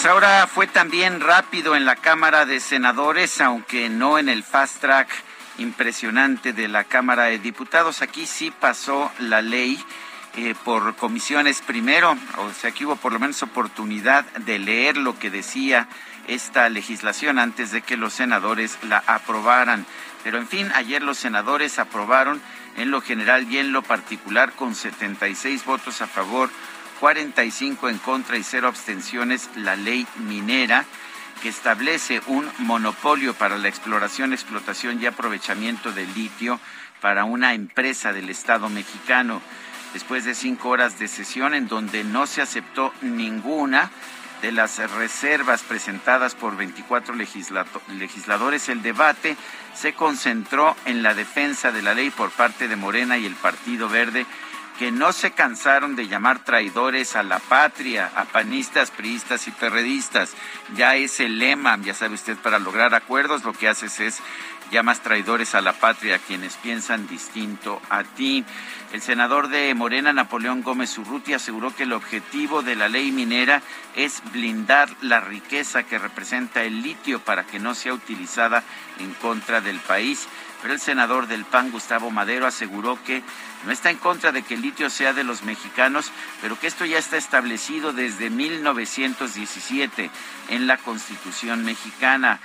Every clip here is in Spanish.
Pues ahora fue también rápido en la Cámara de Senadores, aunque no en el fast track impresionante de la Cámara de Diputados. Aquí sí pasó la ley eh, por comisiones primero, o sea que hubo por lo menos oportunidad de leer lo que decía esta legislación antes de que los senadores la aprobaran. Pero en fin, ayer los senadores aprobaron en lo general y en lo particular con 76 votos a favor 45 en contra y cero abstenciones la ley minera que establece un monopolio para la exploración, explotación y aprovechamiento del litio para una empresa del Estado mexicano. Después de cinco horas de sesión en donde no se aceptó ninguna de las reservas presentadas por 24 legisladores, el debate se concentró en la defensa de la ley por parte de Morena y el Partido Verde que no se cansaron de llamar traidores a la patria, a panistas, priistas y perredistas. Ya es el lema, ya sabe usted, para lograr acuerdos lo que haces es llamas traidores a la patria, a quienes piensan distinto a ti. El senador de Morena, Napoleón Gómez Urruti, aseguró que el objetivo de la ley minera es blindar la riqueza que representa el litio para que no sea utilizada en contra del país. Pero el senador del PAN, Gustavo Madero, aseguró que no está en contra de que el litio sea de los mexicanos, pero que esto ya está establecido desde 1917 en la Constitución mexicana.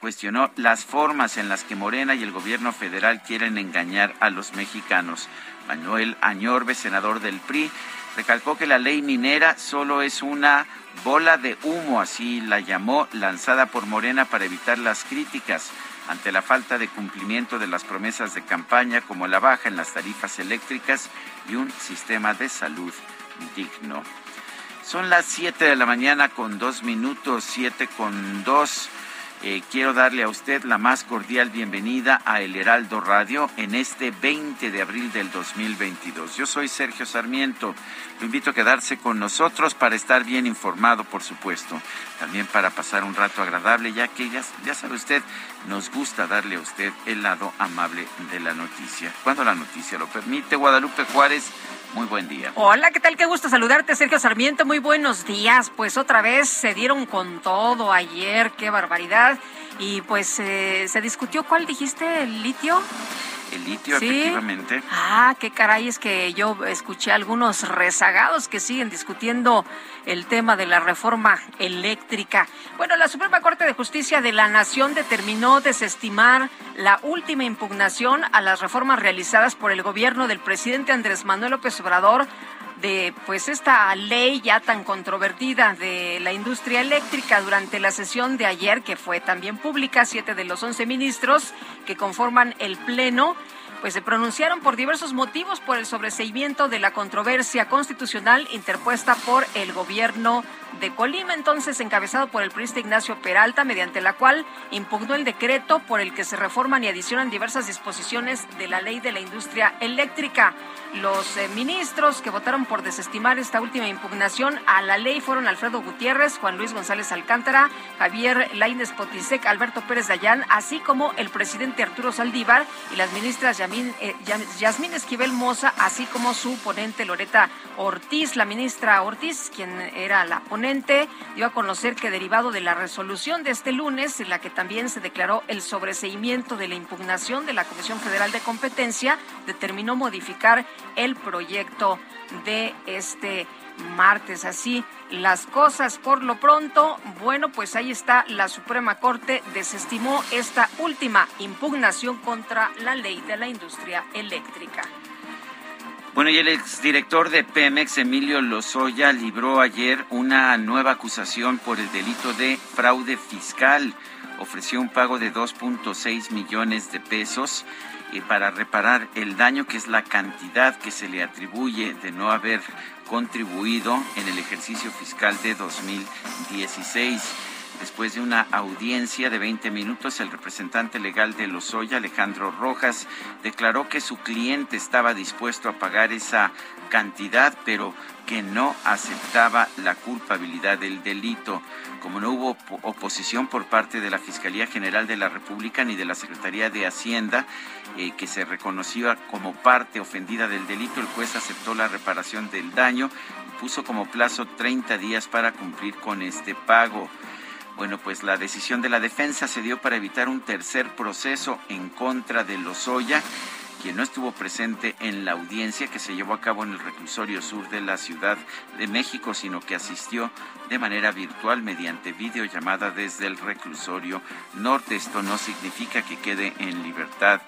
Cuestionó las formas en las que Morena y el gobierno federal quieren engañar a los mexicanos. Manuel Añorbe, senador del PRI, recalcó que la ley minera solo es una bola de humo, así la llamó, lanzada por Morena para evitar las críticas ante la falta de cumplimiento de las promesas de campaña como la baja en las tarifas eléctricas y un sistema de salud digno. Son las 7 de la mañana con dos minutos, 7 con dos. Eh, quiero darle a usted la más cordial bienvenida a El Heraldo Radio en este 20 de abril del 2022. Yo soy Sergio Sarmiento. Lo invito a quedarse con nosotros para estar bien informado, por supuesto. También para pasar un rato agradable, ya que ya, sabe usted, nos gusta darle a usted el lado amable de la noticia. Cuando la noticia lo permite, Guadalupe Juárez muy buen día. Hola, ¿qué tal? Qué gusto saludarte, Sergio Sarmiento. Muy buenos días. Pues otra vez se dieron con todo ayer, qué barbaridad. Y pues eh, se discutió, ¿cuál dijiste? ¿El litio? El litio, efectivamente. Ah, qué caray, es que yo escuché algunos rezagados que siguen discutiendo el tema de la reforma eléctrica. Bueno, la Suprema Corte de Justicia de la Nación determinó desestimar la última impugnación a las reformas realizadas por el gobierno del presidente Andrés Manuel López Obrador de pues esta ley ya tan controvertida de la industria eléctrica durante la sesión de ayer, que fue también pública, siete de los once ministros que conforman el Pleno pues se pronunciaron por diversos motivos por el sobreseimiento de la controversia constitucional interpuesta por el gobierno de Colima, entonces encabezado por el periodista Ignacio Peralta, mediante la cual impugnó el decreto por el que se reforman y adicionan diversas disposiciones de la ley de la industria eléctrica. Los eh, ministros que votaron por desestimar esta última impugnación a la ley fueron Alfredo Gutiérrez, Juan Luis González Alcántara, Javier Laínez Potisek, Alberto Pérez Dayán, así como el presidente Arturo Saldívar y las ministras Yasmín, eh, Yasmín Esquivel Moza, así como su ponente Loreta Ortiz. La ministra Ortiz, quien era la ponente, dio a conocer que derivado de la resolución de este lunes, en la que también se declaró el sobreseimiento de la impugnación de la Comisión Federal de Competencia, determinó modificar el proyecto de este martes. Así las cosas por lo pronto. Bueno, pues ahí está, la Suprema Corte desestimó esta última impugnación contra la ley de la industria eléctrica. Bueno, y el exdirector de Pemex, Emilio Lozoya, libró ayer una nueva acusación por el delito de fraude fiscal. Ofreció un pago de 2.6 millones de pesos eh, para reparar el daño, que es la cantidad que se le atribuye de no haber contribuido en el ejercicio fiscal de 2016. Después de una audiencia de 20 minutos, el representante legal de Lozoya, Alejandro Rojas, declaró que su cliente estaba dispuesto a pagar esa cantidad, pero que no aceptaba la culpabilidad del delito. Como no hubo oposición por parte de la Fiscalía General de la República ni de la Secretaría de Hacienda, eh, que se reconoció como parte ofendida del delito, el juez aceptó la reparación del daño y puso como plazo 30 días para cumplir con este pago. Bueno, pues la decisión de la defensa se dio para evitar un tercer proceso en contra de Lozoya quien no estuvo presente en la audiencia que se llevó a cabo en el reclusorio sur de la Ciudad de México, sino que asistió de manera virtual mediante videollamada desde el reclusorio norte. Esto no significa que quede en libertad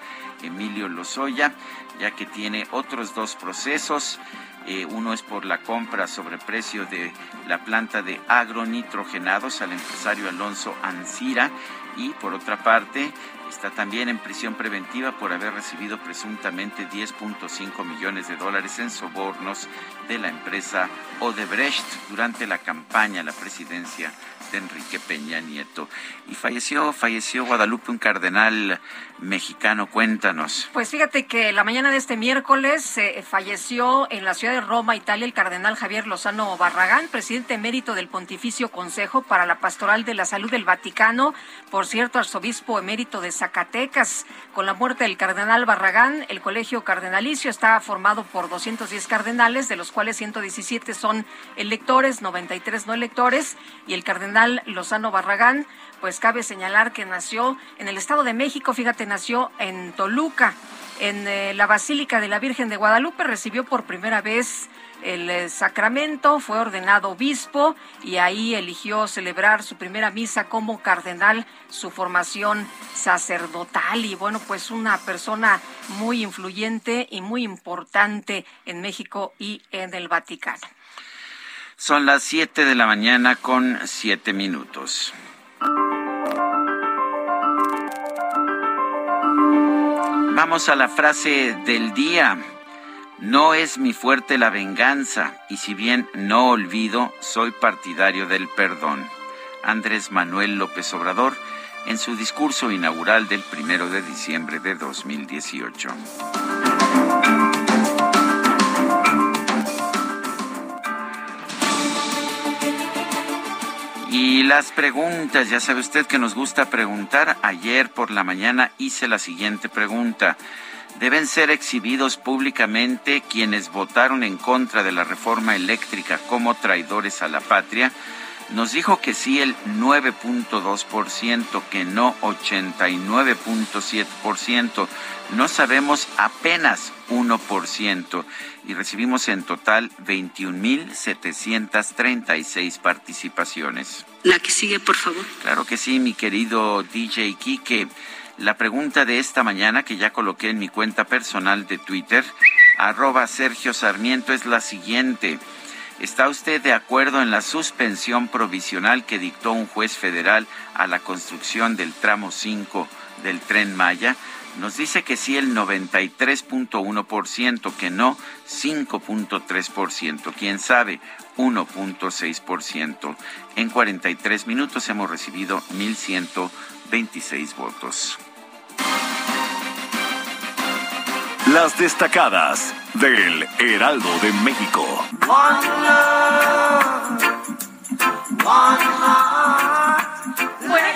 Emilio Lozoya, ya que tiene otros dos procesos. Eh, uno es por la compra sobre precio de la planta de agronitrogenados al empresario Alonso Ancira y por otra parte Está también en prisión preventiva por haber recibido presuntamente 10.5 millones de dólares en sobornos de la empresa Odebrecht durante la campaña a la presidencia de Enrique Peña Nieto. Y falleció, falleció Guadalupe, un cardenal mexicano. Cuéntanos. Pues fíjate que la mañana de este miércoles eh, falleció en la ciudad de Roma, Italia, el cardenal Javier Lozano Barragán, presidente emérito del Pontificio Consejo para la Pastoral de la Salud del Vaticano, por cierto, arzobispo emérito de Zacatecas. Con la muerte del cardenal Barragán, el colegio cardenalicio está formado por 210 cardenales, de los cuales 117 son electores, 93 no electores, y el cardenal Lozano Barragán pues cabe señalar que nació en el Estado de México, fíjate, nació en Toluca, en eh, la Basílica de la Virgen de Guadalupe, recibió por primera vez el eh, sacramento, fue ordenado obispo y ahí eligió celebrar su primera misa como cardenal, su formación sacerdotal y bueno, pues una persona muy influyente y muy importante en México y en el Vaticano. Son las 7 de la mañana con 7 minutos. Vamos a la frase del día. No es mi fuerte la venganza, y si bien no olvido, soy partidario del perdón. Andrés Manuel López Obrador en su discurso inaugural del primero de diciembre de 2018. Y las preguntas, ya sabe usted que nos gusta preguntar. Ayer por la mañana hice la siguiente pregunta. ¿Deben ser exhibidos públicamente quienes votaron en contra de la reforma eléctrica como traidores a la patria? Nos dijo que sí el 9.2%, que no 89.7%. No sabemos apenas 1% y recibimos en total 21.736 participaciones. La que sigue, por favor. Claro que sí, mi querido DJ Kike. La pregunta de esta mañana que ya coloqué en mi cuenta personal de Twitter, arroba Sergio Sarmiento, es la siguiente. ¿Está usted de acuerdo en la suspensión provisional que dictó un juez federal a la construcción del tramo 5 del tren Maya? Nos dice que sí el 93.1%, que no 5.3%, quién sabe 1.6%. En 43 minutos hemos recibido 1.126 votos. Las destacadas del Heraldo de México. Bueno,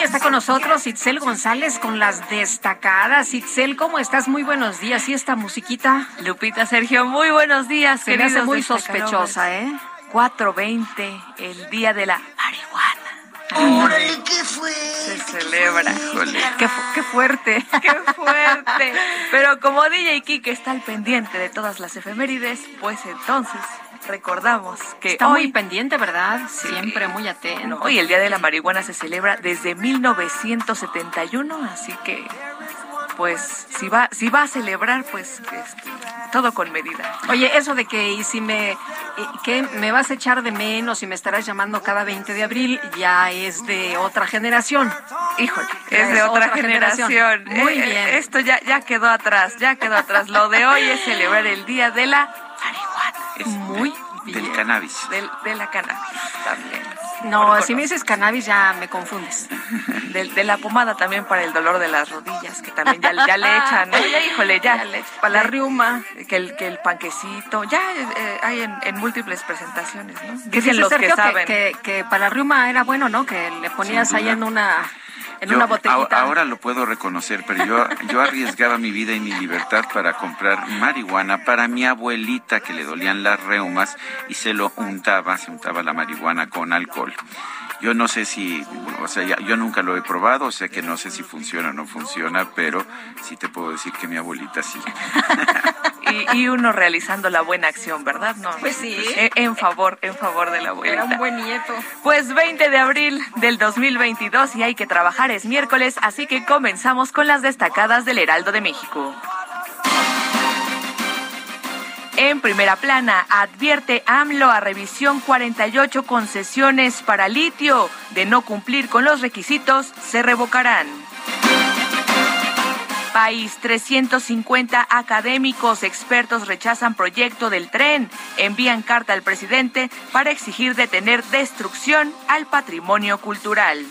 está con nosotros Itzel González con las destacadas. Itzel, ¿cómo estás? Muy buenos días. ¿Y esta musiquita? Lupita, Sergio, muy buenos días. Se me hace muy sospechosa, ¿eh? 4.20, el día de la marihuana. ¡Órale, qué fue! Se celebra. Qué, qué, fuerte. Qué fuerte. Pero como DJ Kike está al pendiente de todas las efemérides, pues entonces recordamos que está hoy, muy pendiente, ¿verdad? Siempre muy atento. Hoy el Día de la Marihuana se celebra desde 1971, así que pues si va si va a celebrar pues este, todo con medida. Oye, eso de que y si me que me vas a echar de menos y me estarás llamando cada 20 de abril ya es de otra generación. Híjole, es, de otra, generación. Muy Eh, bien. Esto ya ya quedó atrás, ya quedó atrás. Lo de hoy es celebrar el Día de la Muy del bien. cannabis. Del- de la cannabis también. No, Por- si me dices cannabis ya me confundes. De, de la pomada también para el dolor de las rodillas, que también ya, ya le echan, ¿no? Ya, híjole, ya. Para la riuma. Que el, que el panquecito, ya eh, hay en, en múltiples presentaciones, ¿no? Dice Dicen los que saben. Que, que para la riuma era bueno, ¿no? Que le ponías ahí en una en Yo una a- botellita. ahora lo puedo reconocer, pero yo, yo arriesgaba mi vida y mi libertad para comprar marihuana para mi abuelita que le dolían las reumas y se lo untaba, se untaba la marihuana con alcohol. Yo no sé si, o sea, ya- yo nunca lo he probado, o sea que no sé si funciona o no funciona, pero sí te puedo decir que mi abuelita sí. Y, y uno realizando la buena acción, ¿verdad? No, Pues sí. En, en favor, en favor de la abuelita. Era un buen nieto. Pues 20 de abril del 2022 y hay que trabajar, es miércoles, así que comenzamos con las destacadas del Heraldo de México. En primera plana, advierte AMLO a revisión 48 concesiones para litio. De no cumplir con los requisitos, se revocarán. País, 350 académicos expertos rechazan proyecto del tren. Envían carta al presidente para exigir detener destrucción al patrimonio cultural.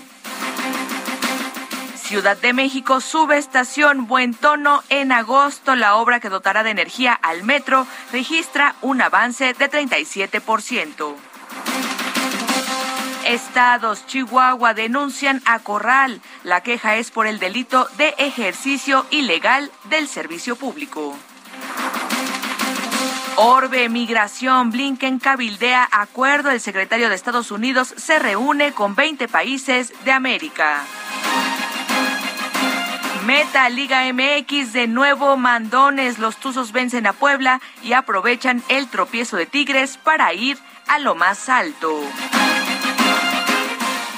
Ciudad de México, subestación Buen Tono. En agosto, la obra que dotará de energía al metro registra un avance de 37%. Estados Chihuahua denuncian a Corral. La queja es por el delito de ejercicio ilegal del servicio público. Orbe Migración Blinken cabildea acuerdo. El secretario de Estados Unidos se reúne con 20 países de América. Meta Liga MX de nuevo mandones. Los Tuzos vencen a Puebla y aprovechan el tropiezo de Tigres para ir a lo más alto.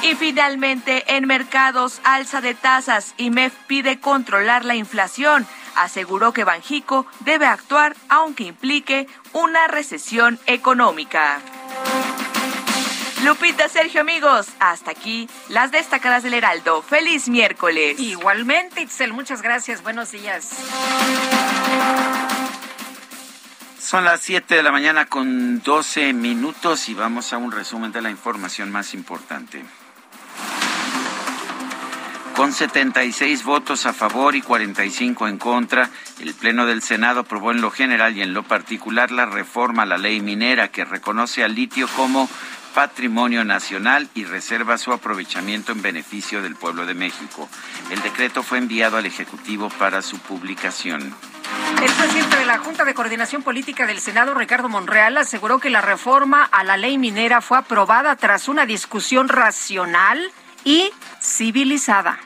Y finalmente, en mercados, alza de tasas. IMEF pide controlar la inflación. Aseguró que Banjico debe actuar aunque implique una recesión económica. Lupita, Sergio, amigos, hasta aquí las destacadas del Heraldo. Feliz miércoles. Igualmente, Itzel, muchas gracias. Buenos días. Son las 7 de la mañana con 12 minutos y vamos a un resumen de la información más importante. Con 76 votos a favor y 45 en contra, el Pleno del Senado aprobó en lo general y en lo particular la reforma a la ley minera que reconoce al litio como patrimonio nacional y reserva su aprovechamiento en beneficio del pueblo de México. El decreto fue enviado al Ejecutivo para su publicación. El presidente de la Junta de Coordinación Política del Senado, Ricardo Monreal, aseguró que la reforma a la ley minera fue aprobada tras una discusión racional y civilizada.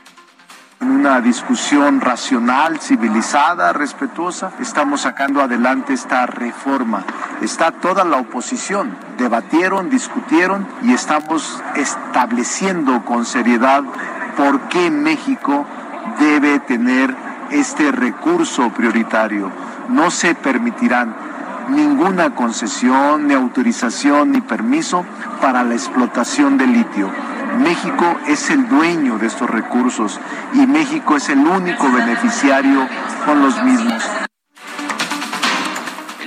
Una discusión racional, civilizada, respetuosa, estamos sacando adelante esta reforma. Está toda la oposición. Debatieron, discutieron y estamos estableciendo con seriedad por qué México debe tener este recurso prioritario. No se permitirán ninguna concesión, ni autorización, ni permiso para la explotación del litio. México es el dueño de estos recursos y México es el único beneficiario con los mismos.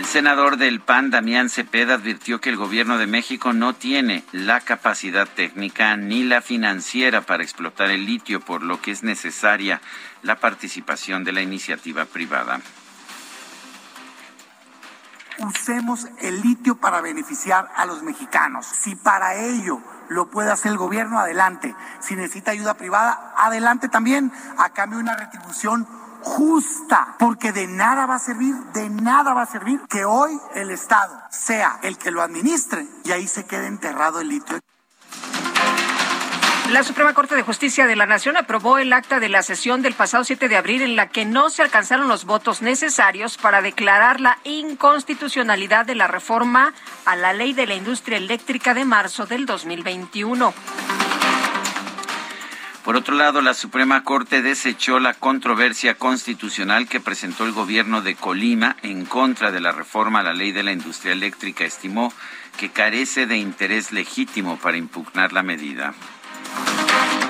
Senador del PAN, Damián Cepeda, advirtió que el gobierno de México no tiene la capacidad técnica ni la financiera para explotar el litio, por lo que es necesaria la participación de la iniciativa privada. usemos el litio para beneficiar a los mexicanos. Si para ello lo puede hacer el gobierno, adelante. Si necesita ayuda privada, adelante también, a cambio de una retribución justa, porque de nada va a servir, de nada va a servir que hoy el Estado sea el que lo administre y ahí se quede enterrado el litio. La Suprema Corte de Justicia de la Nación aprobó el acta de la sesión del pasado 7 de abril en la que no se alcanzaron los votos necesarios para declarar la inconstitucionalidad de la reforma a la ley de la industria eléctrica de marzo del 2021. Por otro lado, la Suprema Corte desechó la controversia constitucional que presentó el gobierno de Colima en contra de la reforma a la ley de la industria eléctrica. Estimó que carece de interés legítimo para impugnar la medida.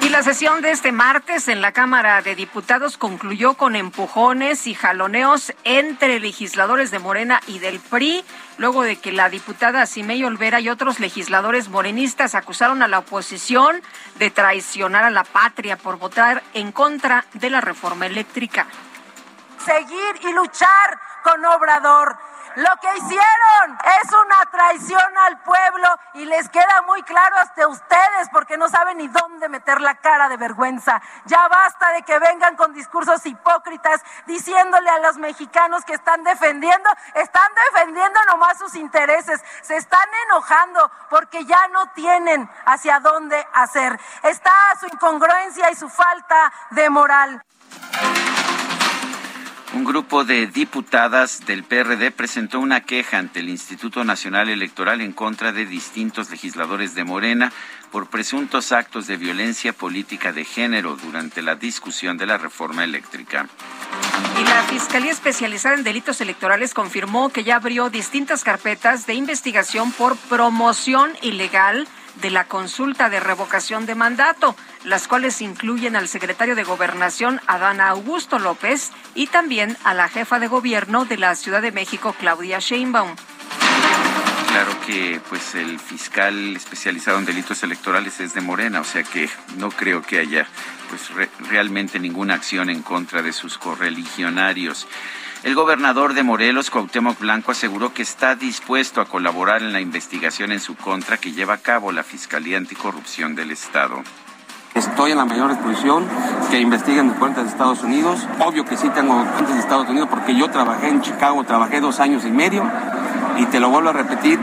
Y la sesión de este martes en la Cámara de Diputados concluyó con empujones y jaloneos entre legisladores de Morena y del PRI, luego de que la diputada Simei Olvera y otros legisladores morenistas acusaron a la oposición de traicionar a la patria por votar en contra de la reforma eléctrica. Seguir y luchar con Obrador lo que hicieron es una traición al pueblo y les queda muy claro hasta ustedes porque no saben ni dónde meter la cara de vergüenza. Ya basta de que vengan con discursos hipócritas diciéndole a los mexicanos que están defendiendo, están defendiendo nomás sus intereses, se están enojando porque ya no tienen hacia dónde hacer. Está su incongruencia y su falta de moral. Un grupo de diputadas del PRD presentó una queja ante el Instituto Nacional Electoral en contra de distintos legisladores de Morena por presuntos actos de violencia política de género durante la discusión de la reforma eléctrica. Y la Fiscalía Especializada en Delitos Electorales confirmó que ya abrió distintas carpetas de investigación por promoción ilegal de la consulta de revocación de mandato, las cuales incluyen al secretario de Gobernación, Adán Augusto López, y también a la jefa de gobierno de la Ciudad de México, Claudia Sheinbaum. Claro que pues el fiscal especializado en delitos electorales es de Morena, o sea que no creo que haya pues realmente ninguna acción en contra de sus correligionarios. El gobernador de Morelos, Cuauhtémoc Blanco, aseguró que está dispuesto a colaborar en la investigación en su contra que lleva a cabo la Fiscalía Anticorrupción del Estado. Estoy en la mayor disposición que investiguen mis cuentas de Estados Unidos. Obvio que sí tengo cuentas de Estados Unidos porque yo trabajé en Chicago, trabajé dos años y medio y te lo vuelvo a repetir,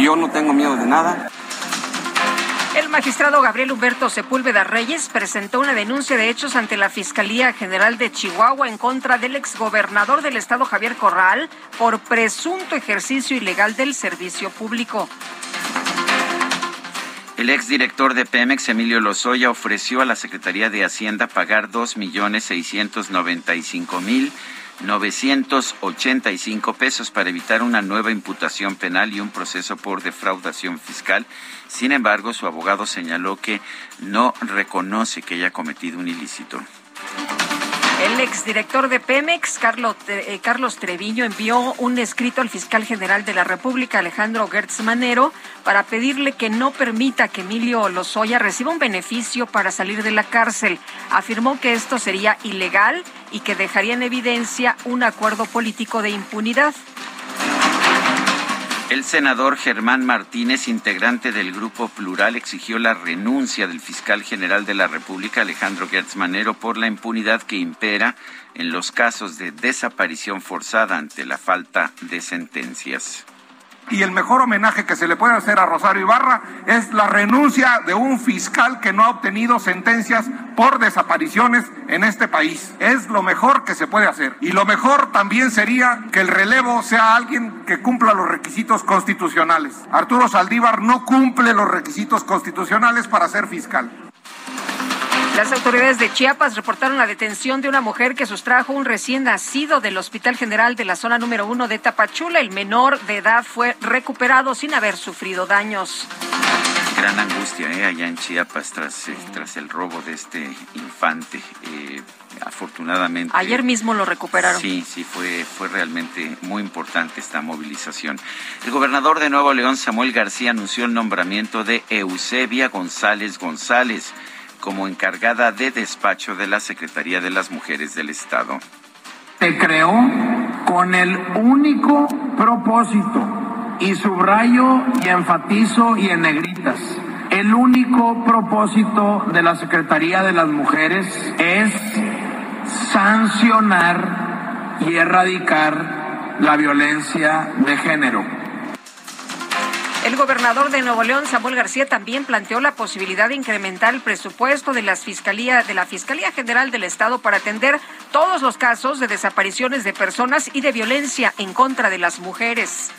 yo no tengo miedo de nada. El magistrado Gabriel Humberto Sepúlveda Reyes presentó una denuncia de hechos ante la Fiscalía General de Chihuahua en contra del exgobernador del estado Javier Corral por presunto ejercicio ilegal del servicio público. El exdirector de Pemex, Emilio Lozoya, ofreció a la Secretaría de Hacienda pagar 2.695.000 985 pesos para evitar una nueva imputación penal y un proceso por defraudación fiscal. Sin embargo, su abogado señaló que no reconoce que haya cometido un ilícito. El exdirector de Pemex, Carlos, eh, Carlos Treviño, envió un escrito al fiscal general de la República, Alejandro Gertz Manero, para pedirle que no permita que Emilio Lozoya reciba un beneficio para salir de la cárcel. Afirmó que esto sería ilegal y que dejaría en evidencia un acuerdo político de impunidad. El senador Germán Martínez, integrante del Grupo Plural, exigió la renuncia del fiscal general de la República, Alejandro Gertz Manero, por la impunidad que impera en los casos de desaparición forzada ante la falta de sentencias y el mejor homenaje que se le puede hacer a Rosario Ibarra es la renuncia de un fiscal que no ha obtenido sentencias por desapariciones en este país. Es lo mejor que se puede hacer. Y lo mejor también sería que el relevo sea alguien que cumpla los requisitos constitucionales. Arturo Saldívar no cumple los requisitos constitucionales para ser fiscal. Las autoridades de Chiapas reportaron la detención de una mujer que sustrajo un recién nacido del Hospital General de la zona número uno de Tapachula. El menor de edad fue recuperado sin haber sufrido daños. Gran angustia ¿eh? allá en Chiapas tras, eh, tras el robo de este infante. Eh, afortunadamente. Ayer mismo lo recuperaron. Sí, sí, fue, fue realmente muy importante esta movilización. El gobernador de Nuevo León, Samuel García, anunció el nombramiento de Eusebia González González como encargada de despacho de la Secretaría de las Mujeres del Estado. Se creó con el único propósito, y subrayo y enfatizo y en negritas, el único propósito de la Secretaría de las Mujeres es sancionar y erradicar la violencia de género. El gobernador de Nuevo León, Samuel García, también planteó la posibilidad de incrementar el presupuesto de, las fiscalía, de la Fiscalía General del Estado para atender todos los casos de desapariciones de personas y de violencia en contra de las mujeres.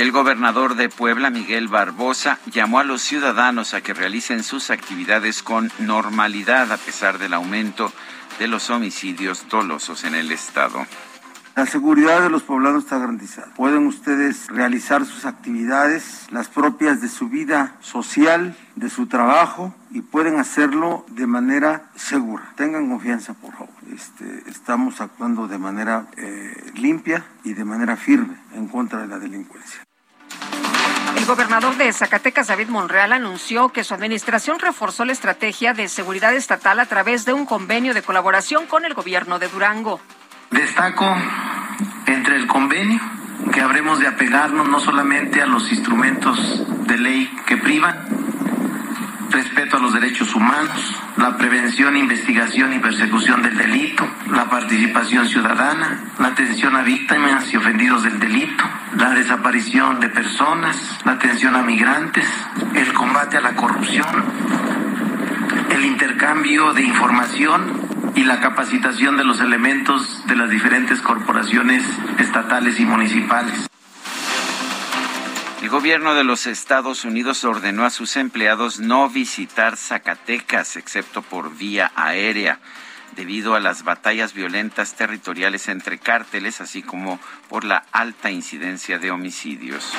El gobernador de Puebla, Miguel Barbosa, llamó a los ciudadanos a que realicen sus actividades con normalidad a pesar del aumento de los homicidios dolosos en el estado. La seguridad de los poblanos está garantizada. Pueden ustedes realizar sus actividades, las propias de su vida social, de su trabajo, y pueden hacerlo de manera segura. Tengan confianza, por favor. Este, estamos actuando de manera eh, limpia y de manera firme en contra de la delincuencia. El gobernador de Zacatecas, David Monreal, anunció que su administración reforzó la estrategia de seguridad estatal a través de un convenio de colaboración con el gobierno de Durango. Destaco entre el convenio que habremos de apegarnos no solamente a los instrumentos de ley que privan, respeto a los derechos humanos, la prevención, investigación y persecución del delito, la participación ciudadana, la atención a víctimas y ofendidos del delito, la desaparición de personas, la atención a migrantes, el combate a la corrupción, el intercambio de información y la capacitación de los elementos de las diferentes corporaciones estatales y municipales. El gobierno de los Estados Unidos ordenó a sus empleados no visitar Zacatecas, excepto por vía aérea, debido a las batallas violentas territoriales entre cárteles, así como por la alta incidencia de homicidios.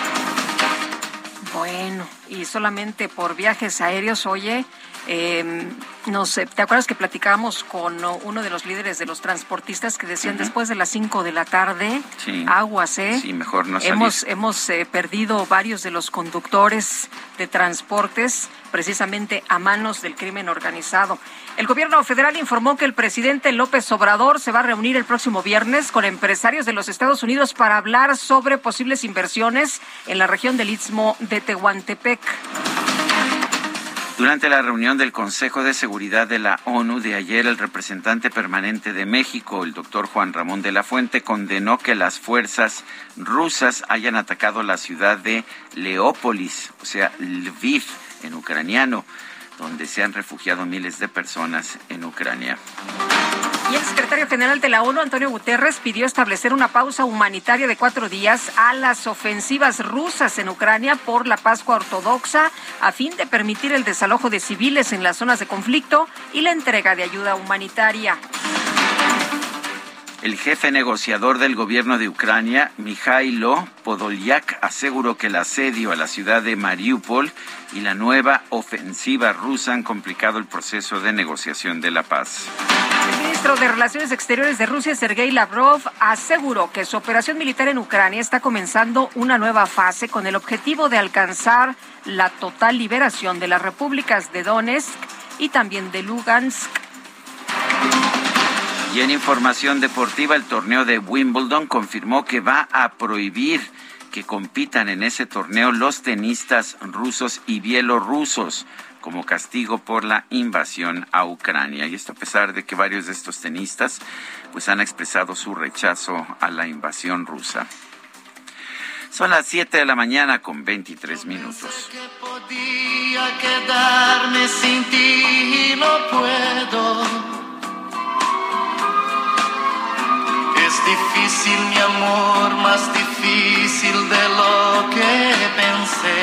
Bueno, y solamente por viajes aéreos, oye, eh, no sé, ¿te acuerdas que platicábamos con uno de los líderes de los transportistas que decían después de las 5 de la tarde, aguas, ¿eh? Sí, mejor no salir. Hemos, hemos eh, perdido varios de los conductores de transportes precisamente a manos del crimen organizado. El gobierno federal informó que el presidente López Obrador se va a reunir el próximo viernes con empresarios de los Estados Unidos para hablar sobre posibles inversiones en la región del Istmo de Tehuantepec. Durante la reunión del Consejo de Seguridad de la ONU de ayer, el representante permanente de México, el doctor Juan Ramón de la Fuente, condenó que las fuerzas rusas hayan atacado la ciudad de Leópolis, o sea, Lviv, en ucraniano, donde se han refugiado miles de personas en Ucrania. Y el secretario general de la ONU, Antonio Guterres, pidió establecer una pausa humanitaria de cuatro días a las ofensivas rusas en Ucrania por la Pascua Ortodoxa, a fin de permitir el desalojo de civiles en las zonas de conflicto y la entrega de ayuda humanitaria. El jefe negociador del gobierno de Ucrania, Mikhailo Podolyak, aseguró que el asedio a la ciudad de Mariupol y la nueva ofensiva rusa han complicado el proceso de negociación de la paz. El ministro de Relaciones Exteriores de Rusia, Sergei Lavrov, aseguró que su operación militar en Ucrania está comenzando una nueva fase con el objetivo de alcanzar la total liberación de las repúblicas de Donetsk y también de Lugansk y en información deportiva, el torneo de Wimbledon confirmó que va a prohibir que compitan en ese torneo los tenistas rusos y bielorrusos como castigo por la invasión a Ucrania. Y esto a pesar de que varios de estos tenistas pues han expresado su rechazo a la invasión rusa. Son las 7 de la mañana con 23 minutos. podía quedarme sin ti, no puedo. Difícil, mi amor, más difícil de lo que pensé.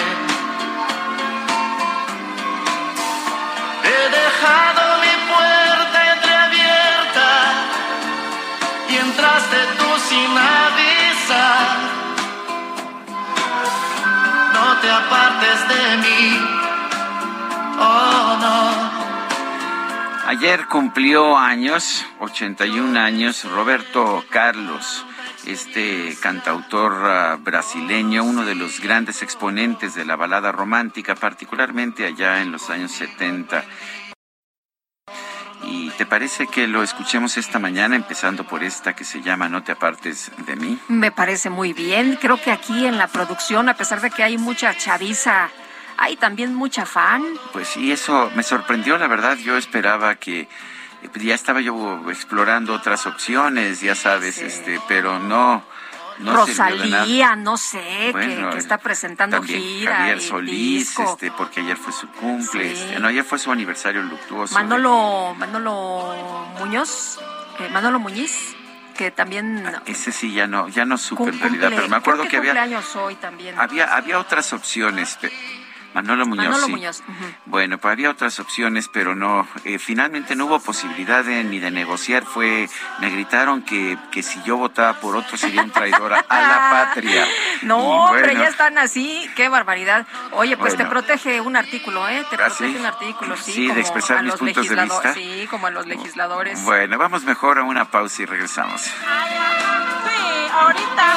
He dejado mi puerta entreabierta y entraste tú sin avisar. No te apartes de mí, oh no. Ayer cumplió años, 81 años, Roberto Carlos, este cantautor uh, brasileño, uno de los grandes exponentes de la balada romántica, particularmente allá en los años 70 ¿Y te parece que lo escuchemos esta mañana, empezando por esta que se llama No te apartes de mí? Me parece muy bien. Creo que aquí en la producción, a pesar de que hay mucha chaviza, hay también mucha fan. Pues sí, eso me sorprendió, la verdad. Yo esperaba que ya estaba yo explorando otras opciones, ya sabes, este, pero no no Rosalía, no sé, que, está presentando gira. Javier Solís, este, porque ayer fue su cumple, este, no, ayer fue su aniversario luctuoso. Manolo, Manolo Muñoz, eh, Manolo Muñiz que también ah, ese sí ya no ya no supe en realidad pero me acuerdo que, había hoy también había había otras opciones Manolo Muñoz. Bueno, pues había otras opciones, pero no, eh, finalmente no hubo posibilidad de, ni de negociar. Fue, me gritaron que, que si yo votaba por otro sería un traidor a, la patria. No, pero ya están así, qué barbaridad. Oye, pues te protege un artículo, ¿eh? Te ¿Ah, protege un artículo, sí. Sí, de expresar mis puntos de vista. Sí, como a los legisladores. Bueno, vamos mejor a una pausa y regresamos. Sí, ahorita.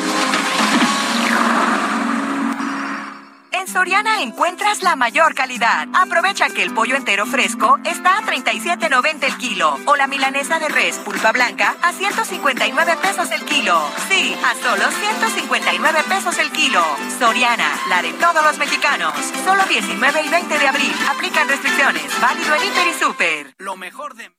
Soriana encuentras la mayor calidad. Aprovecha que el pollo entero fresco está a 37.90 el kilo o la milanesa de res pulpa blanca a 159 pesos el kilo. Sí, a solo 159 pesos el kilo. Soriana, la de todos los mexicanos. Solo 19 y 20 de abril. Aplican restricciones. Válido en Hiper y Super. Lo mejor de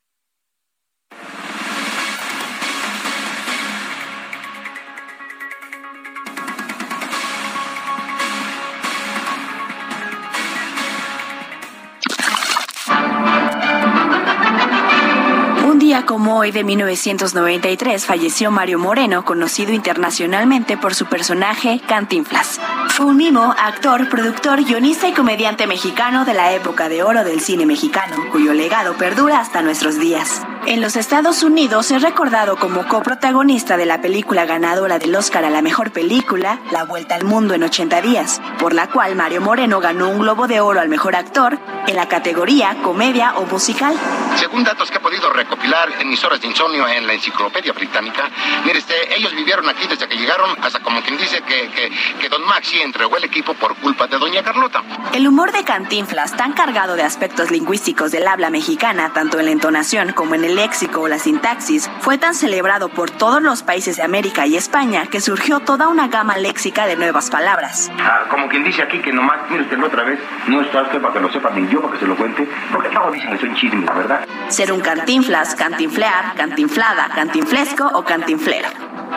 como hoy de 1993 falleció Mario Moreno, conocido internacionalmente por su personaje Cantinflas. Fue un mimo, actor, productor, guionista y comediante mexicano de la época de oro del cine mexicano, cuyo legado perdura hasta nuestros días. En los Estados Unidos es recordado como coprotagonista de la película ganadora del Oscar a la mejor película, La Vuelta al Mundo en 80 días, por la cual Mario Moreno ganó un Globo de Oro al mejor actor en la categoría comedia o musical. Según datos que he podido recopilar en mis horas de insomnio en la enciclopedia británica, mire, este, ellos vivieron aquí desde que llegaron, hasta como quien dice que, que, que Don Maxi entregó el equipo por culpa de Doña Carlota. El humor de Cantinflas, tan cargado de aspectos lingüísticos del habla mexicana, tanto en la entonación como en el léxico o la sintaxis, fue tan celebrado por todos los países de América y España que surgió toda una gama léxica de nuevas palabras. Ah, como quien dice aquí que nomás, mire usted otra vez, no está usted para que lo sepa ni yo para que se lo cuente, porque luego dicen que soy chismes, ¿verdad? Ser un cantinflas, cantinflear, cantinflada, cantinflesco o cantinflero.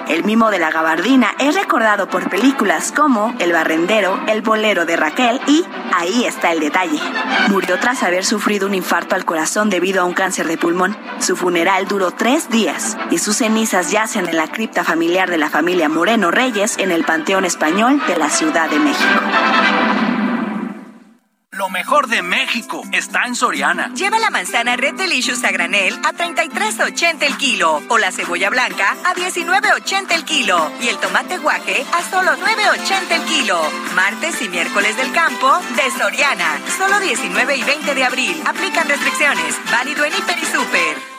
El mimo de la gabardina es recordado por películas como El barrendero, El bolero de Raquel y Ahí está el detalle. Murió tras haber sufrido un infarto al corazón debido a un cáncer de pulmón. Su funeral duró tres días y sus cenizas yacen en la cripta familiar de la familia Moreno Reyes en el Panteón Español de la Ciudad de México. Lo mejor de México está en Soriana. Lleva la manzana Red Delicious a granel a 33.80 el kilo o la cebolla blanca a 19.80 el kilo y el tomate guaje a solo 9.80 el kilo. Martes y miércoles del campo de Soriana. Solo 19 y 20 de abril. Aplican restricciones. Válido en Hiper y Super.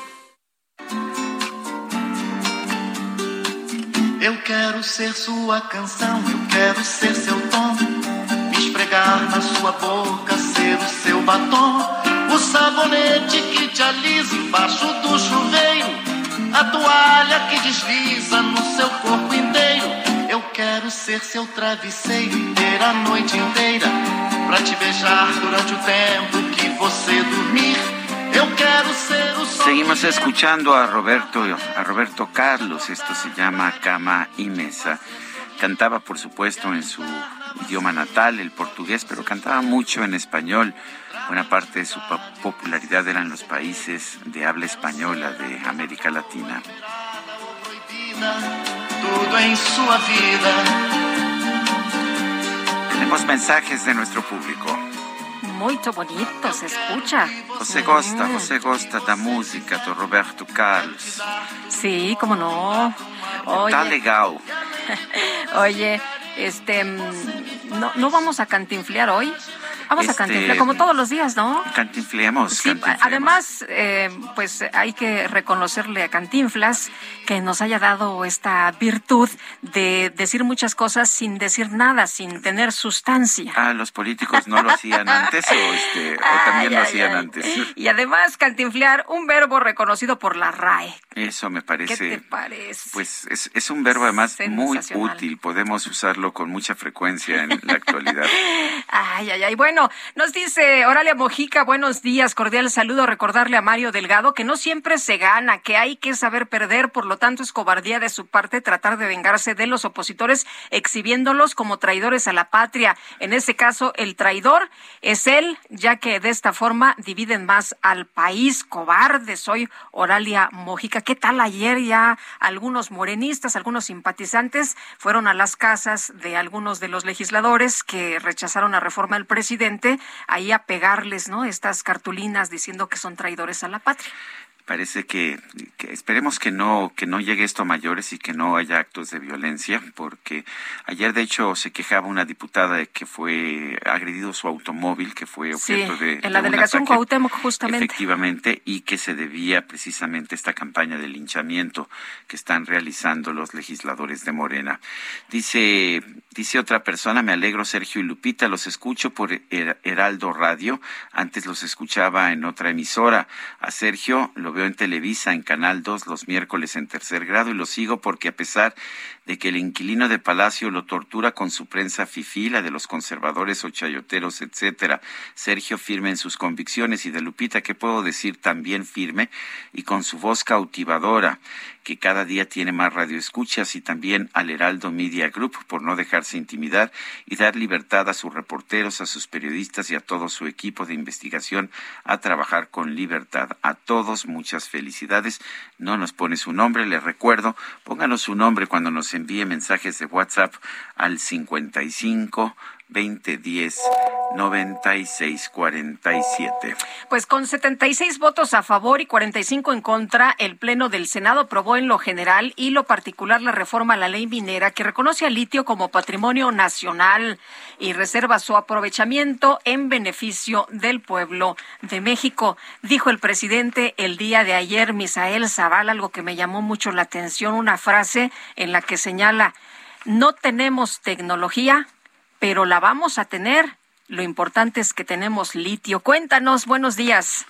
Eu quero ser sua canção, eu quero ser seu tom. esfregar na sua boca, ser o seu batom, o sabonete que te alisa embaixo do chuveiro, a toalha que desliza no seu corpo inteiro. Eu quero ser seu travesseiro ter a noite inteira pra te beijar durante o tempo que você dormir. Ser Seguimos escuchando a Roberto, a Roberto Carlos. Esto se llama Cama y Mesa. Cantaba, por supuesto, en su idioma natal, el portugués, pero cantaba mucho en español. Buena parte de su popularidad eran los países de habla española de América Latina. Tenemos mensajes de nuestro público. Muy bonito, se escucha. José Gosta, José Gosta da música do Roberto Carlos. Sí, cómo no. Oye. Está legal. Oye, este, mm, no, no vamos a cantinflear hoy. Vamos a Este, cantinflear como todos los días, ¿no? Cantinflemos. Sí, además, eh, pues hay que reconocerle a Cantinflas que nos haya dado esta virtud de decir muchas cosas sin decir nada, sin tener sustancia. Ah, los políticos no lo hacían antes o, este, o también lo hacían ay. antes. Y además, cantinflear, un verbo reconocido por la RAE. Eso me ¿Qué parece. te parece? Pues es, es un verbo además muy útil. Podemos usarlo con mucha frecuencia en la actualidad. Ay, ay, ay. Bueno, nos dice Oralia Mojica, buenos días, cordial saludo. Recordarle a Mario Delgado que no siempre se gana, que hay que saber perder, por lo tanto es cobardía de su parte tratar de vengarse de los opositores, exhibiéndolos como traidores a la patria. En ese caso, el traidor es él, ya que de esta forma dividen más al país. Cobarde, soy Oralia Mojica. ¿Qué tal ayer ya algunos morenistas, algunos simpatizantes fueron a las casas de algunos de los legisladores que rechazaron la reforma del presidente ahí a pegarles, ¿no? Estas cartulinas diciendo que son traidores a la patria. Parece que, que esperemos que no que no llegue esto a mayores y que no haya actos de violencia, porque ayer de hecho se quejaba una diputada de que fue agredido su automóvil, que fue Sí, objeto de en la de delegación ataque, Cuauhtémoc justamente. efectivamente y que se debía precisamente esta campaña de linchamiento que están realizando los legisladores de Morena. Dice dice otra persona, me alegro Sergio y Lupita, los escucho por Her- Heraldo Radio, antes los escuchaba en otra emisora. A Sergio lo veo en Televisa, en Canal 2, los miércoles en tercer grado, y lo sigo porque a pesar de que el inquilino de Palacio lo tortura con su prensa fifí, la de los conservadores o chayoteros, etcétera, Sergio firme en sus convicciones y de Lupita, ¿qué puedo decir? También firme y con su voz cautivadora, que cada día tiene más radioescuchas y también al Heraldo Media Group por no dejarse intimidar y dar libertad a sus reporteros, a sus periodistas y a todo su equipo de investigación a trabajar con libertad. A todos muchas felicidades. No nos pone su nombre, les recuerdo, pónganos su nombre cuando nos envíe mensajes de WhatsApp al 55 2010 9647. Pues con 76 votos a favor y 45 en contra, el Pleno del Senado aprobó en lo general y lo particular la reforma a la ley minera que reconoce al litio como patrimonio nacional y reserva su aprovechamiento en beneficio del pueblo de México. Dijo el presidente el día de ayer, Misael Zaval, algo que me llamó mucho la atención, una frase en la que señala, no tenemos tecnología, pero la vamos a tener. Lo importante es que tenemos litio. Cuéntanos, buenos días.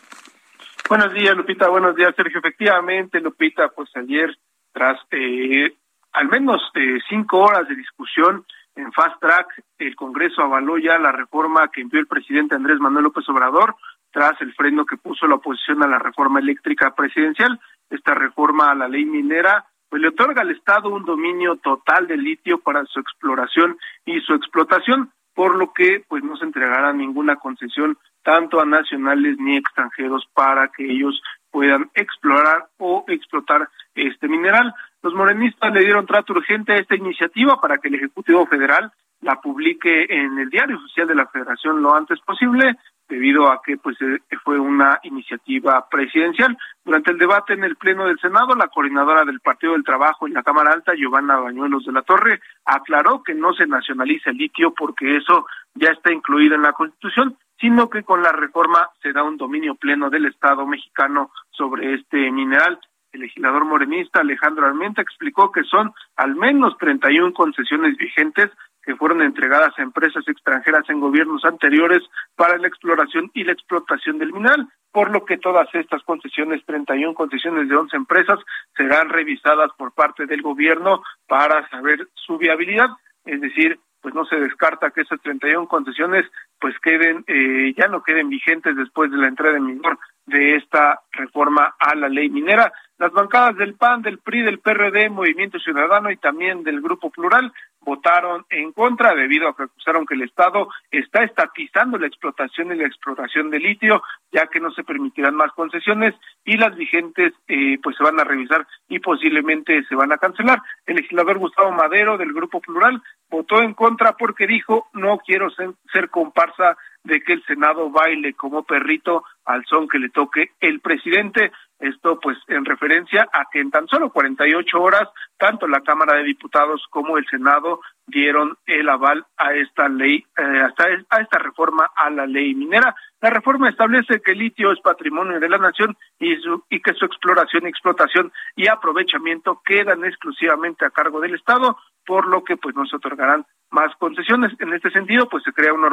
Buenos días, Lupita. Buenos días, Sergio. Efectivamente, Lupita, pues ayer, tras eh, al menos eh, cinco horas de discusión en Fast Track, el Congreso avaló ya la reforma que envió el presidente Andrés Manuel López Obrador tras el freno que puso la oposición a la reforma eléctrica presidencial. Esta reforma a la ley minera pues le otorga al Estado un dominio total del litio para su exploración y su explotación, por lo que pues no se entregará ninguna concesión tanto a nacionales ni extranjeros para que ellos puedan explorar o explotar este mineral. Los morenistas le dieron trato urgente a esta iniciativa para que el Ejecutivo Federal la publique en el Diario Oficial de la Federación lo antes posible, debido a que pues eh, fue una iniciativa presidencial. Durante el debate en el Pleno del Senado, la coordinadora del Partido del Trabajo en la Cámara Alta, Giovanna Bañuelos de la Torre, aclaró que no se nacionaliza el litio porque eso ya está incluido en la Constitución, sino que con la reforma se da un dominio pleno del Estado mexicano sobre este mineral. El legislador morenista Alejandro Armenta explicó que son al menos 31 concesiones vigentes que fueron entregadas a empresas extranjeras en gobiernos anteriores para la exploración y la explotación del mineral, por lo que todas estas concesiones, 31 concesiones de 11 empresas, serán revisadas por parte del gobierno para saber su viabilidad, es decir, pues no se descarta que esas 31 concesiones pues queden eh, ya no queden vigentes después de la entrada en vigor de esta reforma a la ley minera. Las bancadas del PAN, del PRI, del PRD, Movimiento Ciudadano y también del Grupo Plural votaron en contra debido a que acusaron que el Estado está estatizando la explotación y la exploración de litio, ya que no se permitirán más concesiones y las vigentes eh, pues se van a revisar y posiblemente se van a cancelar. El legislador Gustavo Madero del Grupo Plural votó en contra porque dijo no quiero ser, ser comparsa de que el Senado baile como perrito al son que le toque el presidente. Esto pues en referencia a que en tan solo 48 horas tanto la Cámara de Diputados como el Senado dieron el aval a esta ley, eh, a esta reforma a la ley minera. La reforma establece que el litio es patrimonio de la nación y, y que su exploración, explotación y aprovechamiento quedan exclusivamente a cargo del Estado, por lo que pues no se otorgarán más concesiones. En este sentido, pues se crea un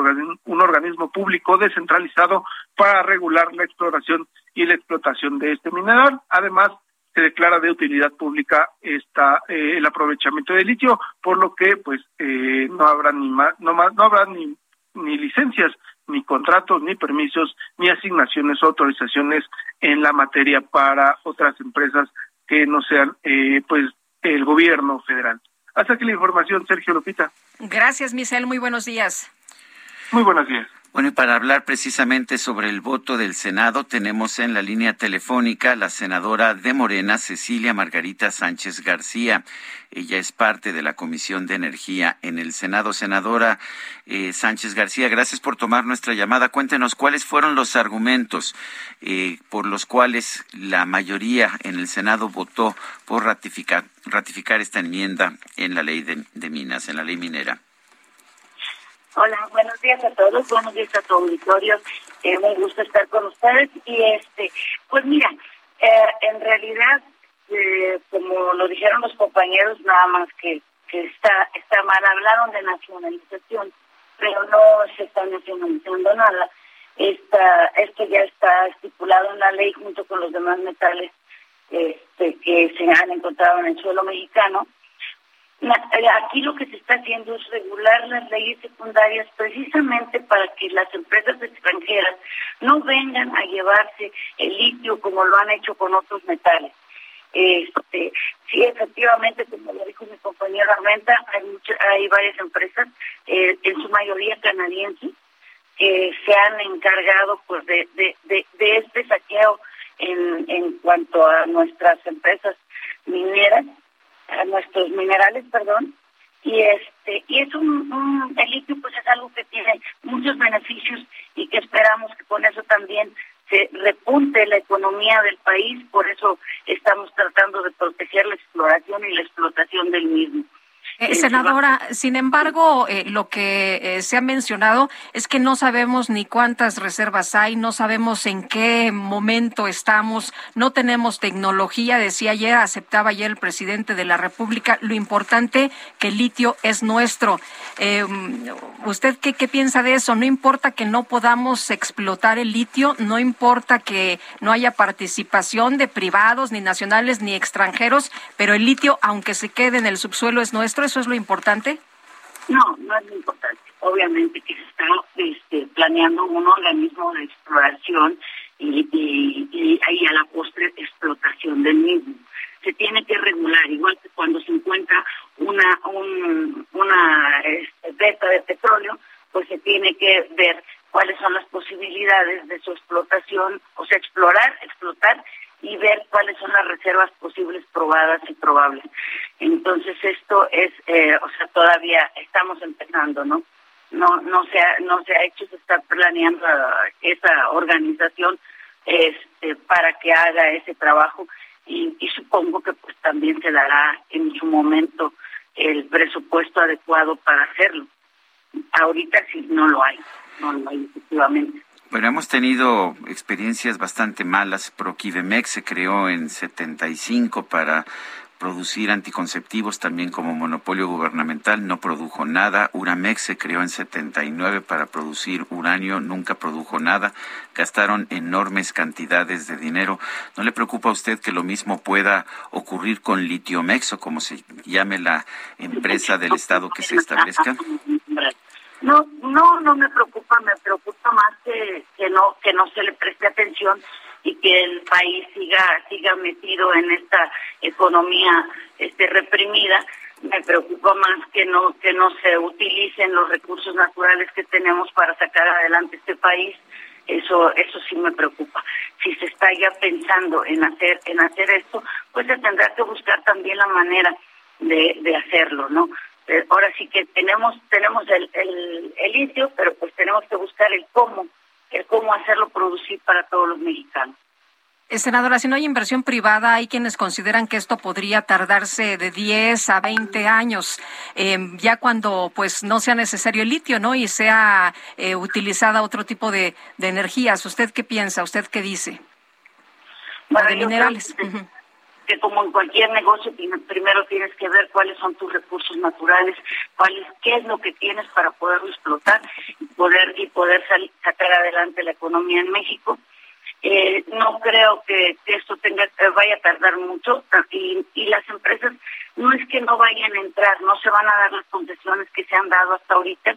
organismo, público descentralizado para regular la exploración y la explotación de este mineral. Además, se declara de utilidad pública esta eh, el aprovechamiento de litio, por lo que pues eh, no habrá ni más, no más, no habrá ni ni licencias, ni contratos, ni permisos, ni asignaciones o autorizaciones en la materia para otras empresas que no sean eh, pues el gobierno federal. Hasta aquí la información, Sergio Lupita. Gracias, Michelle. Muy buenos días. Muy buenos días. Bueno, y para hablar precisamente sobre el voto del Senado, tenemos en la línea telefónica la senadora de Morena, Cecilia Margarita Sánchez García. Ella es parte de la Comisión de Energía en el Senado. Senadora eh, Sánchez García, gracias por tomar nuestra llamada. Cuéntenos cuáles fueron los argumentos eh, por los cuales la mayoría en el Senado votó por ratificar, ratificar esta enmienda en la ley de minas, en la ley minera. Hola, buenos días a todos, buenos días a tu auditorio. Eh, un gusto estar con ustedes. Y este, pues mira, eh, en realidad, eh, como lo dijeron los compañeros, nada más que, que está, está mal, hablaron de nacionalización, pero no se está nacionalizando nada. Esta, esto ya está estipulado en la ley junto con los demás metales este, que se han encontrado en el suelo mexicano aquí lo que se está haciendo es regular las leyes secundarias precisamente para que las empresas extranjeras no vengan a llevarse el litio como lo han hecho con otros metales. Este, sí, efectivamente, como lo dijo mi compañero Armenta, hay, hay varias empresas, eh, en su mayoría canadienses, que se han encargado pues de, de, de, de este saqueo en, en cuanto a nuestras empresas mineras nuestros minerales, perdón, y este y es un, un el litio pues es algo que tiene muchos beneficios y que esperamos que con eso también se repunte la economía del país, por eso estamos tratando de proteger la exploración y la explotación del mismo. Eh, senadora, sin embargo, eh, lo que eh, se ha mencionado es que no sabemos ni cuántas reservas hay, no sabemos en qué momento estamos, no tenemos tecnología, decía ayer, aceptaba ayer el presidente de la República, lo importante que el litio es nuestro. ¿Usted qué, qué piensa de eso? No importa que no podamos explotar el litio, no importa que no haya participación de privados, ni nacionales, ni extranjeros, pero el litio, aunque se quede en el subsuelo, es nuestro ¿Eso es lo importante? No, no es lo importante. Obviamente que se está este, planeando un organismo de exploración y, y, y, a la postre explotación del mismo. Se tiene que regular, igual que cuando se encuentra una un, una este, beta de petróleo, pues se tiene que ver cuáles son las posibilidades de su explotación, o sea, explorar, explotar y ver cuáles son las reservas posibles probadas y probables. Entonces esto es, eh, o sea, todavía estamos empezando, ¿no? No, no se ha, no se ha hecho, se está planeando esa organización este, para que haga ese trabajo y, y supongo que pues también se dará en su momento el presupuesto adecuado para hacerlo. Ahorita sí no lo hay, no lo hay efectivamente. Bueno, hemos tenido experiencias bastante malas. Proquivemex se creó en 75 para producir anticonceptivos también como monopolio gubernamental, no produjo nada. Uramex se creó en 79 para producir uranio, nunca produjo nada. Gastaron enormes cantidades de dinero. ¿No le preocupa a usted que lo mismo pueda ocurrir con Litiomex o como se llame la empresa del Estado que se establezca? No, no, no me preocupa, me preocupa más que, que no que no se le preste atención y que el país siga siga metido en esta economía este reprimida. Me preocupa más que no que no se utilicen los recursos naturales que tenemos para sacar adelante este país. Eso eso sí me preocupa. Si se está ya pensando en hacer en hacer esto, pues se tendrá que buscar también la manera de, de hacerlo, ¿no? Eh, ahora sí que tenemos tenemos el, el, litio, pero pues tenemos que buscar el cómo, el cómo hacerlo producir para todos los mexicanos. Eh, senadora, si no hay inversión privada, hay quienes consideran que esto podría tardarse de 10 a 20 años, em, ya cuando pues no sea necesario el litio, ¿no? Y sea eh, utilizada otro tipo de, energías. ¿Usted qué piensa? ¿Usted qué dice? de minerales. Que, como en cualquier negocio, primero tienes que ver cuáles son tus recursos naturales, cuáles, qué es lo que tienes para poderlo explotar y poder y poder sacar adelante la economía en México eh, no creo que, esto tenga eh, vaya a tardar mucho y, y las empresas no es que no vayan a entrar, no se van a dar las concesiones que se han dado hasta ahorita.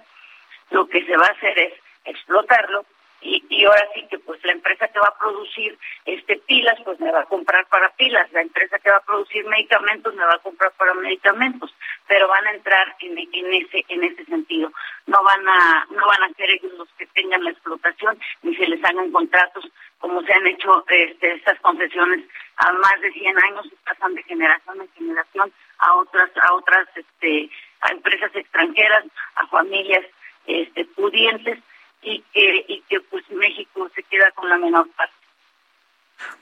Lo que se va a hacer es explotarlo y, y ahora sí que pues la empresa que va a producir este pilas pues me va a comprar para pilas, la empresa que va a producir medicamentos me va a comprar para medicamentos, pero van a entrar en, en ese en ese sentido. No van a no van a ser ellos los que tengan la explotación ni se les hagan contratos como se han hecho este, estas concesiones a más de 100 años pasan de generación en generación a otras a otras este a empresas extranjeras, a familias este pudientes y que, y que pues México se queda con la menor parte.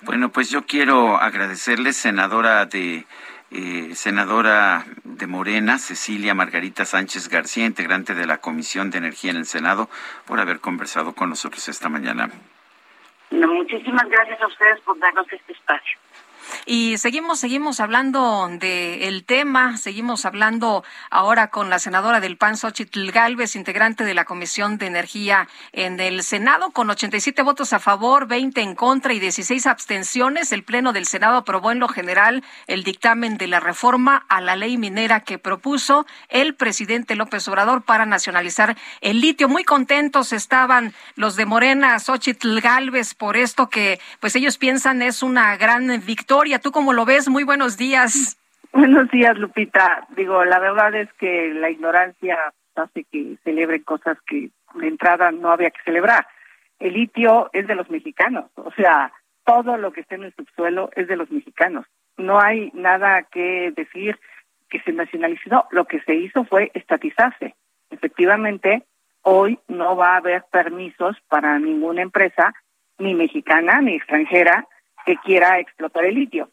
Bueno, pues yo quiero agradecerle, senadora de eh, senadora de Morena, Cecilia Margarita Sánchez García, integrante de la Comisión de Energía en el Senado, por haber conversado con nosotros esta mañana. muchísimas gracias a ustedes por darnos este espacio. Y seguimos, seguimos hablando del tema, seguimos hablando ahora con la senadora del PAN, Xochitl Galvez, integrante de la Comisión de Energía en el Senado, con 87 votos a favor, 20 en contra y 16 abstenciones. El Pleno del Senado aprobó en lo general el dictamen de la reforma a la ley minera que propuso el presidente López Obrador para nacionalizar el litio. Muy contentos estaban los de Morena, Xochitl Galvez, por esto que pues ellos piensan es una gran victoria ¿Tú cómo lo ves? Muy buenos días. Buenos días, Lupita. Digo, la verdad es que la ignorancia hace que celebren cosas que de entrada no había que celebrar. El litio es de los mexicanos, o sea, todo lo que está en el subsuelo es de los mexicanos. No hay nada que decir que se nacionalizó. Lo que se hizo fue estatizarse. Efectivamente, hoy no va a haber permisos para ninguna empresa, ni mexicana ni extranjera, que quiera explotar el litio.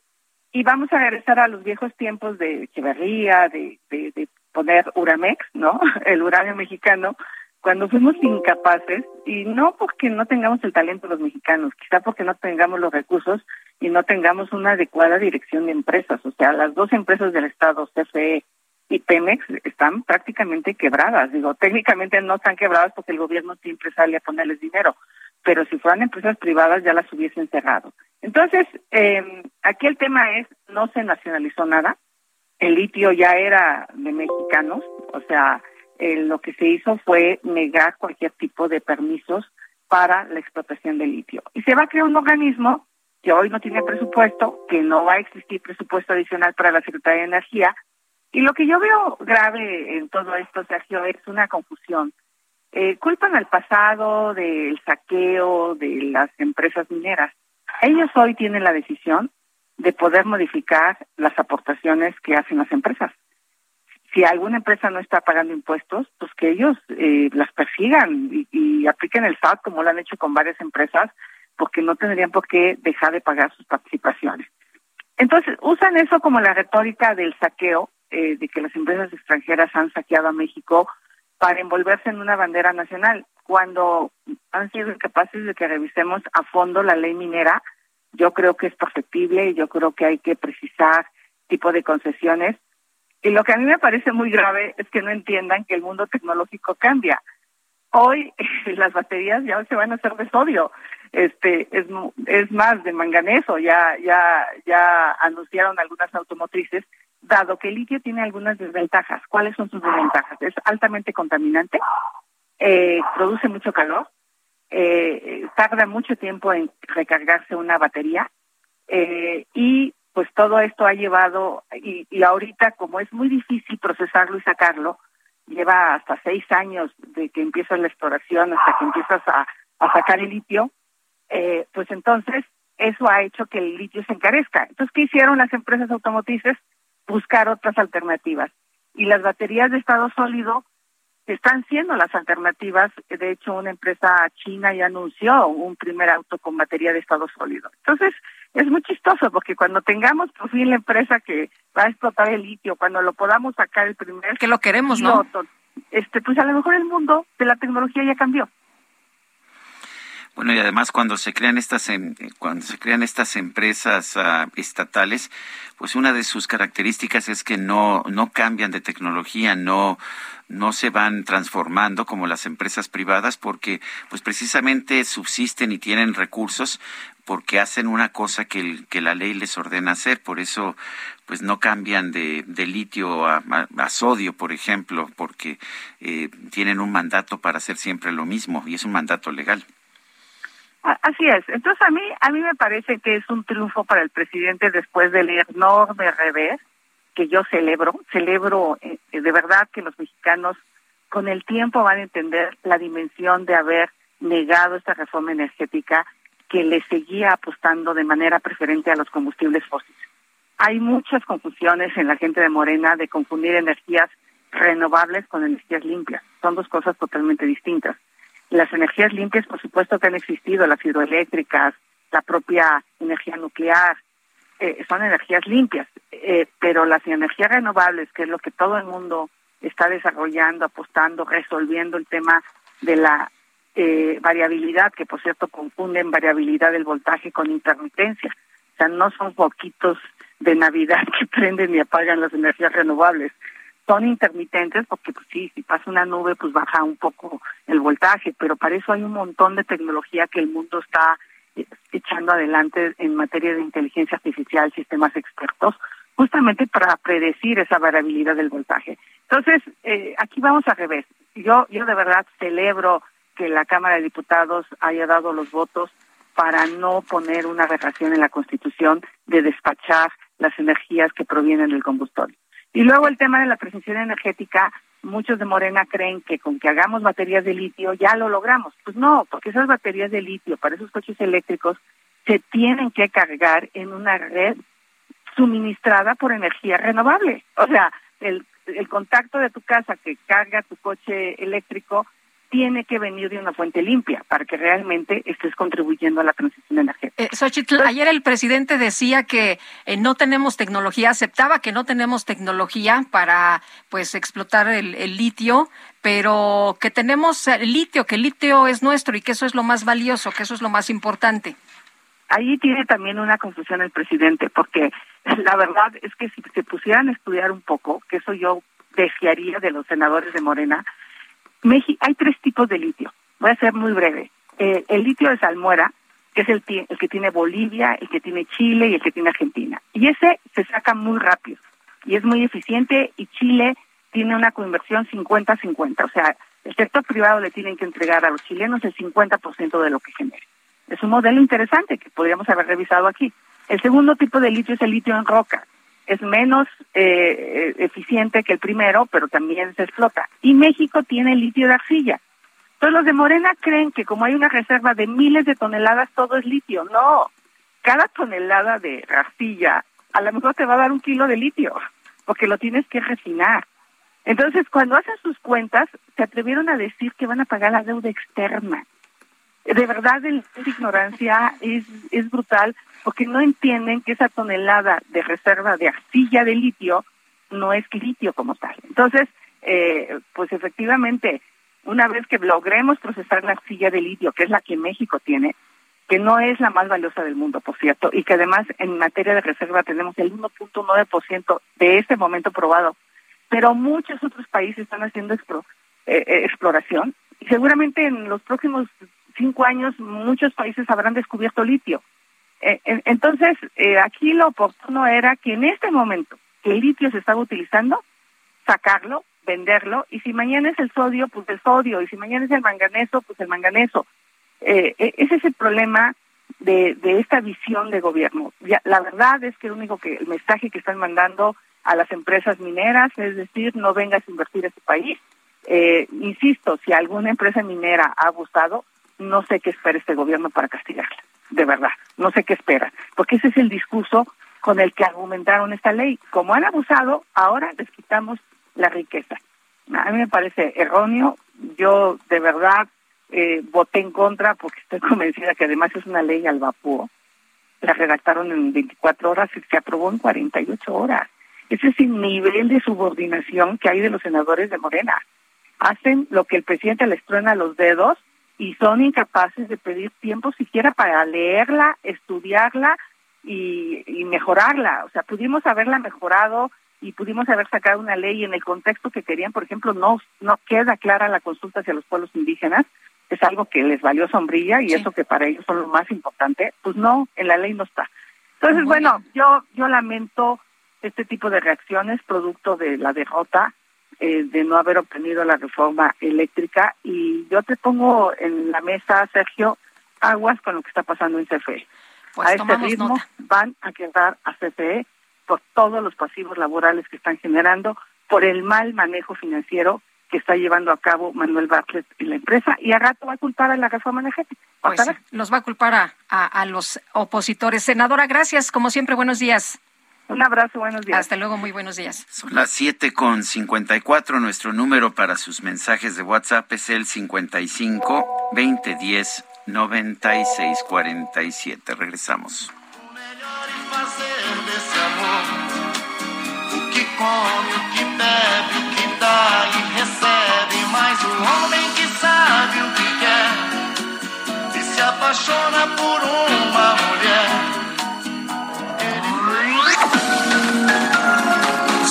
Y vamos a regresar a los viejos tiempos de Echeverría, de, de, poner Uramex, ¿no? El uranio mexicano, cuando fuimos incapaces, y no porque no tengamos el talento los mexicanos, quizá porque no tengamos los recursos y no tengamos una adecuada dirección de empresas. O sea, las dos empresas del Estado, CFE y Pemex, están prácticamente quebradas. Digo, técnicamente no están quebradas porque el gobierno siempre sale a ponerles dinero, pero si fueran empresas privadas ya las hubiesen cerrado. Entonces, eh, aquí el tema es, no se nacionalizó nada, el litio ya era de mexicanos, o sea, eh, lo que se hizo fue negar cualquier tipo de permisos para la explotación del litio. Y se va a crear un organismo que hoy no tiene presupuesto, que no va a existir presupuesto adicional para la Secretaría de Energía. Y lo que yo veo grave en todo esto, Sergio, es una confusión. Eh, culpan al pasado del saqueo de las empresas mineras. Ellos hoy tienen la decisión de poder modificar las aportaciones que hacen las empresas. Si alguna empresa no está pagando impuestos, pues que ellos eh, las persigan y, y apliquen el SAT como lo han hecho con varias empresas, porque no tendrían por qué dejar de pagar sus participaciones. Entonces, usan eso como la retórica del saqueo, eh, de que las empresas extranjeras han saqueado a México para envolverse en una bandera nacional. Cuando han sido incapaces de que revisemos a fondo la ley minera, yo creo que es perfectible y yo creo que hay que precisar tipo de concesiones. Y lo que a mí me parece muy grave es que no entiendan que el mundo tecnológico cambia. Hoy las baterías ya se van a hacer de sodio, este es es más de manganeso, ya ya ya anunciaron algunas automotrices dado que el litio tiene algunas desventajas. ¿Cuáles son sus desventajas? Es altamente contaminante, eh, produce mucho calor, eh, tarda mucho tiempo en recargarse una batería eh, y pues todo esto ha llevado, y, y ahorita como es muy difícil procesarlo y sacarlo, lleva hasta seis años de que empieza la exploración hasta que empiezas a, a sacar el litio, eh, pues entonces eso ha hecho que el litio se encarezca. Entonces, ¿qué hicieron las empresas automotrices? buscar otras alternativas. Y las baterías de estado sólido están siendo las alternativas. De hecho, una empresa china ya anunció un primer auto con batería de estado sólido. Entonces, es muy chistoso porque cuando tengamos por fin la empresa que va a explotar el litio, cuando lo podamos sacar el primer... Que lo queremos, ¿no? Este, pues a lo mejor el mundo de la tecnología ya cambió. Bueno, y además cuando se crean estas em, cuando se crean estas empresas ah, estatales, pues una de sus características es que no no cambian de tecnología, no no se van transformando como las empresas privadas porque pues precisamente subsisten y tienen recursos porque hacen una cosa que, que la ley les ordena hacer, por eso pues no cambian de, de litio a, sodio, por ejemplo, porque eh, tienen un mandato para hacer siempre lo mismo y es un mandato legal. Así es. Entonces a mí a mí me parece que es un triunfo para el presidente después del enorme revés que yo celebro. Celebro eh, de verdad que los mexicanos con el tiempo van a entender la dimensión de haber negado esta reforma energética que le seguía apostando de manera preferente a los combustibles fósiles. Hay muchas confusiones en la gente de Morena de confundir energías renovables con energías limpias. Son dos cosas totalmente distintas. Las energías limpias, por supuesto que han existido, las hidroeléctricas, la propia energía nuclear, eh, son energías limpias, eh, pero las energías renovables, que es lo que todo el mundo está desarrollando, apostando, resolviendo el tema de la eh, variabilidad, que por cierto confunden variabilidad del voltaje con intermitencia. O sea, no son poquitos de Navidad que prenden y apagan las energías renovables son intermitentes porque pues sí, si pasa una nube pues baja un poco el voltaje, pero para eso hay un montón de tecnología que el mundo está eh, echando adelante en materia de inteligencia artificial, sistemas expertos, justamente para predecir esa variabilidad del voltaje. Entonces, eh, aquí vamos al revés. Yo, yo de verdad celebro que la Cámara de Diputados haya dado los votos para no poner una relación en la Constitución de despachar las energías que provienen del combustible. Y luego el tema de la transición energética, muchos de Morena creen que con que hagamos baterías de litio ya lo logramos. Pues no, porque esas baterías de litio para esos coches eléctricos se tienen que cargar en una red suministrada por energía renovable. O sea, el, el contacto de tu casa que carga tu coche eléctrico tiene que venir de una fuente limpia para que realmente estés contribuyendo a la transición energética. Eh, ayer el presidente decía que eh, no tenemos tecnología, aceptaba que no tenemos tecnología para pues explotar el, litio, pero que tenemos el litio, que el litio es nuestro y que eso es lo más valioso, que eso es lo más importante. Ahí tiene también una confusión el presidente, porque la verdad es que si se pusieran a estudiar un poco, que eso yo desearía de los senadores de Morena, hay tres tipos de litio. Voy a ser muy breve. Eh, el litio de salmuera, que es el, el que tiene Bolivia, el que tiene Chile y el que tiene Argentina. Y ese se saca muy rápido y es muy eficiente y Chile tiene una conversión 50-50. O sea, el sector privado le tienen que entregar a los chilenos el 50% de lo que genere. Es un modelo interesante que podríamos haber revisado aquí. El segundo tipo de litio es el litio en roca es menos eh, eficiente que el primero, pero también se explota. Y México tiene litio de arcilla. Entonces los de Morena creen que como hay una reserva de miles de toneladas, todo es litio. No, cada tonelada de arcilla a lo mejor te va a dar un kilo de litio, porque lo tienes que refinar. Entonces, cuando hacen sus cuentas, se atrevieron a decir que van a pagar la deuda externa. De verdad, la ignorancia es, es brutal porque no entienden que esa tonelada de reserva de arcilla de litio no es litio como tal. Entonces, eh, pues efectivamente, una vez que logremos procesar la arcilla de litio, que es la que México tiene, que no es la más valiosa del mundo, por cierto, y que además en materia de reserva tenemos el 1.9% de este momento probado, pero muchos otros países están haciendo eh, eh, exploración y seguramente en los próximos cinco años muchos países habrán descubierto litio. Eh, entonces, eh, aquí lo oportuno era que en este momento que el litio se estaba utilizando, sacarlo, venderlo, y si mañana es el sodio, pues el sodio, y si mañana es el manganeso, pues el manganeso. Eh, e, ese es el problema de, de esta visión de gobierno. la verdad es que el único que el mensaje que están mandando a las empresas mineras es decir, no vengas a invertir a este país. insisto, si alguna empresa minera ha abusado, no sé qué espera este gobierno para castigarla de verdad, no sé qué esperan, porque ese es el discurso con el que argumentaron esta ley. Como han abusado, ahora les quitamos la riqueza. A mí me parece erróneo. Yo de verdad eh, voté en contra porque estoy convencida que además es una ley al vapor. La redactaron en 24 horas y se aprobó en 48 horas. Ese es el nivel de subordinación que hay de los senadores de Morena. Hacen lo que el presidente les truena los dedos y son incapaces de pedir tiempo siquiera para leerla, estudiarla y, y mejorarla. O sea, pudimos haberla mejorado y pudimos haber sacado una ley en el contexto que querían, por ejemplo, no, no queda clara la consulta hacia los pueblos indígenas, es algo que les valió sombrilla y eso que para ellos son lo más importante, pues no, en la ley no está. Entonces, bueno, yo yo lamento este tipo de reacciones producto de la derrota eh, de no haber obtenido la reforma eléctrica y yo te pongo en la mesa, Sergio, aguas con lo que está pasando en CFE. Pues a este ritmo van a quedar a CFE por todos los pasivos laborales que están generando, por el mal manejo financiero que está llevando a cabo Manuel Bartlett y la empresa, y a rato va a culpar a la reforma energética. Pues los va a culpar a, a, a, los opositores. Senadora, gracias. Como siempre, buenos días. Un abrazo, buenos días. Hasta luego, muy buenos días. Son las siete con cincuenta y cuatro. Nuestro número para sus mensajes de WhatsApp es el 55 2010 9647. Regresamos. come, o que bebe, o que dá e recebe. Mas o homem que sabe o que quer e se apaixona por uma mulher.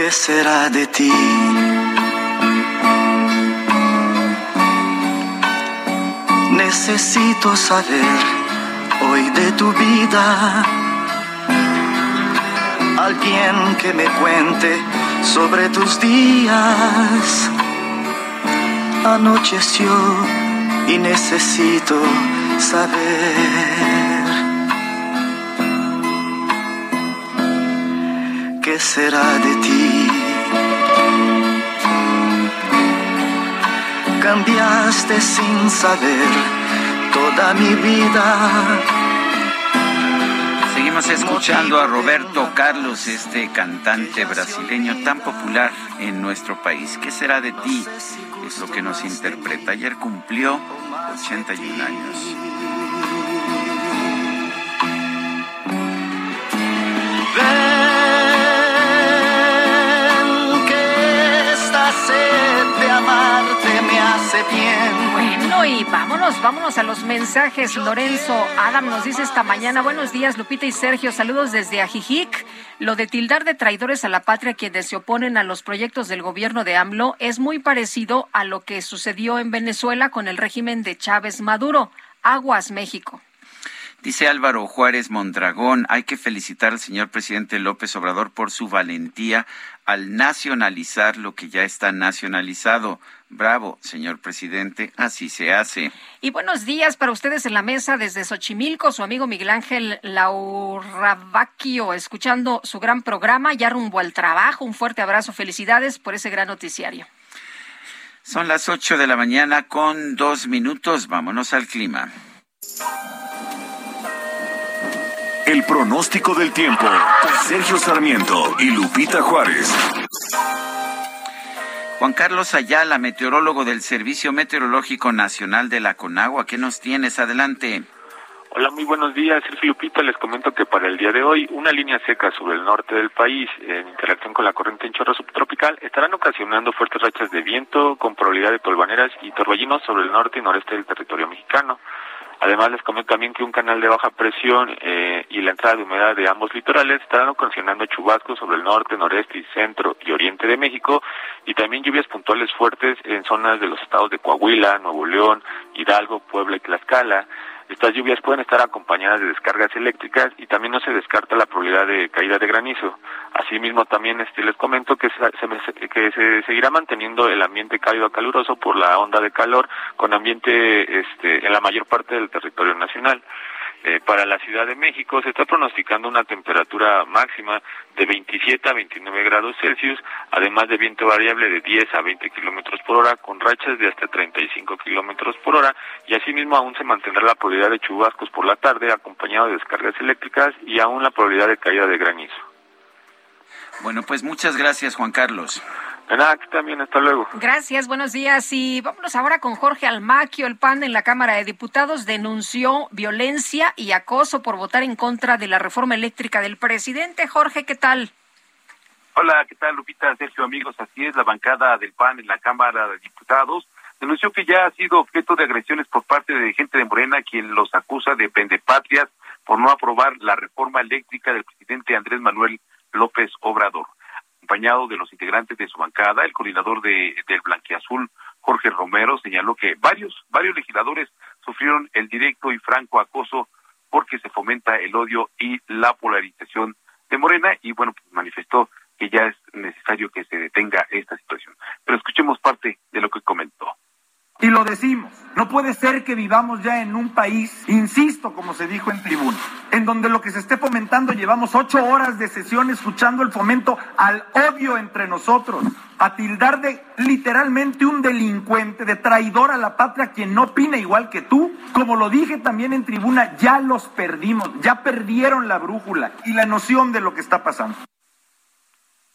¿Qué será de ti? Necesito saber hoy de tu vida. Alguien que me cuente sobre tus días. Anocheció y necesito saber. ¿Qué será de ti? Cambiaste sin saber toda mi vida. Seguimos escuchando a Roberto Carlos, este cantante brasileño tan popular en nuestro país. ¿Qué será de ti? Es lo que nos interpreta. Ayer cumplió 81 años. Ven Bueno, y vámonos, vámonos a los mensajes. Lorenzo Adam nos dice esta mañana, buenos días Lupita y Sergio, saludos desde Ajijic. Lo de tildar de traidores a la patria quienes se oponen a los proyectos del gobierno de AMLO es muy parecido a lo que sucedió en Venezuela con el régimen de Chávez Maduro. Aguas, México. Dice Álvaro Juárez Mondragón, hay que felicitar al señor presidente López Obrador por su valentía al nacionalizar lo que ya está nacionalizado. Bravo, señor presidente, así se hace. Y buenos días para ustedes en la mesa desde Xochimilco, su amigo Miguel Ángel Lauravaquio, escuchando su gran programa, ya rumbo al trabajo. Un fuerte abrazo, felicidades por ese gran noticiario. Son las ocho de la mañana con dos minutos, vámonos al clima. El pronóstico del tiempo. Sergio Sarmiento y Lupita Juárez. Juan Carlos Ayala, meteorólogo del Servicio Meteorológico Nacional de la Conagua, ¿qué nos tienes? Adelante. Hola, muy buenos días, Sergio Lupita. Les comento que para el día de hoy, una línea seca sobre el norte del país, en interacción con la corriente en chorro subtropical, estarán ocasionando fuertes rachas de viento con probabilidad de tolvaneras y torbellinos sobre el norte y noreste del territorio mexicano. Además, les comento también que un canal de baja presión eh, y la entrada de humedad de ambos litorales estarán ocasionando chubascos sobre el norte, noreste y centro y oriente de México y también lluvias puntuales fuertes en zonas de los estados de Coahuila, Nuevo León, Hidalgo, Puebla y Tlaxcala. Estas lluvias pueden estar acompañadas de descargas eléctricas y también no se descarta la probabilidad de caída de granizo. Asimismo, también este, les comento que se, seguirá manteniendo el ambiente cálido a caluroso por la onda de calor con ambiente este, en la mayor parte del territorio nacional. Eh, para la Ciudad de México se está pronosticando una temperatura máxima de 27 a 29 grados Celsius, además de viento variable de 10 a 20 kilómetros por hora, con rachas de hasta 35 kilómetros por hora, y asimismo aún se mantendrá la probabilidad de chubascos por la tarde, acompañado de descargas eléctricas y aún la probabilidad de caída de granizo. Bueno, pues muchas gracias, Juan Carlos también, hasta luego. Gracias, buenos días. Y vámonos ahora con Jorge Almaquio. El PAN en la Cámara de Diputados denunció violencia y acoso por votar en contra de la reforma eléctrica del presidente. Jorge, ¿qué tal? Hola, ¿qué tal, Lupita? Sergio, amigos. Así es, la bancada del PAN en la Cámara de Diputados denunció que ya ha sido objeto de agresiones por parte de gente de Morena, quien los acusa de pendepatrias por no aprobar la reforma eléctrica del presidente Andrés Manuel López Obrador acompañado de los integrantes de su bancada, el coordinador de, del Blanquiazul, Jorge Romero, señaló que varios, varios legisladores sufrieron el directo y franco acoso porque se fomenta el odio y la polarización de Morena y bueno, pues manifestó que ya es necesario que se detenga esta situación. Pero escuchemos parte de lo que comentó. Y lo decimos, no puede ser que vivamos ya en un país, insisto, como se dijo en tribuna, en donde lo que se esté fomentando llevamos ocho horas de sesión escuchando el fomento al odio entre nosotros, a tildar de literalmente un delincuente, de traidor a la patria quien no opina igual que tú. Como lo dije también en tribuna, ya los perdimos, ya perdieron la brújula y la noción de lo que está pasando.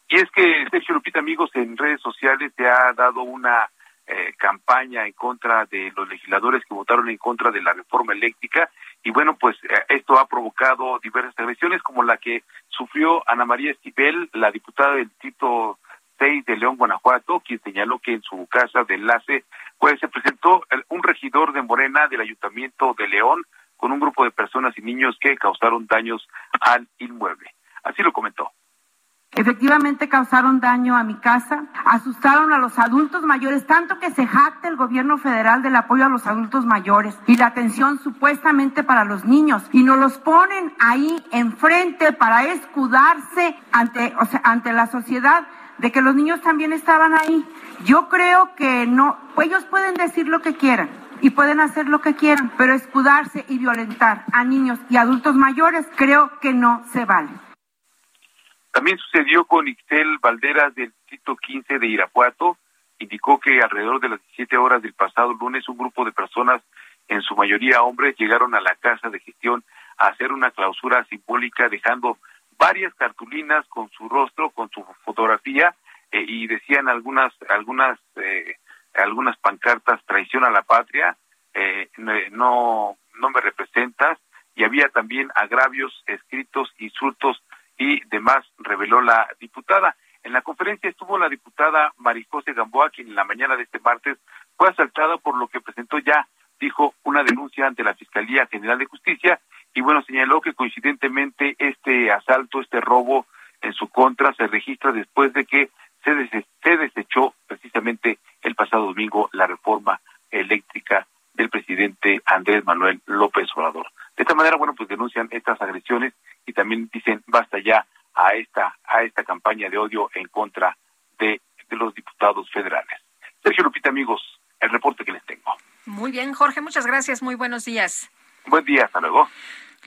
Y es que, Sergio Lupita, amigos, en redes sociales se ha dado una eh, campaña en contra de los legisladores que votaron en contra de la reforma eléctrica y bueno pues eh, esto ha provocado diversas agresiones como la que sufrió Ana María Estibel, la diputada del Tito 6 de León, Guanajuato, quien señaló que en su casa de enlace pues se presentó un regidor de Morena del Ayuntamiento de León con un grupo de personas y niños que causaron daños al inmueble. Así lo comentó. Efectivamente causaron daño a mi casa, asustaron a los adultos mayores, tanto que se jacta el gobierno federal del apoyo a los adultos mayores y la atención supuestamente para los niños y nos los ponen ahí enfrente para escudarse ante, ante la sociedad de que los niños también estaban ahí. Yo creo que no, ellos pueden decir lo que quieran, y pueden hacer lo que quieran, pero escudarse y violentar a niños y adultos mayores creo que no se vale. También sucedió con Ixel Valderas del Distrito 15 de Irapuato. Indicó que alrededor de las 17 horas del pasado lunes un grupo de personas, en su mayoría hombres, llegaron a la casa de gestión a hacer una clausura simbólica dejando varias cartulinas con su rostro, con su fotografía eh, y decían algunas algunas eh, algunas pancartas traición a la patria, eh, no no me representas y había también agravios escritos, insultos y demás, reveló la diputada. En la conferencia estuvo la diputada Marijose Gamboa, quien en la mañana de este martes fue asaltada por lo que presentó ya, dijo, una denuncia ante la Fiscalía General de Justicia y bueno, señaló que coincidentemente este asalto, este robo en su contra se registra después de que se, se desechó precisamente el pasado domingo la reforma eléctrica del presidente Andrés Manuel López Obrador. De esta manera, bueno, pues denuncian estas agresiones y también dicen basta ya a esta a esta campaña de odio en contra de, de los diputados federales. Sergio Lupita, amigos, el reporte que les tengo. Muy bien, Jorge, muchas gracias. Muy buenos días. Buen día, hasta luego.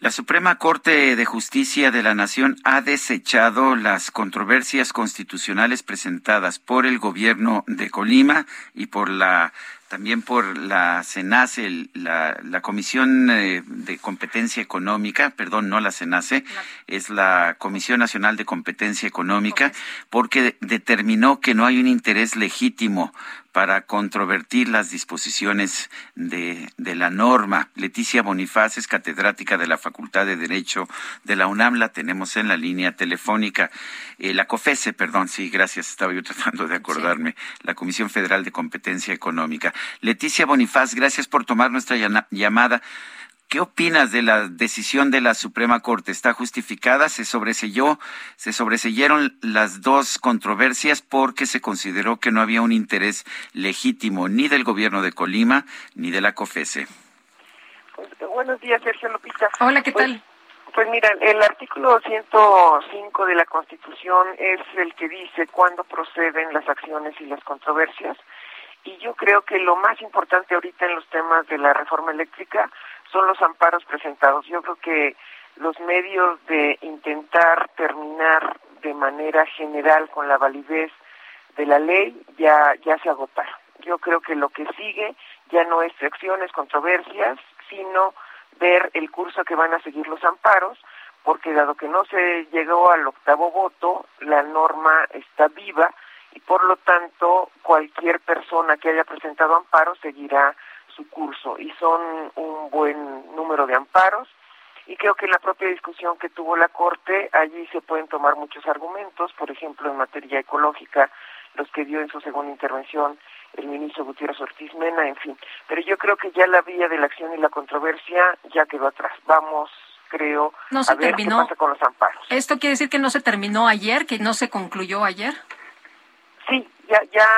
La Suprema Corte de Justicia de la Nación ha desechado las controversias constitucionales presentadas por el gobierno de Colima y por la también por la CENACE, la, la Comisión eh, de Competencia Económica, perdón, no la CENACE, es la Comisión Nacional de Competencia Económica, porque determinó que no hay un interés legítimo para controvertir las disposiciones de, de, la norma. Leticia Bonifaz es catedrática de la Facultad de Derecho de la UNAM, la tenemos en la línea telefónica. Eh, la COFESE, perdón, sí, gracias, estaba yo tratando de acordarme, la Comisión Federal de Competencia Económica. Leticia Bonifaz, gracias por tomar nuestra llamada. ¿Qué opinas de la decisión de la Suprema Corte? ¿Está justificada? ¿Se sobreselló, se sobreseyeron las dos controversias porque se consideró que no había un interés legítimo ni del gobierno de Colima ni de la COFESE? Pues, buenos días, Sergio Lupita. Hola, ¿qué Pues, tal? Pues mira, el artículo 105 de la Constitución es el que dice cuándo proceden las acciones y las controversias. Y yo creo que lo más importante ahorita en los temas de la reforma eléctrica son los amparos presentados. Yo creo que los medios de intentar terminar de manera general con la validez de la ley ya, ya se agotaron. Yo creo que lo que sigue ya no es acciones, controversias, sino ver el curso que van a seguir los amparos, porque dado que no se llegó al octavo voto, la norma está viva y por lo tanto cualquier persona que haya presentado amparo seguirá su curso y son un buen número de amparos y creo que en la propia discusión que tuvo la Corte allí se pueden tomar muchos argumentos, por ejemplo en materia ecológica, los que dio en su segunda intervención el ministro Gutiérrez Ortiz Mena, en fin. Pero yo creo que ya la vía de la acción y la controversia ya quedó atrás. Vamos, creo, No se a ver terminó. qué pasa con los amparos. ¿Esto quiere decir que no se terminó ayer, que no se concluyó ayer? Sí, ya, ya,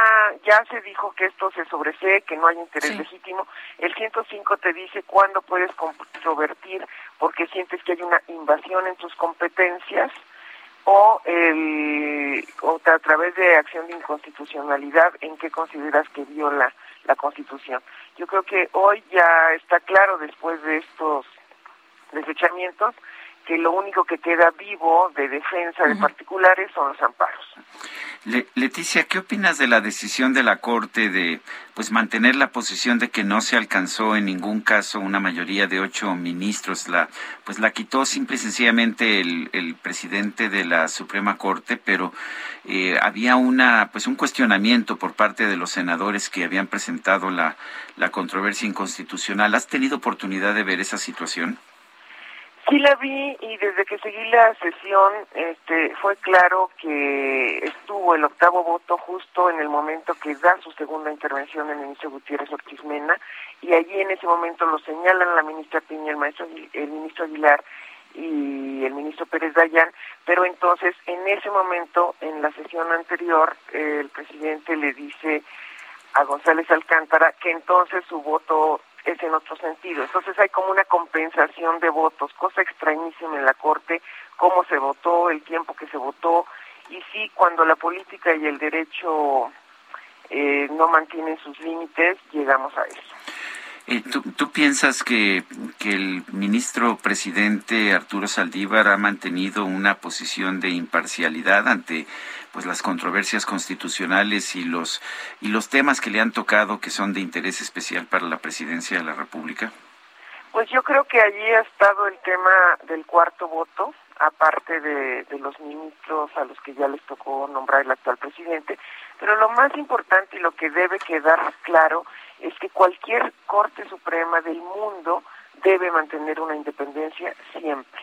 ya se dijo que esto se sobresee, que no hay interés legítimo. El 105 te dice cuándo puedes controvertir porque sientes que hay una invasión en tus competencias o, el, o a través de acción de inconstitucionalidad en que consideras que viola la Constitución. Yo creo que hoy ya está claro después de estos desechamientos que lo único que queda vivo de defensa de particulares son los amparos. Le- Leticia, ¿qué opinas de la decisión de la Corte de pues mantener la posición de que no se alcanzó en ningún caso una mayoría de ocho ministros? La pues la quitó simple y sencillamente el, el presidente de la Suprema Corte, pero eh, había una pues un cuestionamiento por parte de los senadores que habían presentado la la controversia inconstitucional. ¿Has tenido oportunidad de ver esa situación? Sí la vi y desde que seguí la sesión este, fue claro que estuvo el octavo voto justo en el momento que da su segunda intervención el ministro Gutiérrez Ortiz Mena y allí en ese momento lo señalan la ministra Piña, el, maestro, el ministro Aguilar y el ministro Pérez Dayán, pero entonces en ese momento, en la sesión anterior, el presidente le dice a González Alcántara que entonces su voto es en otro sentido. Entonces hay como una compensación de votos, cosa extrañísima en la Corte, cómo se votó, el tiempo que se votó, y sí, cuando la política y el derecho eh, no mantienen sus límites, llegamos a eso. Eh, ¿tú, piensas que, que el ministro presidente Arturo Saldívar ha mantenido una posición de imparcialidad ante pues las controversias constitucionales y los y los temas que le han tocado que son de interés especial para la presidencia de la República? Pues yo creo que allí ha estado el tema del cuarto voto, aparte de, de los ministros a los que ya les tocó nombrar el actual presidente, pero lo más importante y lo que debe quedar claro es que cualquier Corte Suprema del mundo debe mantener una independencia siempre.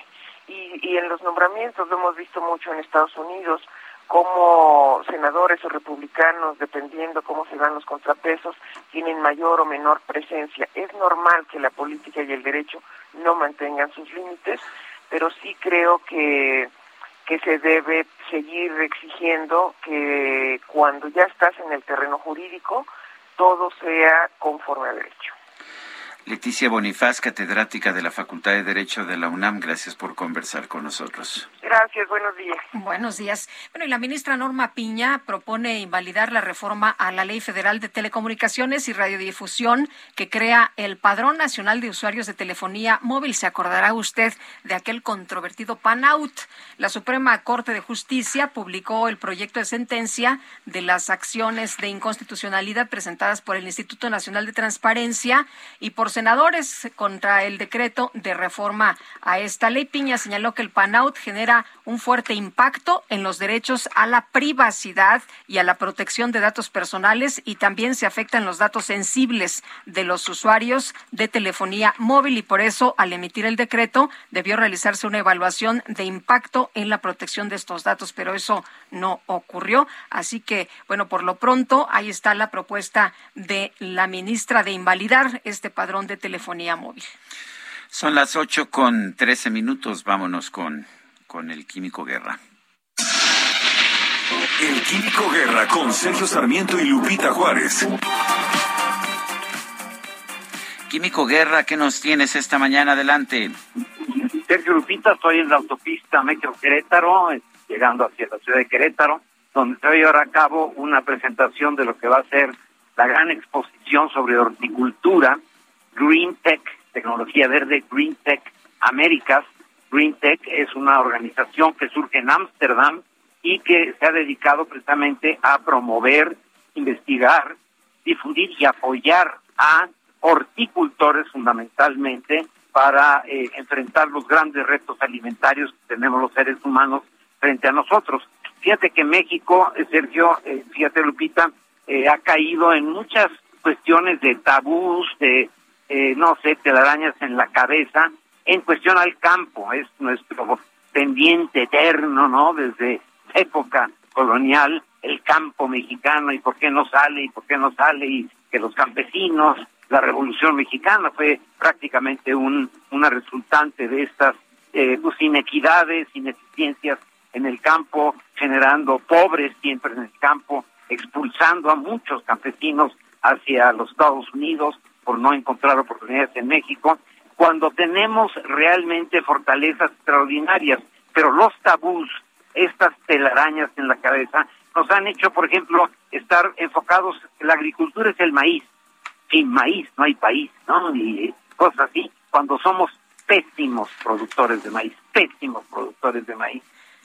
Y, y en los nombramientos lo hemos visto mucho en Estados Unidos, como senadores o republicanos, dependiendo cómo se dan los contrapesos, tienen mayor o menor presencia. Es normal que la política y el derecho no mantengan sus límites, pero sí creo que que se debe seguir exigiendo que cuando ya estás en el terreno jurídico todo sea conforme a derecho. Leticia Bonifaz, catedrática de la Facultad de Derecho de la UNAM, gracias por conversar con nosotros. Gracias, buenos días. Buenos días. Bueno, y la ministra Norma Piña propone invalidar la reforma a la Ley Federal de Telecomunicaciones y Radiodifusión que crea el Padrón Nacional de Usuarios de Telefonía Móvil. Se acordará usted de aquel controvertido PANOUT. La Suprema Corte de Justicia publicó el proyecto de sentencia de las acciones de inconstitucionalidad presentadas por el Instituto Nacional de Transparencia y por senadores contra el decreto de reforma a esta ley. Piña señaló que el PANOUT genera un fuerte impacto en los derechos a la privacidad y a la protección de datos personales y también se afectan los datos sensibles de los usuarios de telefonía móvil y por eso al emitir el decreto debió realizarse una evaluación de impacto en la protección de estos datos, pero eso no ocurrió. Así que, bueno, por lo pronto ahí está la propuesta de la ministra de invalidar este padrón de telefonía móvil. Son las ocho con trece minutos. Vámonos con, con el Químico Guerra. El Químico Guerra con Sergio Sarmiento y Lupita Juárez. Químico Guerra, ¿qué nos tienes esta mañana? Adelante. Sergio Lupita, estoy en la autopista Metro Querétaro, llegando hacia la ciudad de Querétaro, donde se va a llevar a cabo una presentación de lo que va a ser la gran exposición sobre horticultura, Green Tech, tecnología verde, Green Tech Américas. Green Tech es una organización que surge en Ámsterdam y que se ha dedicado precisamente a promover, investigar, difundir y apoyar a horticultores fundamentalmente para eh, enfrentar los grandes retos alimentarios que tenemos los seres humanos frente a nosotros. Fíjate que México, eh, Sergio, eh, fíjate Lupita, ha caído en muchas cuestiones de tabús, de, no sé, telarañas en la cabeza, en cuestión al campo. Es nuestro pendiente eterno, ¿no? Desde época colonial, el campo mexicano y por qué no sale y por qué no sale y que los campesinos, la revolución mexicana fue prácticamente un, una resultante de estas eh, pues, inequidades, ineficiencias en el campo, generando pobres siempre en el campo, expulsando a muchos campesinos hacia los Estados Unidos por no encontrar oportunidades en México, cuando tenemos realmente fortalezas extraordinarias, pero los tabús, estas telarañas en la cabeza, nos han hecho, por ejemplo, estar enfocados, la agricultura es el maíz, sin maíz no hay país, ¿no? Y cosas así, cuando somos pésimos productores de maíz, pésimos productores de maíz.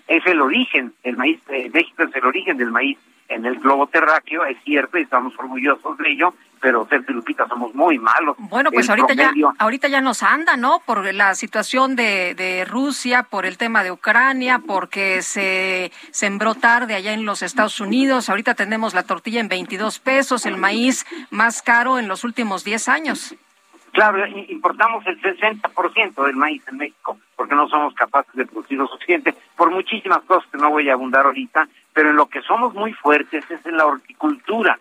Es el origen, el maíz, México es el origen del maíz en el globo terráqueo, es cierto, y estamos orgullosos de ello, pero Sergio Lupita somos muy malos. Bueno, pues ahorita ya ahorita ya nos anda, ¿no? Por la situación de, de Rusia, por el tema de Ucrania, porque se sembró tarde allá en los Estados Unidos. Ahorita tenemos la tortilla en 22 pesos, el maíz más caro en los últimos 10 años. Claro, importamos el 60% del maíz en México porque no somos capaces de producir lo suficiente por muchísimas cosas que no voy a abundar ahorita, pero en lo que somos muy fuertes es en la horticultura.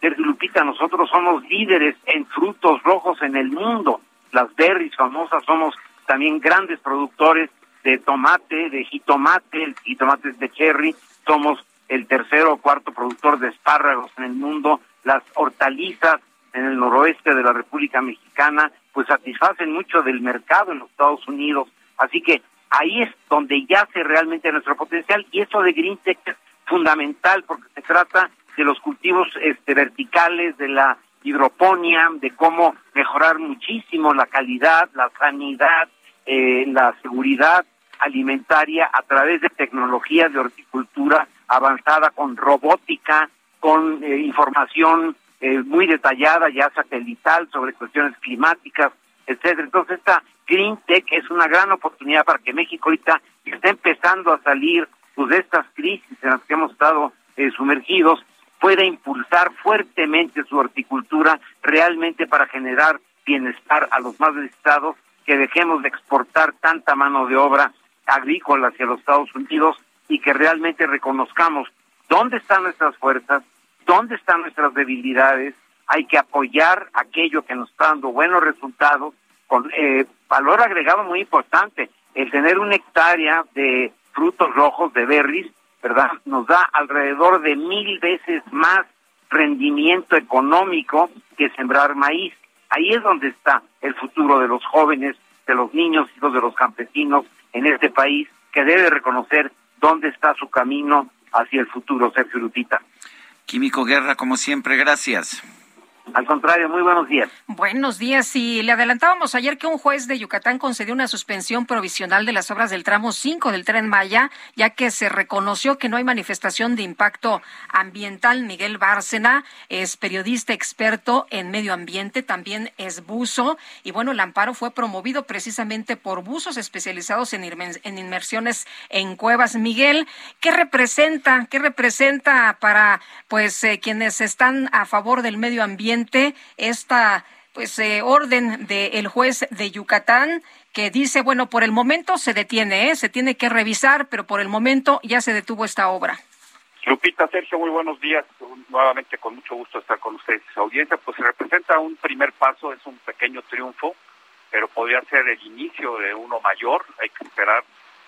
Sergio Lupita, nosotros somos líderes en frutos rojos en el mundo. Las berries famosas somos también grandes productores de tomate, de jitomate, el de cherry, somos el tercero o cuarto productor de espárragos en el mundo, las hortalizas en el noroeste de la República Mexicana, pues satisfacen mucho del mercado en los Estados Unidos. Así que ahí es donde yace realmente nuestro potencial y eso de Green Tech es fundamental porque se trata de los cultivos este, verticales, de la hidroponía, de cómo mejorar muchísimo la calidad, la sanidad, eh, la seguridad alimentaria a través de tecnologías de horticultura avanzada con robótica, con eh, información eh, muy detallada ya satelital sobre cuestiones climáticas, etcétera. Entonces esta Green Tech es una gran oportunidad para que México ahorita esté empezando a salir de estas crisis en las que hemos estado sumergidos pueda impulsar fuertemente su horticultura realmente para generar bienestar a los más necesitados, que dejemos de exportar tanta mano de obra agrícola hacia los Estados Unidos y que realmente reconozcamos dónde están nuestras fuerzas, dónde están nuestras debilidades, hay que apoyar aquello que nos está dando buenos resultados, con eh, valor agregado muy importante, el tener una hectárea de frutos rojos, de berries, ¿verdad? Nos da alrededor de mil veces más rendimiento económico que sembrar maíz. Ahí es donde está el futuro de los jóvenes, de los niños, hijos de los campesinos en este país, que debe reconocer dónde está su camino hacia el futuro, Sergio Lupita. Químico Guerra, como siempre, gracias. Al contrario, muy buenos días. Buenos días. Y le adelantábamos ayer que un juez de Yucatán concedió una suspensión provisional de las obras del tramo 5 del tren Maya, ya que se reconoció que no hay manifestación de impacto ambiental. Miguel Bárcena es periodista experto en medio ambiente, también es buzo. Y bueno, el amparo fue promovido precisamente por buzos especializados en, inmersiones en cuevas. Miguel, ¿qué representa? ¿Qué representa para pues eh, quienes están a favor del medio ambiente? Esta pues eh, orden del juez de Yucatán que dice, bueno, por el momento se detiene, ¿eh? se tiene que revisar, pero por el momento ya se detuvo esta obra. Lupita, Sergio, muy buenos días. Nuevamente con mucho gusto estar con ustedes. Su audiencia, pues representa un primer paso, es un pequeño triunfo, pero podría ser el inicio de uno mayor. Hay que esperar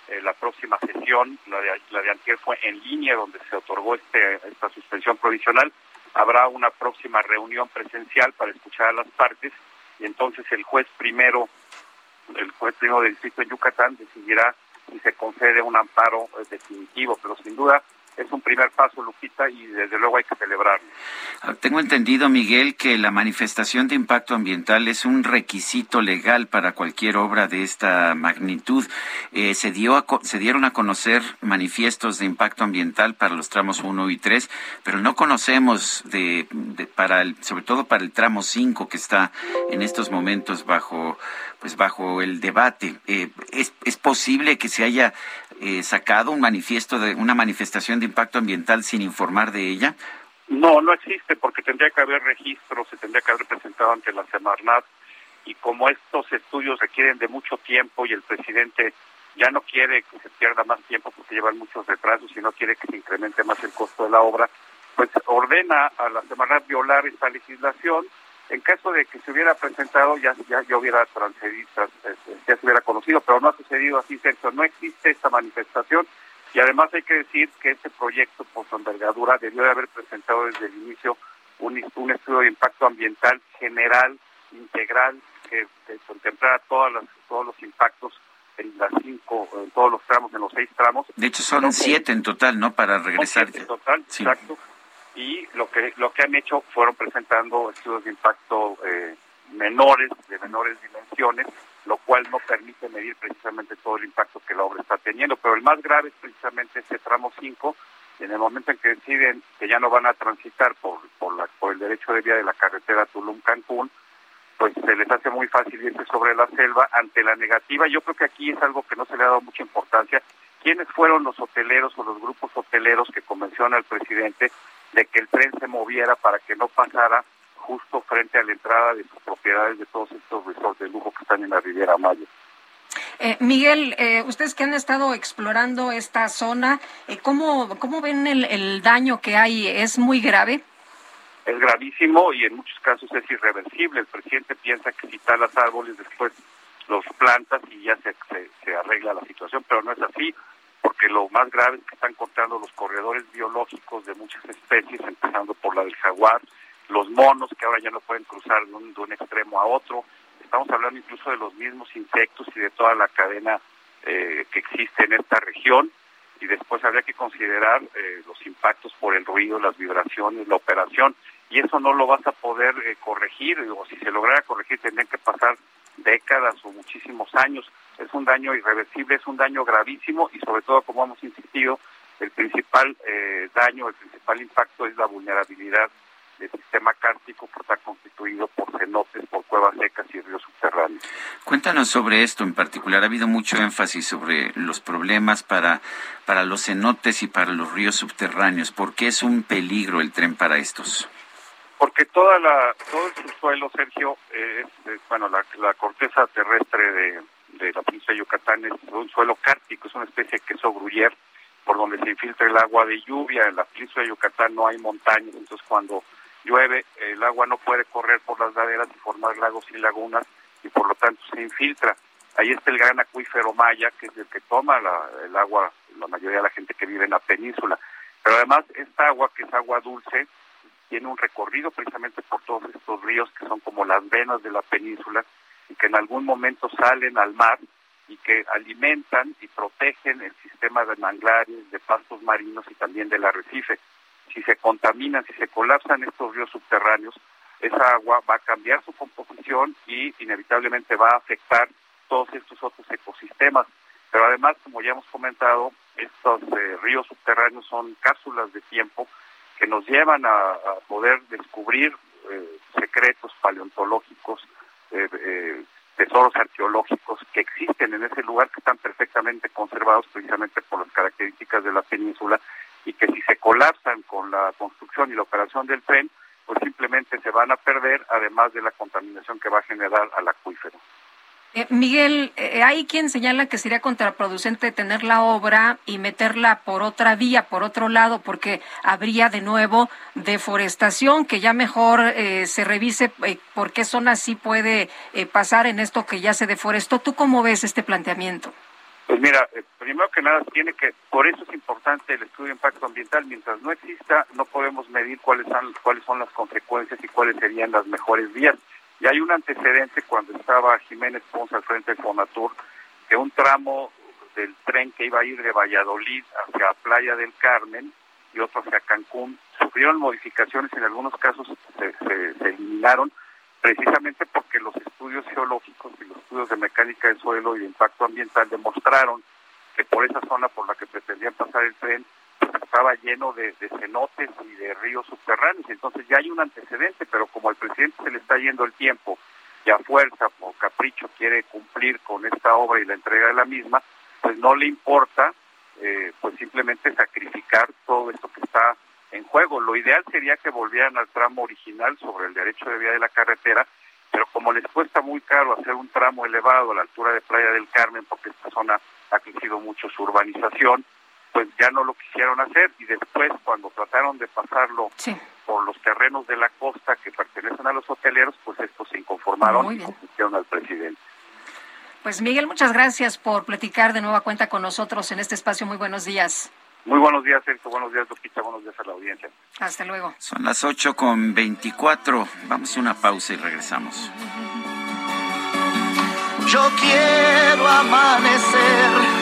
eh, la próxima sesión, la de, la de antier fue en línea, donde se otorgó este, esta suspensión provisional habrá una próxima reunión presencial para escuchar a las partes y entonces el juez primero, el juez primero del distrito de Yucatán decidirá si se concede un amparo eh, definitivo, pero sin duda es un primer paso, Lupita, y desde luego hay que celebrarlo. Ah, tengo entendido, Miguel, que la manifestación de impacto ambiental es un requisito legal para cualquier obra de esta magnitud. Eh, se, dio se dieron a conocer manifiestos de impacto ambiental para los tramos 1 y 3, pero no conocemos, de, para el, sobre todo para el tramo 5 que está en estos momentos bajo pues bajo el debate. Eh, ¿es, ¿Es posible que se haya eh, sacado un manifiesto de una manifestación de impacto ambiental sin informar de ella? No, no existe porque tendría que haber registro, se tendría que haber presentado ante la Semarnat y como estos estudios requieren de mucho tiempo y el presidente ya no quiere que se pierda más tiempo porque llevan muchos retrasos y no quiere que se incremente más el costo de la obra, pues ordena a la Semarnat violar esta legislación en caso de que se hubiera presentado ya ya, hubiera transferido, eh, ya se hubiera conocido, pero no ha sucedido así, Sergio. No existe esta manifestación y además hay que decir que este proyecto por su envergadura debió de haber presentado desde el inicio un, un estudio de impacto ambiental general, integral, que, contemplara todas las, todos los impactos en las cinco, en todos los tramos, en los seis tramos. De hecho, son siete en total, ¿no? Para regresar. en total, exacto y lo que lo que han hecho fueron presentando estudios de impacto eh, menores, de menores dimensiones, lo cual no permite medir precisamente todo el impacto que la obra está teniendo. Pero el más grave es precisamente este tramo 5, en el momento en que deciden que ya no van a transitar por, por, la, por el derecho de vía de la carretera Tulum-Cancún, pues se les hace muy fácil irse sobre la selva ante la negativa. Yo creo que aquí es algo que no se le ha dado mucha importancia. ¿Quiénes fueron los hoteleros o los grupos hoteleros que convencionan al presidente de que el tren se moviera para que no pasara justo frente a la entrada de sus propiedades de todos estos resorts de lujo que están en la Riviera Maya. Eh, Miguel, eh, ustedes que han estado explorando esta zona, eh, ¿cómo, ¿cómo ven el, el daño que hay? ¿Es muy grave? Es gravísimo y en muchos casos es irreversible. El presidente piensa que si talas árboles después los plantas y ya se, se, se arregla la situación, pero no es así porque lo más grave es que están cortando los corredores biológicos de muchas especies, empezando por la del jaguar, los monos que ahora ya no pueden cruzar de un, extremo a otro. Estamos hablando incluso de los mismos insectos y de toda la cadena eh, que existe en esta región. Y después habría que considerar eh, los impactos por el ruido, las vibraciones, la operación. Y eso no lo vas a poder eh, corregir, o si se lograra corregir tendrían que pasar décadas o muchísimos años es un daño irreversible, es un daño gravísimo y sobre todo, como hemos insistido, el principal eh, daño, el principal impacto es la vulnerabilidad del sistema cártico que está constituido por cenotes, por cuevas secas y ríos subterráneos. Cuéntanos sobre esto en particular. Ha habido mucho énfasis sobre los problemas para, para los cenotes y para los ríos subterráneos. ¿Por qué es un peligro el tren para estos? Porque toda la, todo el subsuelo, Sergio, es, bueno, la corteza terrestre de, de la península de Yucatán es un suelo cártico, es una especie de queso gruyere por donde se infiltra el agua de lluvia. En la península de Yucatán no hay montañas, entonces cuando llueve el agua no puede correr por las laderas y formar lagos y lagunas y por lo tanto se infiltra. Ahí está el gran acuífero Maya, que es el que toma el agua la mayoría de la gente que vive en la península. Pero además esta agua, que es agua dulce, tiene un recorrido precisamente por todos estos ríos que son como las venas de la península y que en algún momento salen al mar y que alimentan y protegen el sistema de manglares, de pastos marinos y también del arrecife. Si se contaminan, si se colapsan estos ríos subterráneos, esa agua va a cambiar su composición y inevitablemente va a afectar todos estos otros ecosistemas. Pero además, como ya hemos comentado, estos eh, ríos subterráneos son cápsulas de tiempo que nos llevan a, poder descubrir eh, secretos paleontológicos, eh, eh, tesoros arqueológicos que existen en ese lugar que están perfectamente conservados precisamente por las características de la península y que si se colapsan con la construcción y la operación del tren, pues simplemente se van a perder, además de la contaminación que va a generar al acuífero. Eh, Miguel, eh, hay quien señala que sería contraproducente tener la obra y meterla por otra vía, por otro lado, porque habría de nuevo deforestación, que ya mejor eh, se revise por qué zona sí puede pasar en esto que ya se deforestó. ¿Tú cómo ves este planteamiento? Pues mira, primero que nada tiene que, por eso es importante el estudio de impacto ambiental. Mientras no exista, no podemos medir cuáles son, cuáles son las consecuencias y cuáles serían las mejores vías Y hay un antecedente cuando estaba Jiménez Ponce al frente de Fonatur, que un tramo del tren que iba a ir de Valladolid hacia Playa del Carmen y otro hacia Cancún sufrieron modificaciones, en algunos casos se, se eliminaron precisamente porque los estudios geológicos y los estudios de mecánica del suelo y de impacto ambiental demostraron que por esa zona por la que pretendían pasar el tren estaba lleno de, cenotes y de ríos subterráneos. Entonces ya hay un antecedente, pero como al presidente se le está yendo el tiempo y a fuerza, por capricho, quiere cumplir con esta obra y la entrega de la misma, pues no le importa eh, pues simplemente sacrificar todo esto que está en juego. Lo ideal sería que volvieran al tramo original sobre el derecho de vía de la carretera, pero como les cuesta muy caro hacer un tramo elevado a la altura de Playa del Carmen, porque esta zona ha crecido mucho su urbanización, pues ya no lo quisieron hacer y después cuando trataron de pasarlo por los terrenos de la costa que pertenecen a los hoteleros, pues estos se inconformaron y convirtieron al presidente. Pues Miguel, muchas gracias por platicar de nueva cuenta con nosotros en este espacio. Muy buenos días. Muy buenos días, Sergio. Buenos días, Lupita. Buenos días a la audiencia. Hasta luego. Son las 8 con 24. Vamos a una pausa y regresamos. Yo quiero amanecer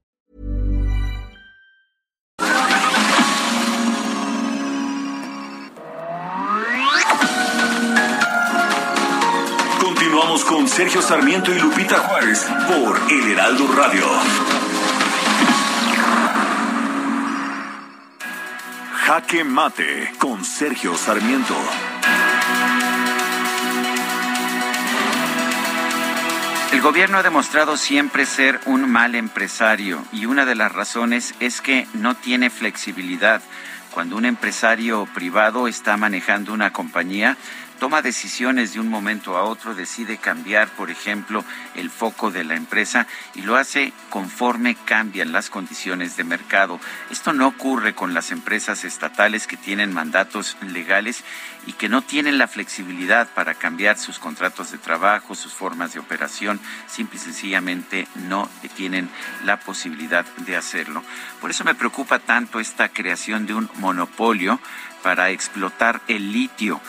Continuamos con Sergio Sarmiento y Lupita Juárez por El Heraldo Radio. Jaque Mate con Sergio Sarmiento. El gobierno ha demostrado siempre ser un mal empresario y una de las razones es que no tiene flexibilidad. Cuando un empresario privado está manejando una compañía, toma decisiones de un momento a otro, decide cambiar, por ejemplo, el foco de la empresa y lo hace conforme cambian las condiciones de mercado. Esto no ocurre con las empresas estatales que tienen mandatos legales y que no tienen la flexibilidad para cambiar sus contratos de trabajo, sus formas de operación, simple y sencillamente no tienen la posibilidad de hacerlo. Por eso me preocupa tanto esta creación de un monopolio para explotar el litio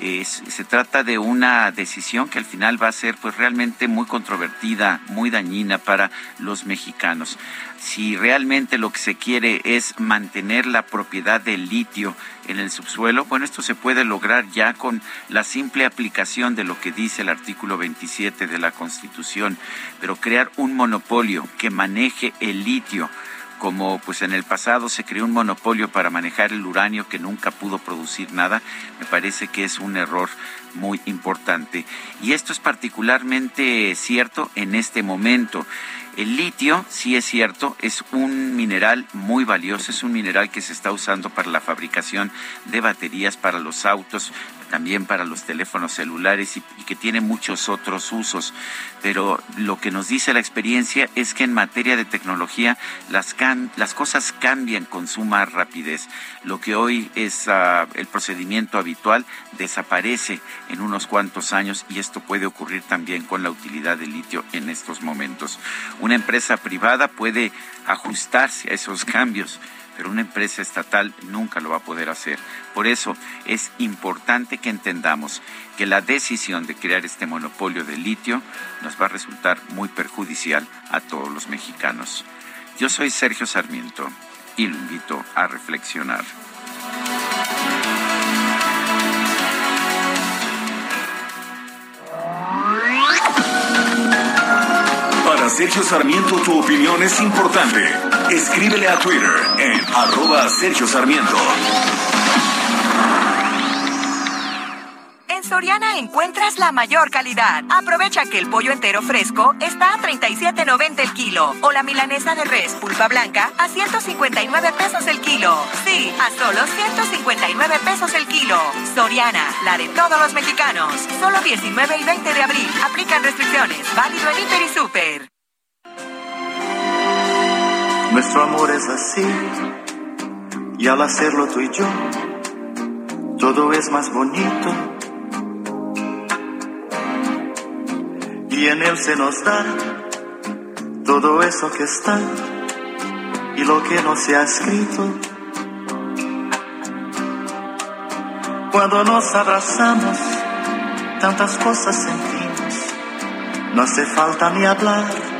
se trata de una decisión que al final va a ser pues realmente muy controvertida, muy dañina para los mexicanos. Si realmente lo que se quiere es mantener la propiedad del litio en el subsuelo, bueno, esto se puede lograr ya con la simple aplicación de lo que dice el artículo 27 de la Constitución, pero crear un monopolio que maneje el litio como pues en el pasado se creó un monopolio para manejar el uranio que nunca pudo producir nada, me parece que es un error muy importante. Y esto es particularmente cierto en este momento. El litio, sí es cierto, es un mineral muy valioso, es un mineral que se está usando para la fabricación de baterías para los autos, también para los teléfonos celulares y, que tiene muchos otros usos. Pero lo que nos dice la experiencia es que en materia de tecnología las, las cosas cambian con suma rapidez. Lo que hoy es ah, el procedimiento habitual desaparece en unos cuantos años y esto puede ocurrir también con la utilidad del litio en estos momentos. Una empresa privada puede ajustarse a esos cambios pero una empresa estatal nunca lo va a poder hacer. Por eso es importante que entendamos que la decisión de crear este monopolio de litio nos va a resultar muy perjudicial a todos los mexicanos. Yo soy Sergio Sarmiento y lo invito a reflexionar. Sergio Sarmiento tu opinión es importante. Escríbele a Twitter en arroba Sergio Sarmiento. En Soriana encuentras la mayor calidad. Aprovecha que el pollo entero fresco está a 37.90 el kilo o la milanesa de res pulpa blanca a 159 pesos el kilo. Sí, a solo 159 pesos el kilo. Soriana, la de todos los mexicanos. Solo 19 y 20 de abril. Aplican restricciones. Válido en Hiper y Super. Nuestro amor es así, y al hacerlo tú y yo, todo es más bonito. Y en él se nos da todo eso que está y lo que no se ha escrito. Cuando nos abrazamos, tantas cosas sentimos, no hace falta ni hablar.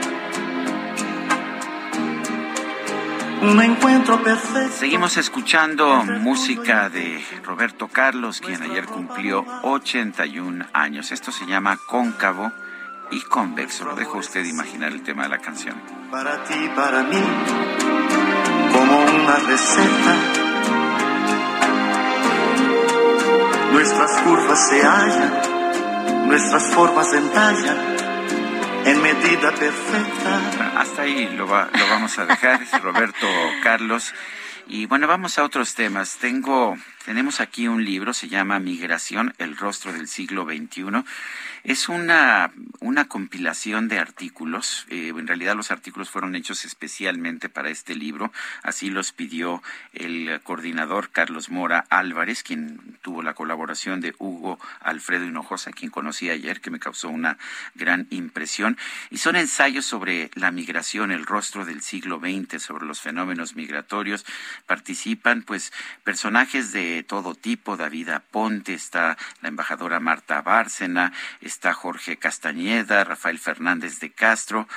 Un encuentro perfecto. Seguimos escuchando música de Roberto Carlos, quien ayer cumplió 81 años. Esto se llama Cóncavo y Convexo. Lo dejo a usted imaginar el tema de la canción. Para ti, para mí, como una receta. Nuestras curvas se hallan, nuestras formas se entallan en medida perfecta. Hasta ahí lo, va- lo vamos a dejar, Roberto Carlos. Y bueno, vamos a otros temas. Tengo, tenemos aquí un libro, se llama Migración, el rostro del siglo XXI. Es una, una compilación de artículos. eh, en realidad los artículos fueron hechos especialmente para este libro. Así los pidió el coordinador Carlos Mora Álvarez, quien tuvo la colaboración de Hugo Alfredo Hinojosa, quien conocí ayer, que me causó una gran impresión. Y son ensayos sobre la migración, el rostro del siglo XX, sobre los fenómenos migratorios. Participan pues personajes de todo tipo. David Aponte, está la embajadora Marta Bárcena, está Jorge Castañeda, Rafael Fernández de Castro,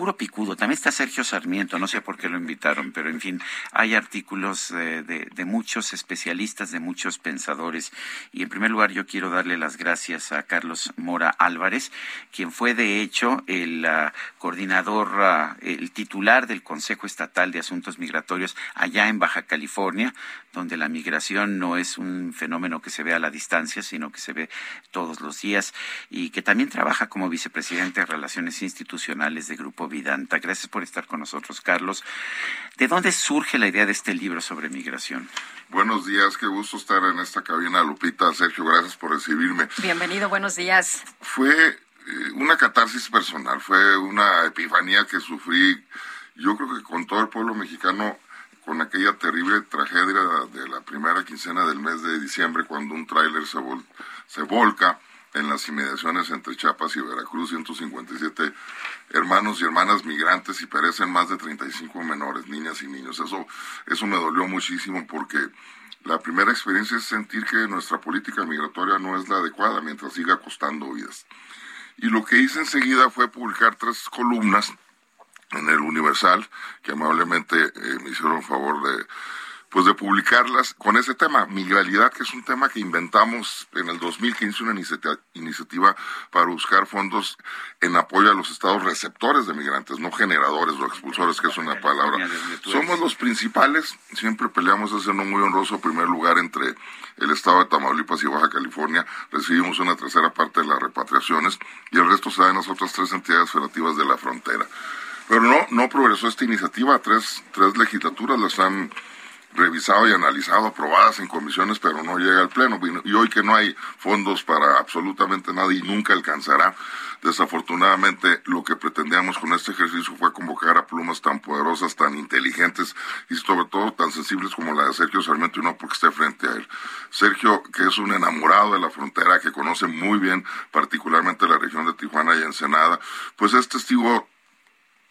puro picudo. También está Sergio Sarmiento, no sé por qué lo invitaron, pero en fin, hay artículos eh, de, muchos especialistas, de muchos pensadores. Y en primer lugar, yo quiero darle las gracias a Carlos Mora Álvarez, quien fue de hecho el ah, coordinador, ah, el titular del Consejo Estatal de Asuntos Migratorios allá en Baja California, donde la migración no es un fenómeno que se ve a la distancia, sino que se ve todos los días, y que también trabaja como vicepresidente de Relaciones Institucionales de Grupo Vidanta. Gracias por estar con nosotros, Carlos. ¿De dónde surge la idea de este libro sobre migración? Buenos días, qué gusto estar en esta cabina, Lupita. Sergio, gracias por recibirme. Bienvenido, buenos días. Fue eh, una catarsis personal, fue una epifanía que sufrí, yo creo que con todo el pueblo mexicano, con aquella terrible tragedia de la primera quincena del mes de diciembre, cuando un tráiler se, vol- se volca en las inmediaciones entre Chiapas y Veracruz, 157 hermanos y hermanas migrantes y perecen más de 35 menores, niñas y niños. Eso, eso me dolió muchísimo porque la primera experiencia es sentir que nuestra política migratoria no es la adecuada mientras siga costando vidas. Y lo que hice enseguida fue publicar tres columnas en el Universal, que amablemente eh, me hicieron favor de pues de publicarlas con ese tema, migralidad, que es un tema que inventamos en el 2015, una inicia- iniciativa para buscar fondos en apoyo a los estados receptores de migrantes, no generadores o expulsores, que es una palabra. Somos los principales, siempre peleamos ese no muy honroso primer lugar entre el estado de Tamaulipas y Baja California, recibimos una tercera parte de las repatriaciones y el resto se da en las otras tres entidades federativas de la frontera. Pero no, no progresó esta iniciativa, tres, tres legislaturas las han revisado y analizado, aprobadas en comisiones, pero no llega al Pleno. Y hoy que no hay fondos para absolutamente nada y nunca alcanzará, desafortunadamente lo que pretendíamos con este ejercicio fue convocar a plumas tan poderosas, tan inteligentes y sobre todo tan sensibles como la de Sergio Sarmiento y no porque esté frente a él. Sergio, que es un enamorado de la frontera, que conoce muy bien particularmente la región de Tijuana y Ensenada, pues es testigo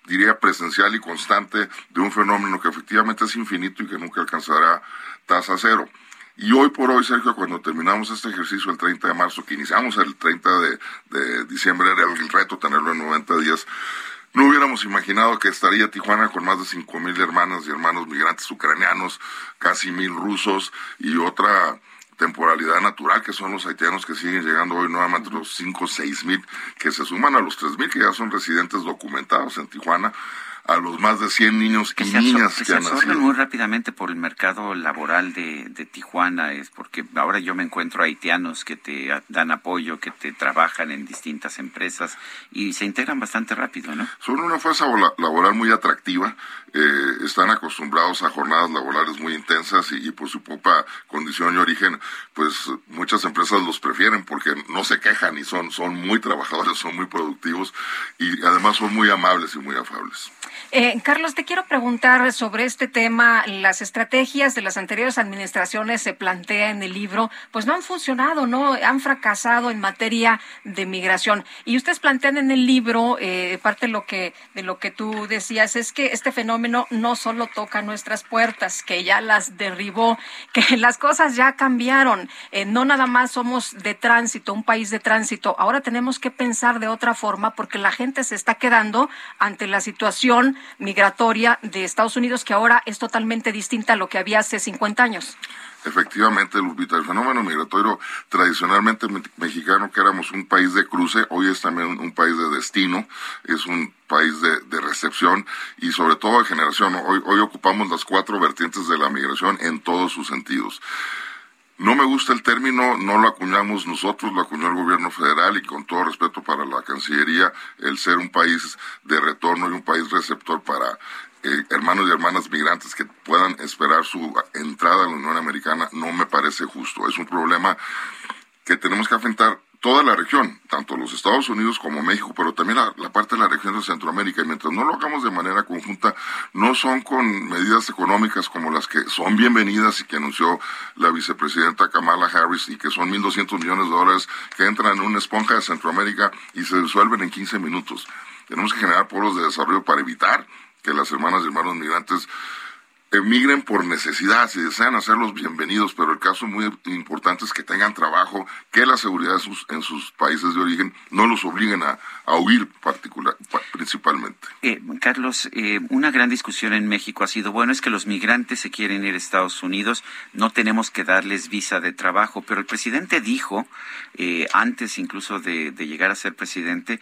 diría, presencial y constante de un fenómeno que efectivamente es infinito y que nunca alcanzará tasa cero. Y hoy por hoy, Sergio, cuando terminamos este ejercicio el 30 de marzo, que iniciamos el 30 de, diciembre, era el reto tenerlo en 90 días, no hubiéramos imaginado que estaría Tijuana con más de cinco mil hermanas y hermanos migrantes ucranianos, casi mil rusos y otra temporalidad natural, que son los haitianos que siguen llegando hoy nuevamente los 5 o 6 mil, que se suman a los 3 mil que ya son residentes documentados en Tijuana a los más de 100 niños y niñas que, se han nacido. muy rápidamente por el mercado laboral de, de Tijuana, es porque ahora yo me encuentro haitianos que te dan apoyo, que te trabajan en distintas empresas y se integran bastante rápido, ¿no? Son una fuerza laboral muy atractiva, eh, están acostumbrados a jornadas laborales muy intensas y, y por su propia condición y origen, pues muchas empresas los prefieren porque no se quejan y son, son muy trabajadores, son muy productivos y además son muy amables y muy afables. Eh, Carlos, te quiero preguntar sobre este tema. Las estrategias de las anteriores administraciones se plantea en el libro, pues no han funcionado, no han fracasado en materia de migración. Y ustedes plantean en el libro, eh, parte de lo que de lo que tú decías es que este fenómeno no solo toca nuestras puertas, que ya las derribó, que las cosas ya cambiaron. Eh, no nada más somos de tránsito, un país de tránsito. Ahora tenemos que pensar de otra forma porque la gente se está quedando ante la situación migratoria de Estados Unidos que ahora es totalmente distinta a lo que había hace 50 años. Efectivamente, Lupita, el fenómeno migratorio tradicionalmente me- mexicano, que éramos un país de cruce, hoy es también un, país de destino, es un país de, de recepción y sobre todo de generación. Hoy, hoy ocupamos las cuatro vertientes de la migración en todos sus sentidos. No me gusta el término, no lo acuñamos nosotros, lo acuñó el gobierno federal y con todo respeto para la Cancillería, el ser un país de retorno y un país receptor para eh, hermanos y hermanas migrantes que puedan esperar su entrada a la Unión Americana no me parece justo. Es un problema que tenemos que afrontar toda la región, tanto los Estados Unidos como México, pero también la, la parte de la región de Centroamérica. Y mientras no lo hagamos de manera conjunta, no son con medidas económicas como las que son bienvenidas y que anunció la vicepresidenta Kamala Harris y que son 1.200 millones de dólares que entran en una esponja de Centroamérica y se disuelven en 15 minutos. Tenemos que generar polos de desarrollo para evitar que las hermanas y hermanos migrantes emigren por necesidad, si desean hacerlos bienvenidos, pero el caso muy importante es que tengan trabajo, que la seguridad en sus, en sus países de origen no los obliguen a, a huir particular, pa- principalmente. Eh, Carlos, eh, una gran discusión en México ha sido, bueno, es que los migrantes se quieren ir a Estados Unidos, no tenemos que darles visa de trabajo, pero el presidente dijo, eh, antes incluso de llegar a ser presidente,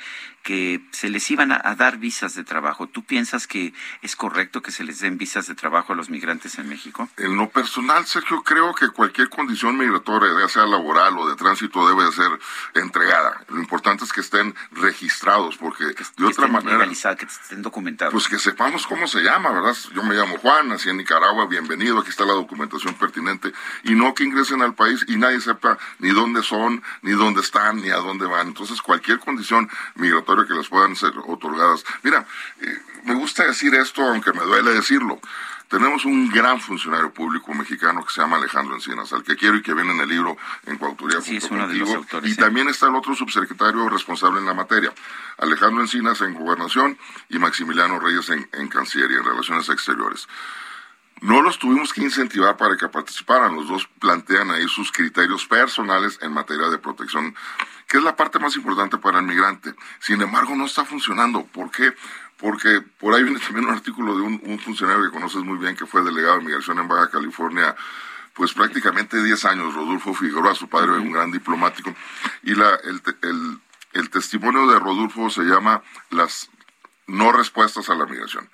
que se les iban a, a dar visas de trabajo. ¿Tú piensas que es correcto que se les den visas de trabajo a los migrantes en México? En lo personal, Sergio, creo que cualquier condición migratoria, ya sea laboral o de tránsito, debe de ser entregada. Lo importante es que estén registrados, porque de otra manera... Que estén documentados. Pues que sepamos cómo se llama, ¿verdad? Yo me llamo Juan, nací en Nicaragua, bienvenido, aquí está la documentación pertinente. Y no que ingresen al país y nadie sepa ni dónde son, ni dónde están, ni a dónde van. Entonces, cualquier condición migratoria que les puedan ser otorgadas. Mira, eh, me gusta decir esto, aunque me duele decirlo. Tenemos un gran funcionario público mexicano que se llama Alejandro Encinas, al que quiero y que viene en el libro en coautoría Sí, es uno de los autores, Y sí. también está el otro subsecretario responsable en la materia, Alejandro Encinas en Gobernación y Maximiliano Reyes en, en Cancillería, en Relaciones Exteriores. No los tuvimos que incentivar para que participaran. Los dos plantean ahí sus criterios personales en materia de protección, que es la parte más importante para el migrante. Sin embargo, no está funcionando. ¿Por qué? Porque por ahí viene también un artículo de un, un funcionario que conoces muy bien, que fue delegado de migración en Baja California, pues prácticamente 10 años, Rodolfo Figueroa, su padre, un gran diplomático. Y la, el, el testimonio de Rodolfo se llama Las no respuestas a la migración.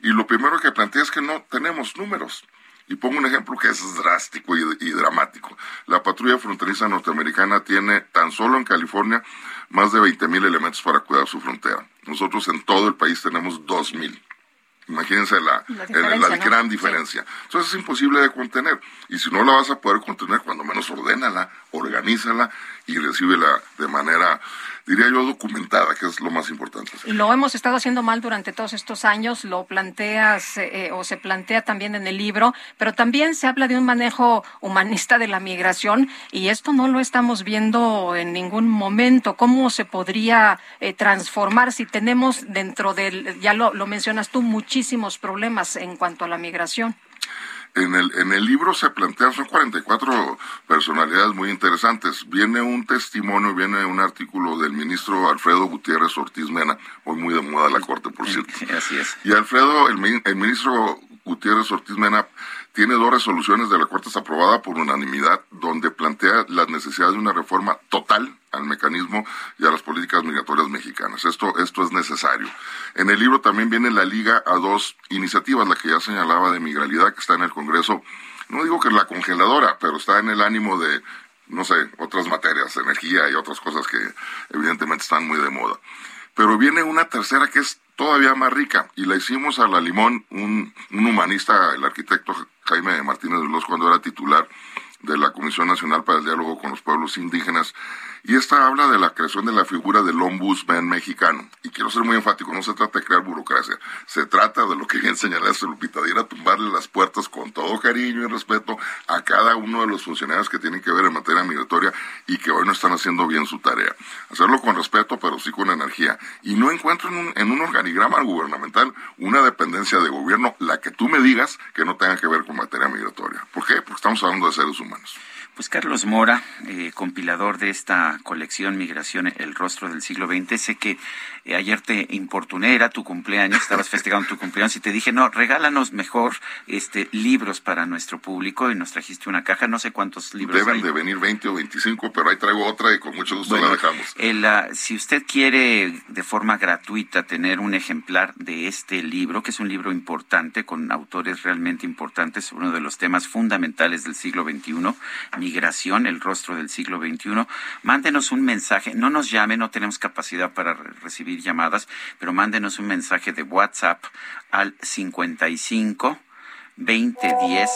Y lo primero que plantea es que no tenemos números. Y pongo un ejemplo que es drástico y, y dramático. La patrulla fronteriza norteamericana tiene tan solo en California más de 20 mil elementos para cuidar su frontera. Nosotros en todo el país tenemos 2 mil. Imagínense la, La el- diferencia, la ¿no? gran diferencia. Entonces es imposible de contener. Y si no la vas a poder contener, cuando menos ordénala, organízala y recíbela de manera, diría yo, documentada, que es lo más importante. Lo hemos estado haciendo mal durante todos estos años, lo planteas eh, o se plantea también en el libro, pero también se habla de un manejo humanista de la migración y esto no lo estamos viendo en ningún momento. ¿Cómo se podría eh, transformar si tenemos dentro del, ya lo, lo mencionas tú, muchísimos problemas en cuanto a la migración? En el, en el libro se plantean, son 44 personalidades muy interesantes. Viene un testimonio, viene un artículo del ministro Alfredo Gutiérrez Ortiz Mena, hoy muy de moda la corte, por cierto. así es. Y Alfredo, el, el ministro Gutiérrez Ortiz Mena tiene dos resoluciones de la Corte aprobada por unanimidad donde plantea la necesidad de una reforma total al mecanismo y a las políticas migratorias mexicanas. Esto, esto es necesario. En el libro también viene la liga a dos iniciativas, la que ya señalaba de migralidad, que está en el Congreso. No digo que es la congeladora, pero está en el ánimo de, no sé, otras materias, energía y otras cosas que evidentemente están muy de moda. Pero viene una tercera que es todavía más rica y la hicimos a la limón un, un humanista, el arquitecto Jaime Martínez de los cuando era titular de la Comisión Nacional para el Diálogo con los Pueblos Indígenas y esta habla de la creación de la figura del ombudsman mexicano. Y quiero ser muy enfático, no se trata de crear burocracia, se trata de lo que bien señalaste, Lupita, de ir a tumbarle las puertas con todo cariño y respeto a cada uno de los funcionarios que tienen que ver en materia migratoria y que hoy no están haciendo bien su tarea. Hacerlo con respeto, pero sí con energía. Y no encuentro en un, en un organigrama gubernamental una dependencia de gobierno, la que tú me digas que no tenga que ver con materia migratoria. ¿Por qué? Porque estamos hablando de seres humanos. Pues Carlos Mora, eh, compilador de esta colección Migración, el rostro del siglo XX, sé que eh, ayer te importuné, era tu cumpleaños, estabas festejando tu cumpleaños y te dije, no, regálanos mejor este libros para nuestro público y nos trajiste una caja, no sé cuántos libros Deben de venir 20 o 25, pero ahí traigo otra y con mucho gusto la dejamos. Ah, si usted quiere de forma gratuita tener un ejemplar de este libro, que es un libro importante con autores realmente importantes, uno de los temas fundamentales del siglo XXI, migración, el rostro del siglo XXI, mándenos un mensaje, no nos llame, no tenemos capacidad para recibir llamadas, pero mándenos un mensaje de WhatsApp al 55 2010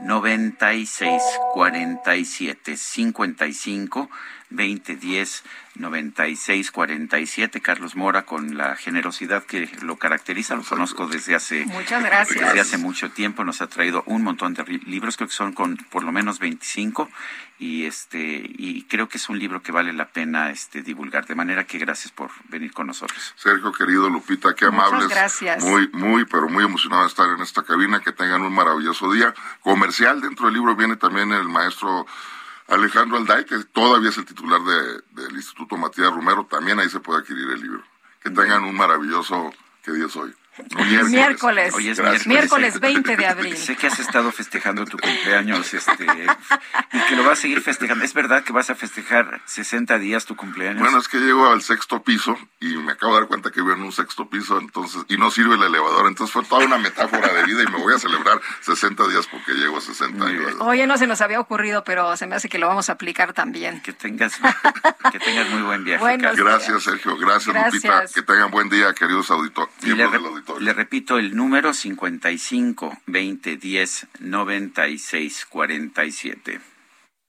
96 47 55 2010 9647 Carlos Mora con la generosidad que lo caracteriza lo conozco desde hace muchas gracias. desde hace mucho tiempo. Nos ha traído un montón de libros creo que son con por lo menos 25 y este y creo que es un libro que vale la pena este divulgar. De manera que gracias por venir con nosotros. Sergio querido Lupita qué amables. gracias. Muy muy pero muy emocionado de estar en esta cabina. Que tengan un maravilloso día. Comercial dentro del libro viene también el maestro Alejandro Alday, que todavía es el titular del Instituto Matías Romero, también ahí se puede adquirir el libro. Que tengan un maravilloso, ¿qué día es hoy? Miércoles. miércoles. miércoles. 20 de abril. Sé que has estado festejando tu cumpleaños este, y que lo vas a seguir festejando. ¿Es verdad que vas a festejar 60 días tu cumpleaños? Bueno, es que llego al sexto piso y me acabo de dar cuenta que vivo en un sexto piso entonces y no sirve el elevador. Entonces fue toda una metáfora de vida y me voy a celebrar 60 días porque llego a 60 años. Oye, no se nos había ocurrido, pero se me hace que lo vamos a aplicar también. Que tengas, que tengas muy buen viaje. gracias, Sergio. Gracias, Lupita. Que tengan buen día, queridos auditores. Le repito el número 55 20 10 96 47.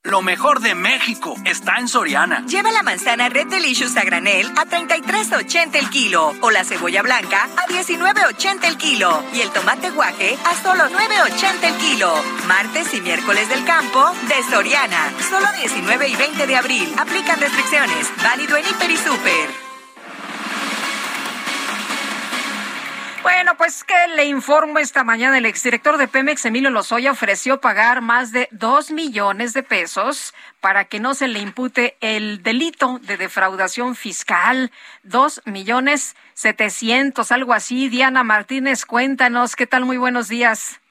Lo mejor de México está en Soriana. Lleva la manzana Red Delicious a granel a 33.80 el kilo o la cebolla blanca a 19.80 el kilo y el tomate guaje a solo 9.80 el kilo. Martes y miércoles del campo de Soriana. Solo 19 y 20 de abril. Aplican restricciones. Válido en Hiper y Super. Bueno, pues que le informo esta mañana, el exdirector de Pemex, Emilio Lozoya, ofreció pagar más de dos millones de pesos para que no se le impute el delito de defraudación fiscal. Dos millones setecientos, algo así. Diana Martínez, cuéntanos, ¿qué tal? Muy buenos días.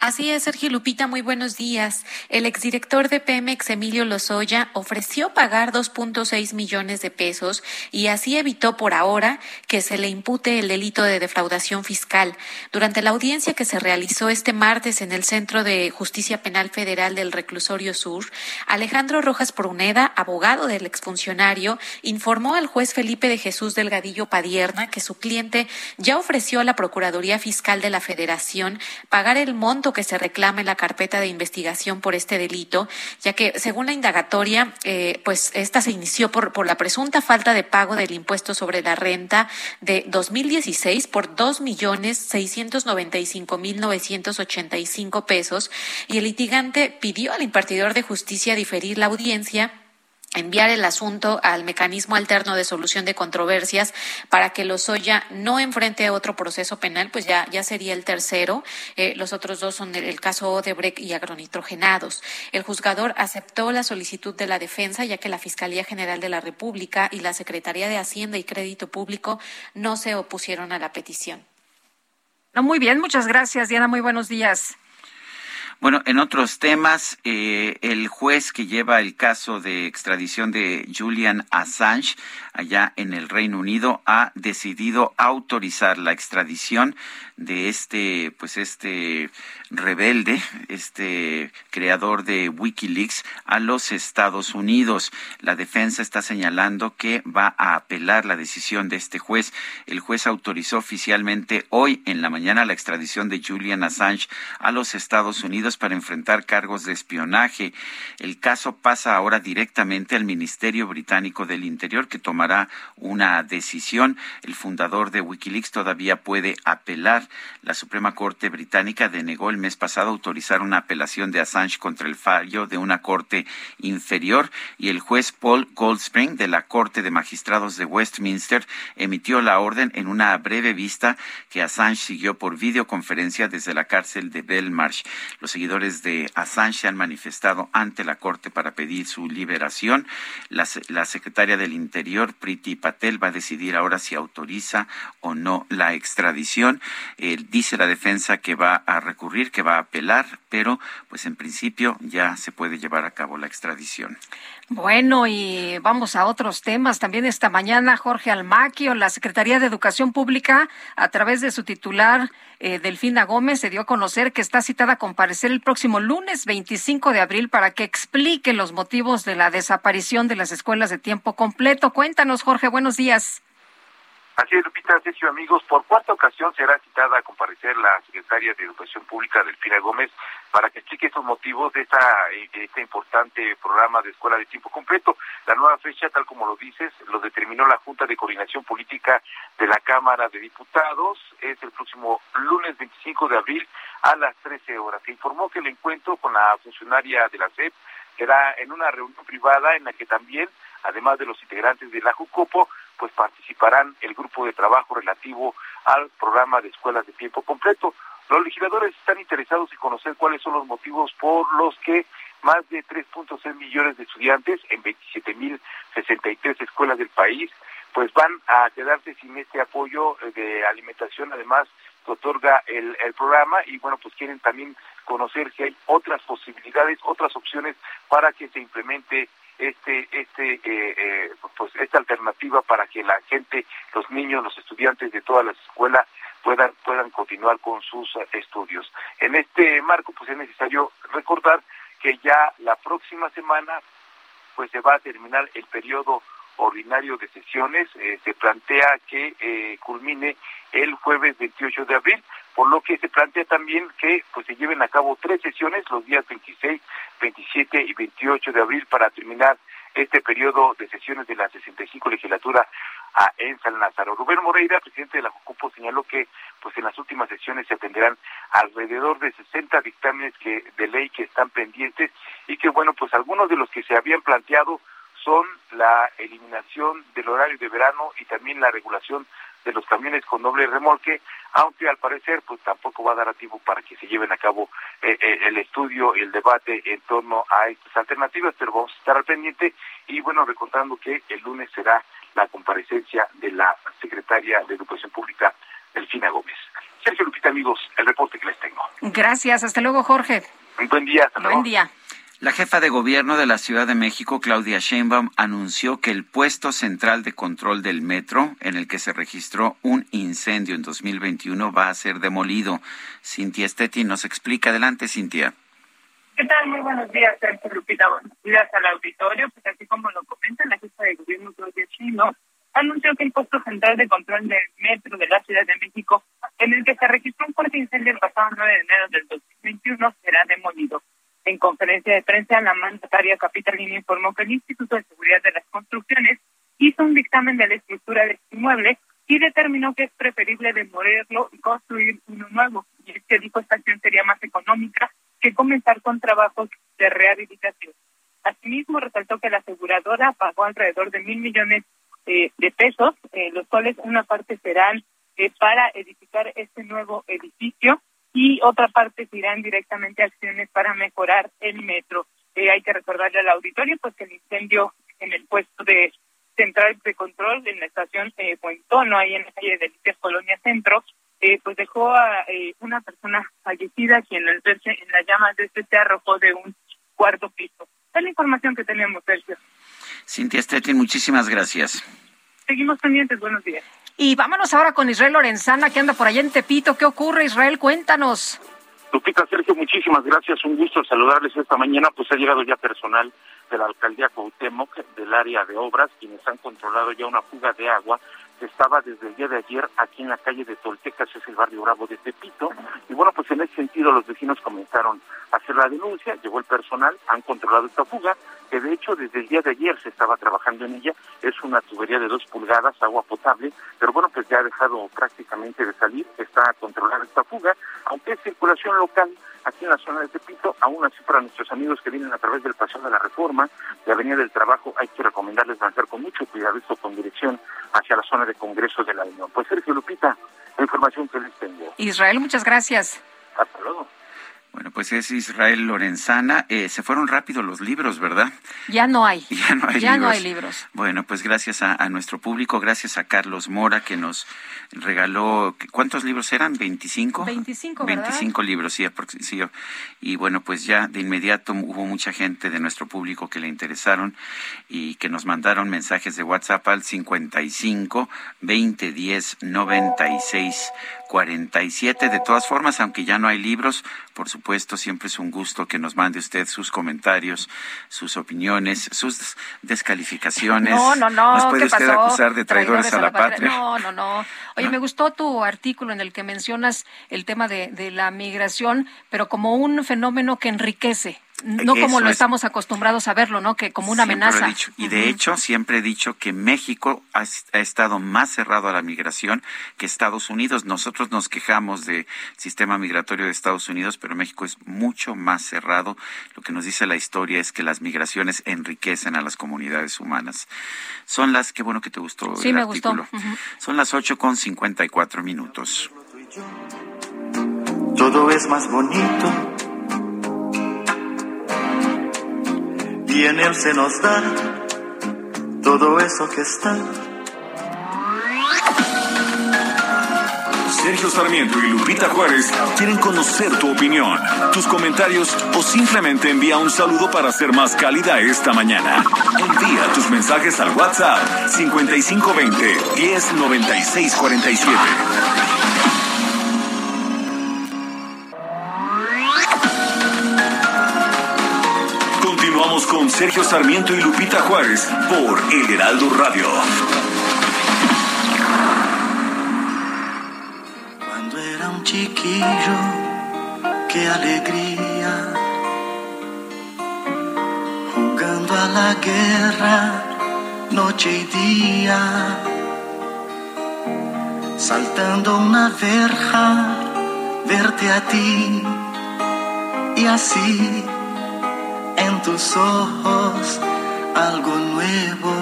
Así es, Sergio Lupita, muy buenos días. El exdirector de Pemex, Emilio Lozoya, ofreció pagar 2.6 millones de pesos y así evitó por ahora que se le impute el delito de defraudación fiscal. Durante la audiencia que se realizó este martes en el Centro de Justicia Penal Federal del Reclusorio Sur, Alejandro Rojas Pruneda, abogado del exfuncionario, informó al juez Felipe de Jesús Delgadillo Padierna que su cliente ya ofreció a la Procuraduría Fiscal de la Federación pagar el monto que se reclama en la carpeta de investigación por este delito, ya que según la indagatoria, eh, pues esta se inició por, por la presunta falta de pago del impuesto sobre la renta de 2016 por dos millones seiscientos noventa y cinco mil novecientos ochenta y cinco pesos y el litigante pidió al impartidor de justicia diferir la audiencia enviar el asunto al mecanismo alterno de solución de controversias para que Lozoya no enfrente a otro proceso penal, pues ya, ya sería el tercero. Eh, los otros dos son el, caso Odebrecht y agronitrogenados. El juzgador aceptó la solicitud de la defensa, ya que la Fiscalía General de la República y la Secretaría de Hacienda y Crédito Público no se opusieron a la petición. muy bien, muchas gracias, Diana. Muy buenos días. Bueno, en otros temas, eh, el juez que lleva el caso de extradición de Julian Assange allá en el Reino Unido ha decidido autorizar la extradición de este, pues este rebelde, este creador de Wikileaks a los Estados Unidos. La defensa está señalando que va a apelar la decisión de este juez. El juez autorizó oficialmente hoy en la mañana la extradición de Julian Assange a los Estados Unidos para enfrentar cargos de espionaje. El caso pasa ahora directamente al Ministerio Británico del Interior que tomará una decisión. El fundador de Wikileaks todavía puede apelar la Suprema Corte Británica denegó el mes pasado autorizar una apelación de Assange contra el fallo de una corte inferior y el juez Paul Goldspring de la Corte de Magistrados de Westminster emitió la orden en una breve vista que Assange siguió por videoconferencia desde la cárcel de Belmarsh. Los seguidores de Assange se han manifestado ante la Corte para pedir su liberación. La, la secretaria del Interior, Priti Patel, va a decidir ahora si autoriza o no la extradición. Dice la defensa que va a recurrir, que va a apelar, pero pues en principio ya se puede llevar a cabo la extradición. Bueno, y vamos a otros temas. También esta mañana Jorge Almaquio, la Secretaría de Educación Pública, a través de su titular, eh, Delfina Gómez, se dio a conocer que está citada a comparecer el próximo lunes 25 de abril para que explique los motivos de la desaparición de las escuelas de tiempo completo. Cuéntanos, Jorge, buenos días. Así es, Lupita, Sergio, amigos, por cuarta ocasión será citada a comparecer la secretaria de Educación Pública, Delfina Gómez, para que explique estos motivos de, esta, este importante programa de escuela de tiempo completo. La nueva fecha, tal como lo dices, lo determinó la Junta de Coordinación Política de la Cámara de Diputados. Es el próximo lunes 25 de abril a las 13 horas. Se informó que el encuentro con la funcionaria de la SEP será en una reunión privada en la que también, además de los integrantes de la JUCOPO, pues participarán el grupo de trabajo relativo al programa de escuelas de tiempo completo. Los legisladores están interesados en conocer cuáles son los motivos por los que más de 3.6 millones de estudiantes en 27.063 escuelas del país pues van a quedarse sin este apoyo de alimentación además otorga el, el programa y bueno pues quieren también conocer si hay otras posibilidades otras opciones para que se implemente este este eh, eh, pues esta alternativa para que la gente los niños los estudiantes de todas las escuelas puedan puedan continuar con sus estudios. En este marco pues es necesario recordar que ya la próxima semana pues se va a terminar el periodo ordinario de sesiones eh, se plantea que culmine el jueves 28 de abril por lo que se plantea también que pues se lleven a cabo tres sesiones los días 26, 27 y 28 de abril para terminar este periodo de sesiones de la 65 legislatura a, en San Lázaro. Rubén Moreira, presidente de la JUCUPO, señaló que pues en las últimas sesiones se atenderán alrededor de 60 dictámenes que de ley que están pendientes y que bueno, pues algunos de los que se habían planteado son la eliminación del horario de verano y también la regulación de los camiones con doble remolque, aunque al parecer pues tampoco va a dar a tiempo para que se lleven a cabo eh, eh, el estudio y el debate en torno a estas alternativas, pero vamos a estar al pendiente y bueno, recordando que el lunes será la comparecencia de la secretaria de Educación Pública, Delfina Gómez. Sergio Lupita, amigos, el reporte que les tengo. Gracias, hasta luego, Jorge. Un buen día, hasta luego. Buen día. La jefa de gobierno de la Ciudad de México, Claudia Sheinbaum, anunció que el puesto central de control del metro, en el que se registró un incendio en 2021, va a ser demolido. Cintia Estetti nos explica. Adelante, Cintia. ¿Qué tal? Muy buenos días, Sergio Lupita. Buenos días al auditorio. Pues así como lo comenta la jefa de gobierno, Claudia Sheinbaum, anunció que el puesto central de control del metro de la Ciudad de México, en el que se registró un fuerte incendio el pasado 9 de enero del 2021, será demolido. En conferencia de prensa, la mandataria capitalina informó que el Instituto de Seguridad de las Construcciones hizo un dictamen de la estructura de este inmueble y determinó que es preferible demolirlo y construir uno nuevo. Y es que dijo esta acción sería más económica que comenzar con trabajos de rehabilitación. Asimismo, resaltó que la aseguradora pagó alrededor de mil millones eh, de pesos, eh, los cuales una parte serán eh, para edificar este nuevo edificio y otra parte se irán directamente a acciones para mejorar el metro. Eh, hay que recordarle al auditorio pues que el incendio en el puesto de central de control en la estación eh, Buentono, ahí en la calle de Delicias Colonia Centro, eh, pues dejó a eh, una persona fallecida quien al verse en las llamas de este se arrojó de un cuarto piso. Es la información que tenemos, Sergio. Cintia Stettin, muchísimas gracias. Seguimos pendientes, buenos días. Y vámonos ahora con Israel Lorenzana, que anda por allá en Tepito. ¿Qué ocurre, Israel? Cuéntanos. Lupita, Sergio, muchísimas gracias. Un gusto saludarles esta mañana. Pues ha llegado ya personal de la alcaldía Cuauhtémoc, del área de obras, quienes han controlado ya una fuga de agua que estaba desde el día de ayer aquí en la calle de Toltecas, es el barrio Bravo de Tepito. Y bueno, pues en ese sentido los vecinos comenzaron a hacer la denuncia, llegó el personal, han controlado esta fuga, que de hecho desde el día de ayer se estaba trabajando en ella, es una tubería de dos pulgadas, agua potable, pero bueno, pues ya ha dejado prácticamente de salir, está controlada esta fuga, aunque es circulación local, aquí en la zona de Tepito, aún así para nuestros amigos que vienen a través del Paseo de la Reforma, de Avenida del Trabajo, hay que recomendarles manejar con mucho cuidado esto con dirección hacia la zona de Congreso de la Unión. Pues Sergio Lupita, la información que les tengo. Israel, muchas gracias. Hasta luego. Bueno, pues es Israel Lorenzana. Eh, se fueron rápido los libros, ¿verdad? Ya no hay. Ya no hay ya libros. no hay libros. Bueno, pues gracias a, a nuestro público, gracias a Carlos Mora que nos regaló, ¿cuántos libros eran? ¿25? 25, ¿verdad? 25 libros, sí, sí. Y bueno, pues ya de inmediato hubo mucha gente de nuestro público que le interesaron y que nos mandaron mensajes de WhatsApp al 55 20 10 96 47. De todas formas, aunque ya no hay libros, por supuesto, siempre es un gusto que nos mande usted sus comentarios, sus opiniones, sus descalificaciones. No, no, no. Nos puede ¿Qué usted pasó? acusar de traidores, a la patria. No, no, no. Oye, me gustó tu artículo en el que mencionas el tema de, de la migración, pero como un fenómeno que enriquece. No Eso como lo es. estamos acostumbrados a verlo, ¿no? Que como una Siempre lo he amenaza. dicho. Y de hecho, siempre he dicho que México ha, ha estado más cerrado a la migración que Estados Unidos. Nosotros nos quejamos del sistema migratorio de Estados Unidos, pero México es mucho más cerrado. Lo que nos dice la historia es que las migraciones enriquecen a las comunidades humanas. Son las, qué bueno que te gustó Sí, el me gustó. artículo. Ujú. Son las 8 con 54 minutos. todo es más bonito. Y en él se nos da todo eso que está. Sergio Sarmiento y Lupita Juárez quieren conocer tu opinión, tus comentarios o simplemente envía un saludo para ser más cálida esta mañana. Envía tus mensajes al WhatsApp 5520 109647. Continuamos con Sergio Sarmiento y Lupita Juárez por El Heraldo Radio. Cuando era un chiquillo, qué alegría. Jugando a la guerra, noche y día. Saltando una verja, verte a ti. Y así, tus ojos, algo nuevo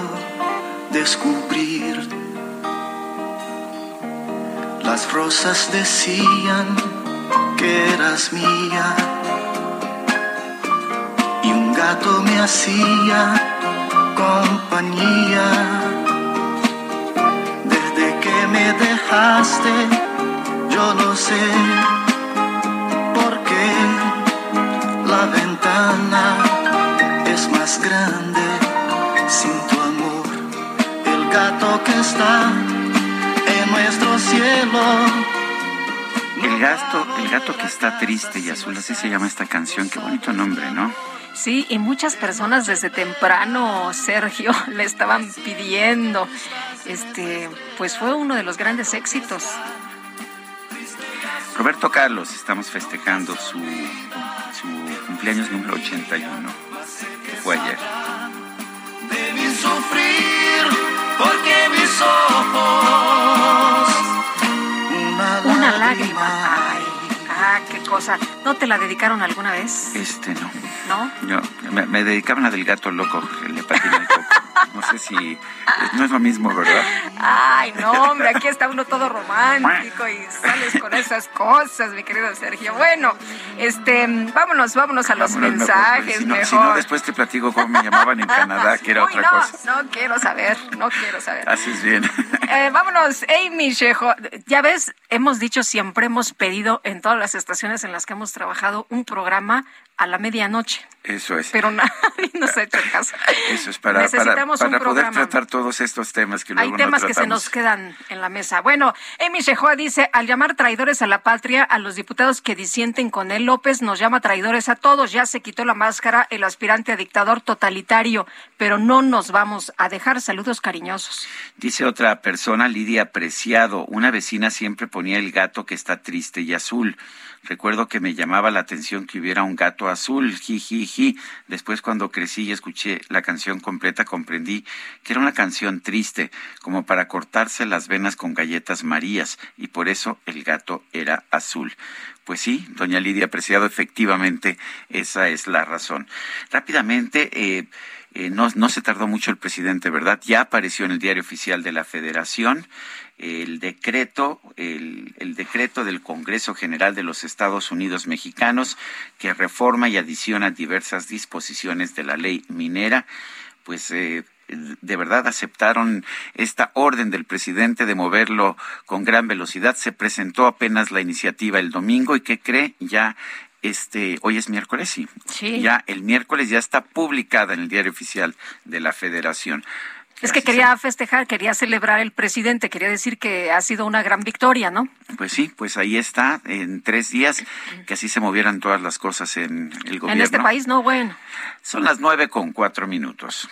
descubrir. Las rosas decían que eras mía y un gato me hacía compañía. Desde que me dejaste, yo no sé por qué la ventana es grande sin tu amor. El gato que está en nuestro cielo. El gato, el gato que está triste y azul, así se llama esta canción. Qué bonito nombre, ¿no? Sí, y muchas personas desde temprano, Sergio, le estaban pidiendo. Este, pues fue uno de los grandes éxitos. Roberto Carlos, estamos festejando su, su cumpleaños número 81, que fue ayer. Debí sufrir porque mis ojos una, Una lágrima. Ay, ah, qué cosa. ¿No te la dedicaron alguna vez? Este no. ¿No? Yo, me, me dedicaban a del gato loco, que le patina el coco. No sé si. eh, No es lo mismo, ¿verdad? Ay, no, hombre, aquí está uno todo romántico y sales con esas cosas, mi querido Sergio. Bueno, este, vámonos, vámonos a los Vámonos mejor, mensajes, si no, mejor. si no, después te platico cómo me llamaban en Canadá, que era Uy, otra no, cosa. no quiero saber, no quiero saber. Haces bien. eh, vámonos, Amy Shejo. Ya ves, hemos dicho siempre, hemos pedido en todas las estaciones en las que hemos trabajado un programa a la medianoche. Eso es. Pero nadie nos ha hecho caso. Eso es para, Necesitamos para, poder tratar todos estos temas que luego Hay temas que se nos quedan en la mesa. Bueno, Emi Shehoa dice, al llamar traidores a la patria a los diputados que disienten con él, López nos llama traidores a todos. Ya se quitó la máscara el aspirante a dictador totalitario, pero no nos vamos a dejar. Saludos cariñosos. Dice otra persona, Lidia Preciado, una vecina siempre ponía el gato que está triste y azul. Recuerdo que me llamaba la atención que hubiera un gato azul, jijiji. Después cuando crecí y escuché la canción completa comprendí que era una canción triste, como para cortarse las venas con galletas marías, y por eso el gato era azul. Pues sí, doña Lidia Apreciado, efectivamente esa es la razón. Rápidamente, eh, eh, no, no se tardó mucho el presidente, ¿verdad? Ya apareció en el diario oficial de la Federación el decreto, el, decreto del Congreso General de los Estados Unidos Mexicanos que reforma y adiciona diversas disposiciones de la ley minera, pues eh, de verdad aceptaron esta orden del presidente de moverlo con gran velocidad. Se presentó apenas la iniciativa el domingo y ¿qué cree? Ya este, hoy es miércoles, sí. sí. Ya el miércoles ya está publicada en el diario oficial de la Federación. Es que quería festejar, quería celebrar el presidente, quería decir que ha sido una gran victoria, ¿no? Pues sí, pues ahí está, en tres días, que así se movieran todas las cosas en el gobierno. En este país, no, bueno. Son las nueve con cuatro minutos.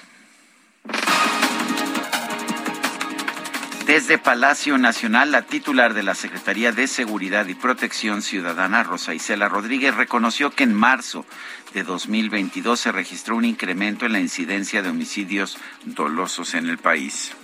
Desde Palacio Nacional, la titular de la Secretaría de Seguridad y Protección Ciudadana, Rosa Isela Rodríguez, reconoció que en marzo de 2022 se registró un incremento en la incidencia de homicidios dolosos en el país.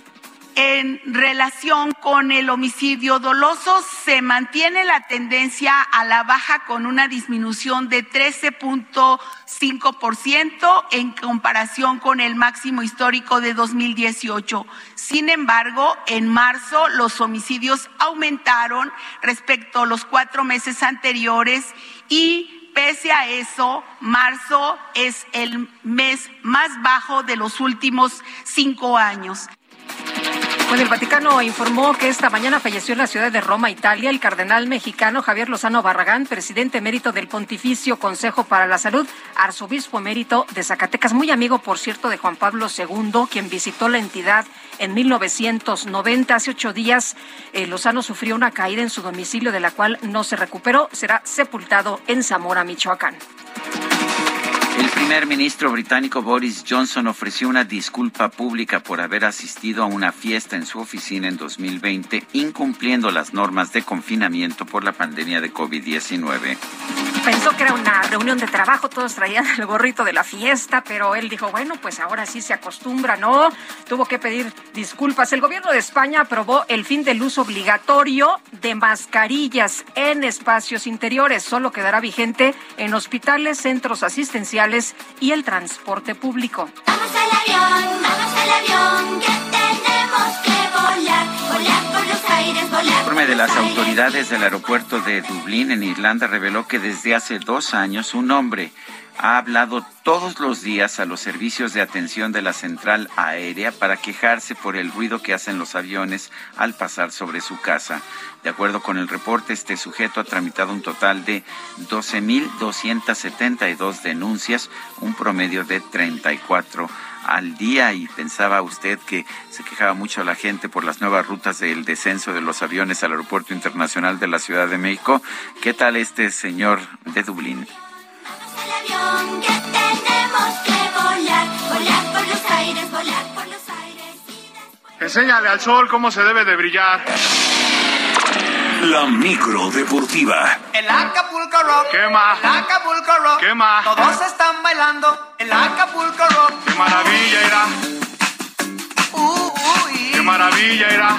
En relación con el homicidio doloso, se mantiene la tendencia a la baja con una disminución de 13.5% en comparación con el máximo histórico de 2018. Sin embargo, en marzo los homicidios aumentaron respecto a los cuatro meses anteriores y pese a eso, marzo es el mes más bajo de los últimos cinco años. Bueno, el Vaticano informó que esta mañana falleció en la ciudad de Roma, Italia, el cardenal mexicano Javier Lozano Barragán, presidente emérito del Pontificio Consejo para la Salud, arzobispo emérito de Zacatecas, muy amigo, por cierto, de Juan Pablo II, quien visitó la entidad en 1990. Hace ocho días, eh, Lozano sufrió una caída en su domicilio, de la cual no se recuperó. Será sepultado en Zamora, Michoacán. El primer ministro británico Boris Johnson ofreció una disculpa pública por haber asistido a una fiesta en su oficina en 2020, incumpliendo las normas de confinamiento por la pandemia de COVID-19. Pensó que era una reunión de trabajo, todos traían el gorrito de la fiesta, pero él dijo, bueno, pues ahora sí se acostumbra, ¿no? Tuvo que pedir disculpas. El gobierno de España aprobó el fin del uso obligatorio de mascarillas en espacios interiores. Solo quedará vigente en hospitales, centros asistenciales y el transporte público. Vamos al avión, vamos al avión, que tenemos que volar, volar por los aires, volar. El informe de las autoridades del aeropuerto de Dublín, en Irlanda, reveló que desde hace dos años un hombre ha hablado todos los días a los servicios de atención de la central aérea para quejarse por el ruido que hacen los aviones al pasar sobre su casa. De acuerdo con el reporte, este sujeto ha tramitado un total de 12.272 denuncias, un promedio de 34 al día y pensaba usted que se quejaba mucho la gente por las nuevas rutas del descenso de los aviones al Aeropuerto Internacional de la Ciudad de México. ¿Qué tal este señor de Dublín? Enséñale al sol cómo se debe de brillar. La micro deportiva. El Acapulco Rock. Quema. El Acapulco Rock. Quema. Todos están bailando. El Acapulco Rock. Qué maravilla era. Uh, Qué maravilla era.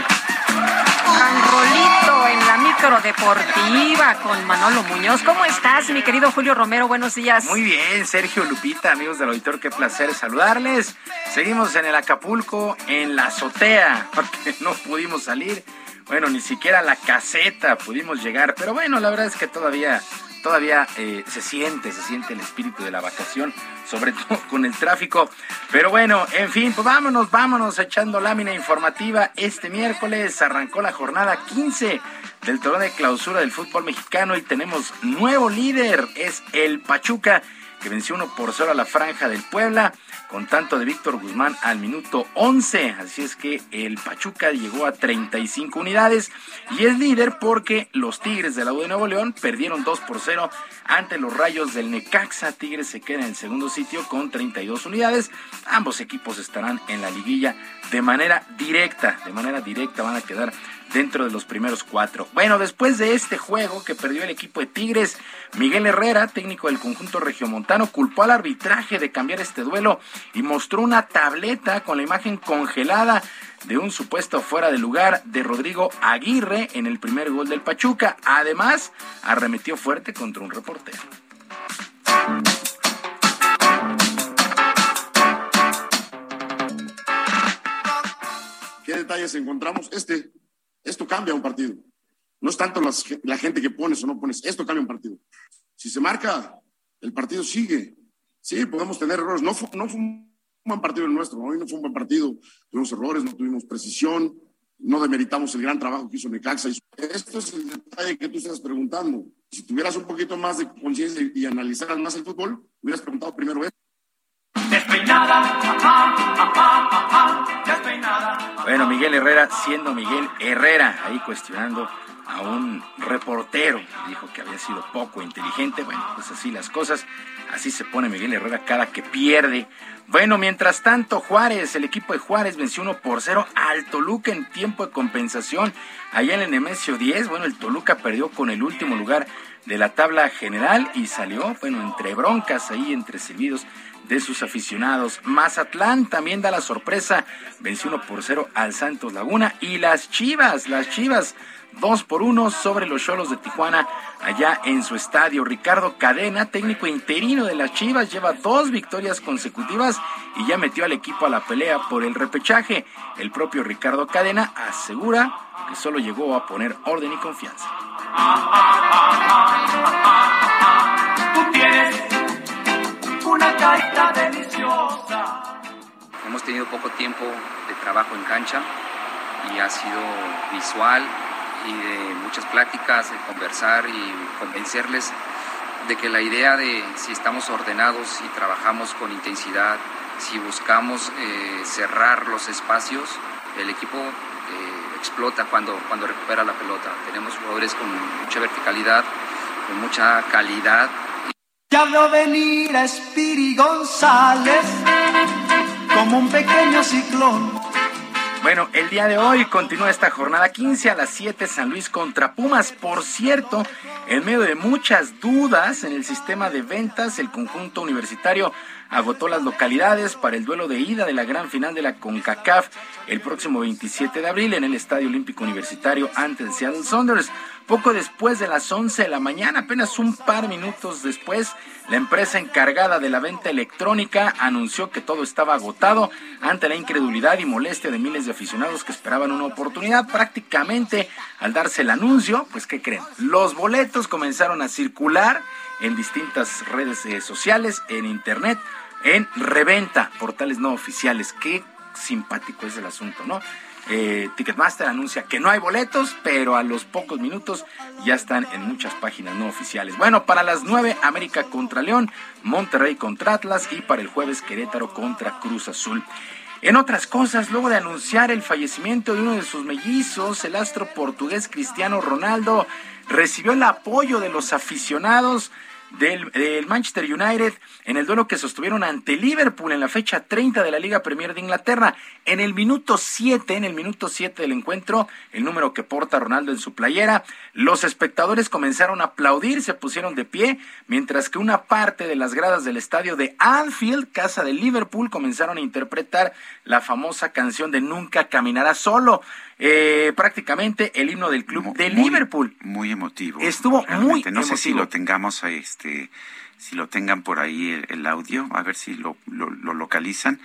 Rolito en la micro deportiva con Manolo Muñoz. ¿Cómo estás, mi querido Julio Romero? Buenos días. Muy bien, Sergio Lupita, amigos del auditor, qué placer saludarles. Seguimos en el Acapulco, en la azotea, porque no pudimos salir. Bueno, ni siquiera la caseta pudimos llegar, pero bueno, la verdad es que todavía todavía eh, se siente, se siente el espíritu de la vacación, sobre todo con el tráfico. Pero bueno, en fin, pues vámonos, vámonos echando lámina informativa. Este miércoles arrancó la jornada 15 del torneo de clausura del fútbol mexicano y tenemos nuevo líder, es el Pachuca que venció uno por cero a la franja del Puebla, con tanto de Víctor Guzmán al minuto 11. Así es que el Pachuca llegó a 35 unidades y es líder porque los Tigres de la U de Nuevo León perdieron 2 por 0 ante los Rayos del Necaxa. Tigres se queda en el segundo sitio con 32 unidades. Ambos equipos estarán en la liguilla de manera directa, de manera directa van a quedar dentro de los primeros cuatro. Bueno, después de este juego que perdió el equipo de Tigres, Miguel Herrera, técnico del conjunto regiomontano, culpó al arbitraje de cambiar este duelo y mostró una tableta con la imagen congelada de un supuesto fuera de lugar de Rodrigo Aguirre en el primer gol del Pachuca. Además, arremetió fuerte contra un reportero. ¿Qué detalles encontramos? Este, esto cambia un partido. No es tanto la gente que pones o no pones, esto cambia un partido. Si se marca, el partido sigue. Sí, podemos tener errores. No fue, no fue un buen partido el nuestro, hoy no fue un buen partido. Tuvimos errores, no tuvimos precisión, no demeritamos el gran trabajo que hizo Necaxa. Esto es el detalle que tú estás preguntando. Si tuvieras un poquito más de conciencia y analizaras más el fútbol, hubieras preguntado primero esto. Bueno, Miguel Herrera siendo Miguel Herrera, ahí cuestionando a un reportero, dijo que había sido poco inteligente, bueno, pues así las cosas, así se pone Miguel Herrera cada que pierde. Bueno, mientras tanto, Juárez, el equipo de Juárez venció 1 por 0 al Toluca en tiempo de compensación, allá en el Nemesio 10, bueno, el Toluca perdió con el último lugar de la tabla general y salió, bueno, entre broncas ahí, entre silbidos de sus aficionados. Mazatlán también da la sorpresa, venció 1 por 0 al Santos Laguna y las Chivas, las Chivas 2 por 1 sobre los Cholos de Tijuana allá en su estadio. Ricardo Cadena, técnico interino de las Chivas, lleva dos victorias consecutivas y ya metió al equipo a la pelea por el repechaje. El propio Ricardo Cadena asegura que solo llegó a poner orden y confianza. Tú tienes una carita deliciosa. Hemos tenido poco tiempo de trabajo en cancha y ha sido visual y de muchas pláticas, de conversar y convencerles de que la idea de si estamos ordenados y trabajamos con intensidad, si buscamos eh, cerrar los espacios, el equipo eh, explota cuando, cuando recupera la pelota. Tenemos jugadores con mucha verticalidad, con mucha calidad. Ya veo venir a Spiri González como un pequeño ciclón bueno, el día de hoy continúa esta jornada 15 a las 7 San Luis contra Pumas. Por cierto, en medio de muchas dudas en el sistema de ventas, el conjunto universitario agotó las localidades para el duelo de ida de la gran final de la CONCACAF el próximo 27 de abril en el Estadio Olímpico Universitario ante el Seattle Saunders. Poco después de las 11 de la mañana, apenas un par minutos después, la empresa encargada de la venta electrónica anunció que todo estaba agotado ante la incredulidad y molestia de miles de aficionados que esperaban una oportunidad. Prácticamente al darse el anuncio, pues ¿qué creen? Los boletos comenzaron a circular en distintas redes eh, sociales, en internet, en reventa, portales no oficiales. Qué simpático es el asunto, ¿no? Eh, Ticketmaster anuncia que no hay boletos, pero a los pocos minutos ya están en muchas páginas no oficiales. Bueno, para las 9, América contra León, Monterrey contra Atlas y para el jueves Querétaro contra Cruz Azul. En otras cosas, luego de anunciar el fallecimiento de uno de sus mellizos, el astro portugués Cristiano Ronaldo recibió el apoyo de los aficionados del, Manchester United en el duelo que sostuvieron ante Liverpool en la fecha 30 de la Liga Premier de Inglaterra. En el minuto 7, en el minuto 7 del encuentro, el número que porta Ronaldo en su playera, los espectadores comenzaron a aplaudir, se pusieron de pie, mientras que una parte de las gradas del estadio de Anfield, casa de Liverpool, comenzaron a interpretar la famosa canción de Nunca caminará solo. Eh, prácticamente el himno del club de Liverpool. Muy emotivo. Estuvo muy no sé si lo tengamos este si lo tengan por ahí el, el audio, a ver si lo, lo, lo localizan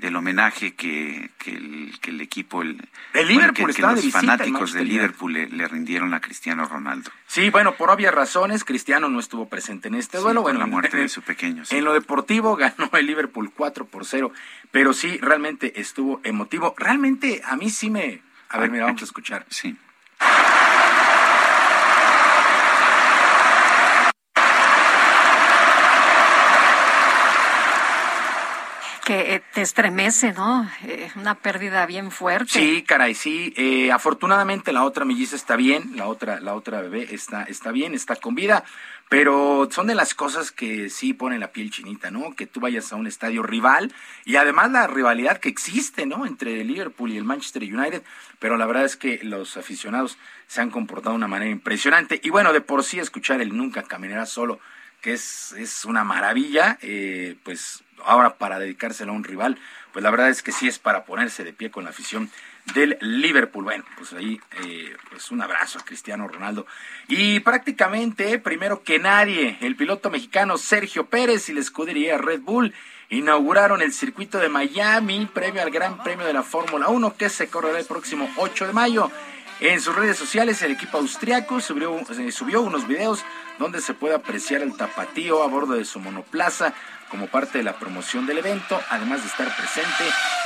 del homenaje que, que, el, que el equipo, el, El Liverpool que de los en fanáticos Manchester de Liverpool le, le rindieron a Cristiano Ronaldo. Sí, bueno, por obvias razones, Cristiano no estuvo presente en este Sí, duelo. por Bueno, la muerte en- de su pequeño. sí. En lo deportivo ganó el Liverpool 4 por 0, pero sí, realmente estuvo emotivo. Realmente a mí sí me... A ver, mira, vamos a escuchar. Sí. Que eh, te estremece, ¿no? Eh, una pérdida bien fuerte. Sí, caray, sí. Eh, afortunadamente la otra melliza está bien, la otra, la otra bebé está, está bien, está con vida, pero son de las cosas que sí ponen la piel chinita, ¿no? Que tú vayas a un estadio rival y además la rivalidad que existe, ¿no? Entre Liverpool y el Manchester United, pero la verdad es que los aficionados se han comportado de una manera impresionante y bueno, de por sí escuchar el Nunca Caminarás Solo que es, es una maravilla, eh, pues ahora para dedicárselo a un rival, pues la verdad es que sí es para ponerse de pie con la afición del Liverpool. Bueno, pues ahí eh, pues un abrazo a Cristiano Ronaldo. Y prácticamente, primero que nadie, el piloto mexicano Sergio Pérez y la escudería Red Bull inauguraron el circuito de Miami, premio al Gran Premio de la Fórmula 1, que se correrá el próximo 8 de mayo. En sus redes sociales, el equipo austriaco subió, eh, subió unos videos donde se puede apreciar el tapatío a bordo de su monoplaza como parte de la promoción del evento, además de estar presente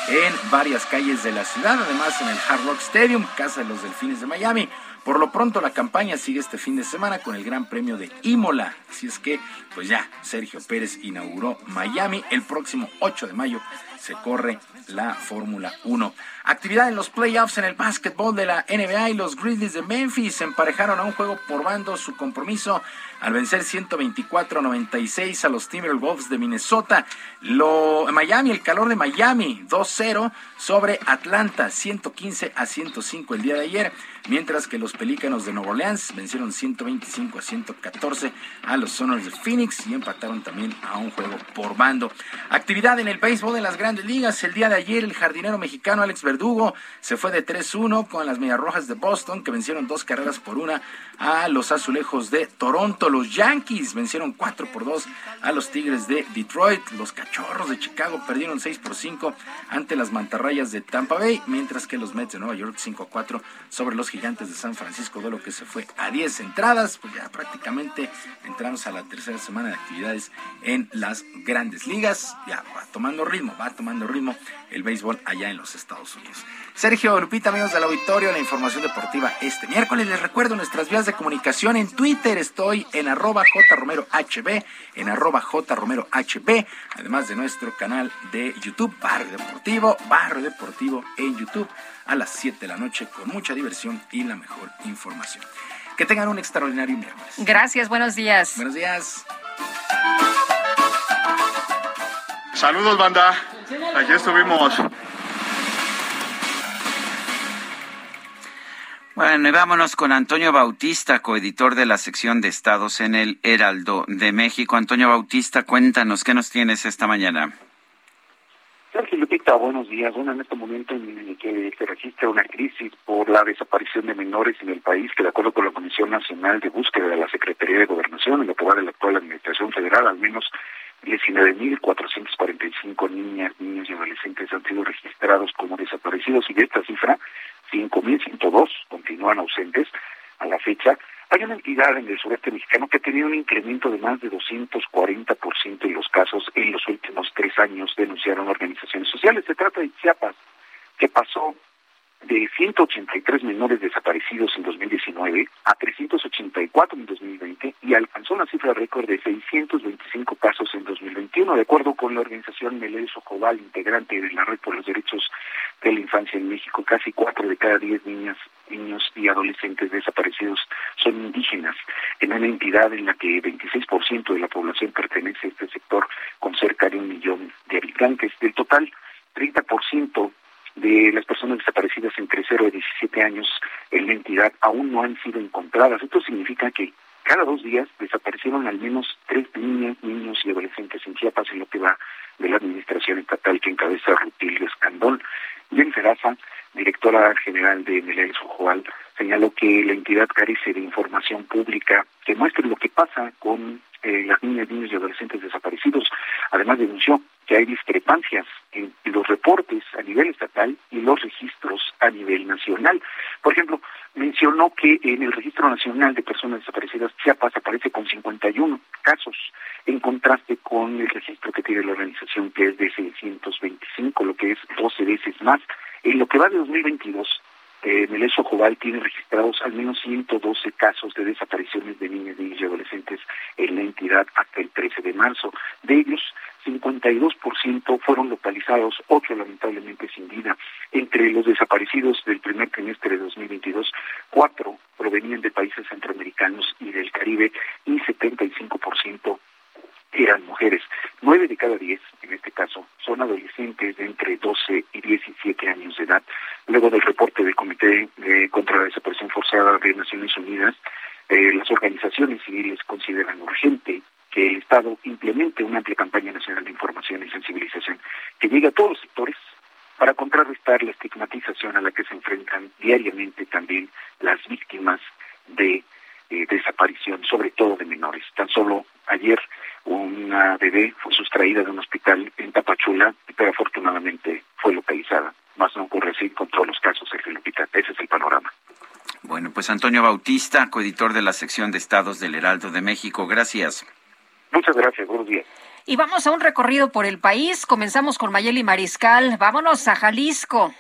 en varias calles de la ciudad, además en el Hard Rock Stadium, casa de los Delfines de Miami. Por lo pronto la campaña sigue este fin de semana con el Gran Premio de Imola. Así es que, pues ya, Sergio Pérez inauguró Miami. El próximo 8 de mayo se corre la Fórmula 1. Actividad en los playoffs en el básquetbol de la NBA y los Grizzlies de Memphis emparejaron a un juego por bando su compromiso al vencer 124 a 96 a los Timberwolves de Minnesota. Lo, Miami, el calor de Miami, 2-0 sobre Atlanta, 115 a 105 el día de ayer, mientras que los Pelícanos de Nueva Orleans vencieron 125 a 114 a los Sonors de Phoenix y empataron también a un juego por bando. Actividad en el béisbol de las grandes ligas. El día de ayer el jardinero mexicano Alex Verdugo se fue de 3-1 con las Medias Rojas de Boston que vencieron dos carreras por una a los Azulejos de Toronto. Los Yankees vencieron 4 por 2 a los Tigres de Detroit. Los Cachorros de Chicago perdieron 6 por 5 ante las Mantarrayas de Tampa Bay, mientras que los Mets de Nueva York 5 a 4 sobre los Gigantes de San Francisco, de lo que se fue a 10 entradas. Pues ya prácticamente entramos a la tercera semana de actividades en las grandes ligas. Ya va tomando ritmo, va tomando ritmo el béisbol allá en los Estados Unidos. Sergio Lupita, amigos del auditorio, la información deportiva este miércoles. Les recuerdo nuestras vías de comunicación en Twitter. Estoy en arroba jromerohb, en arroba jromerohb, además de nuestro canal de YouTube, Barrio Deportivo, Barrio Deportivo en YouTube, a las 7 de la noche con mucha diversión y la mejor información. Que tengan un extraordinario miércoles. Gracias, buenos días. Buenos días. Saludos, banda. Aquí estuvimos. Bueno, y vámonos con Antonio Bautista, coeditor de la sección de estados en el Heraldo de México. Antonio Bautista, cuéntanos, ¿qué nos tienes esta mañana? Sergio Lupita, buenos días. Bueno, en este momento en el que se registra una crisis por la desaparición de menores en el país, que de acuerdo con la Comisión Nacional de Búsqueda de la Secretaría de Gobernación, en lo que va de la actual Administración Federal, al menos 19.445 niñas, niños y adolescentes han sido registrados como desaparecidos y de esta cifra, 5.102 continúan ausentes a la fecha. Hay una entidad en el sureste mexicano que ha tenido un incremento de más de 240% en los casos en los últimos tres años, denunciaron organizaciones sociales. Se trata de Chiapas, que pasó de 183 menores desaparecidos en 2019 a 384 en 2020 y alcanzó una cifra récord de 625 casos en 2021, de acuerdo con la organización Melel Socobal, integrante de la Red por los Derechos de la Infancia en México. Casi cuatro de cada diez niñas, niños y adolescentes desaparecidos son indígenas, en una entidad en la que 26% de la población pertenece a este sector con cerca de un millón de habitantes. Del total, 30% de las personas desaparecidas entre 0 y 17 años en la entidad aún no han sido encontradas. Esto significa que cada dos días desaparecieron al menos tres niñas, niños y adolescentes en Chiapas en lo que va de la administración estatal que encabeza Rutilio Escandón. Jennifer Asa, directora general de Melel Sojoal, señaló que la entidad carece de información pública que muestre lo que pasa con eh, las niñas, niños y adolescentes desaparecidos. Además denunció que hay discrepancias en los reportes a nivel estatal y los registros a nivel nacional. Por ejemplo, mencionó que en el Registro Nacional de Personas Desaparecidas Chiapas aparece con 51 casos, en contraste con el registro que tiene la organización que es de 625, lo que es 12 veces más. En lo que va de 2022, Meleso Jobal tiene registrados al menos 112 casos de desapariciones de niñas, niños y adolescentes en la entidad hasta el 13 de marzo. De ellos, 52% fueron localizados, 8 lamentablemente sin vida. Entre los desaparecidos del primer trimestre de 2022, 4 provenían de países centroamericanos y del Caribe y 75% eran mujeres. Nueve de cada diez, en este caso, son adolescentes de entre 12 y 17 años de edad. Luego del reporte del Comité de contra la Desaparición Forzada de Naciones Unidas, eh, las organizaciones civiles consideran urgente que el Estado implemente una amplia campaña nacional de información y sensibilización que llegue a todos los sectores para contrarrestar la estigmatización a la que se enfrentan diariamente también las víctimas de eh, desaparición, sobre todo de menores. Tan solo ayer una bebé fue sustraída de un hospital en Tapachula, pero afortunadamente fue localizada. Más no ocurre así con todos los casos, Sergio Lupita. Ese es el panorama. Bueno, pues Antonio Bautista, coeditor de la sección de estados del Heraldo de México. Gracias. Muchas gracias, buenos días. Y vamos a un recorrido por el país. Comenzamos con Mayeli Mariscal. Vámonos a Jalisco.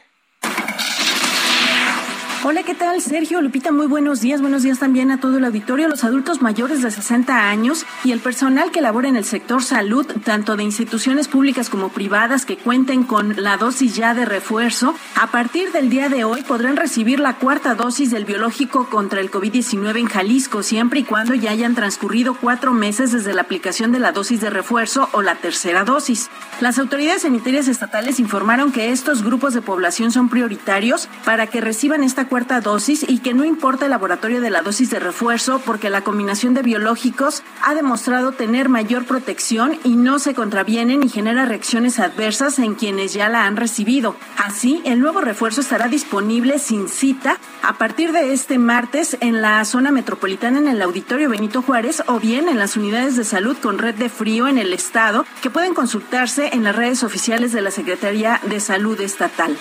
Hola, ¿qué tal? Sergio, Lupita, muy buenos días. Buenos días también a todo el auditorio, los adultos mayores de 60 años y el personal que labora en el sector salud, tanto de instituciones públicas como privadas que cuenten con la dosis ya de refuerzo. A partir del día de hoy podrán recibir la cuarta dosis del biológico contra el COVID-19 en Jalisco, siempre y cuando ya hayan transcurrido cuatro meses desde la aplicación de la dosis de refuerzo o la tercera dosis. Las autoridades sanitarias estatales informaron que estos grupos de población son prioritarios para que reciban esta cuarta dosis y que no importa el laboratorio de la dosis de refuerzo porque la combinación de biológicos ha demostrado tener mayor protección y no se contravienen y genera reacciones adversas en quienes ya la han recibido. Así, el nuevo refuerzo estará disponible sin cita a partir de este martes en la zona metropolitana en el Auditorio Benito Juárez o bien en las unidades de salud con red de frío en el estado que pueden consultarse en las redes oficiales de la Secretaría de Salud Estatal.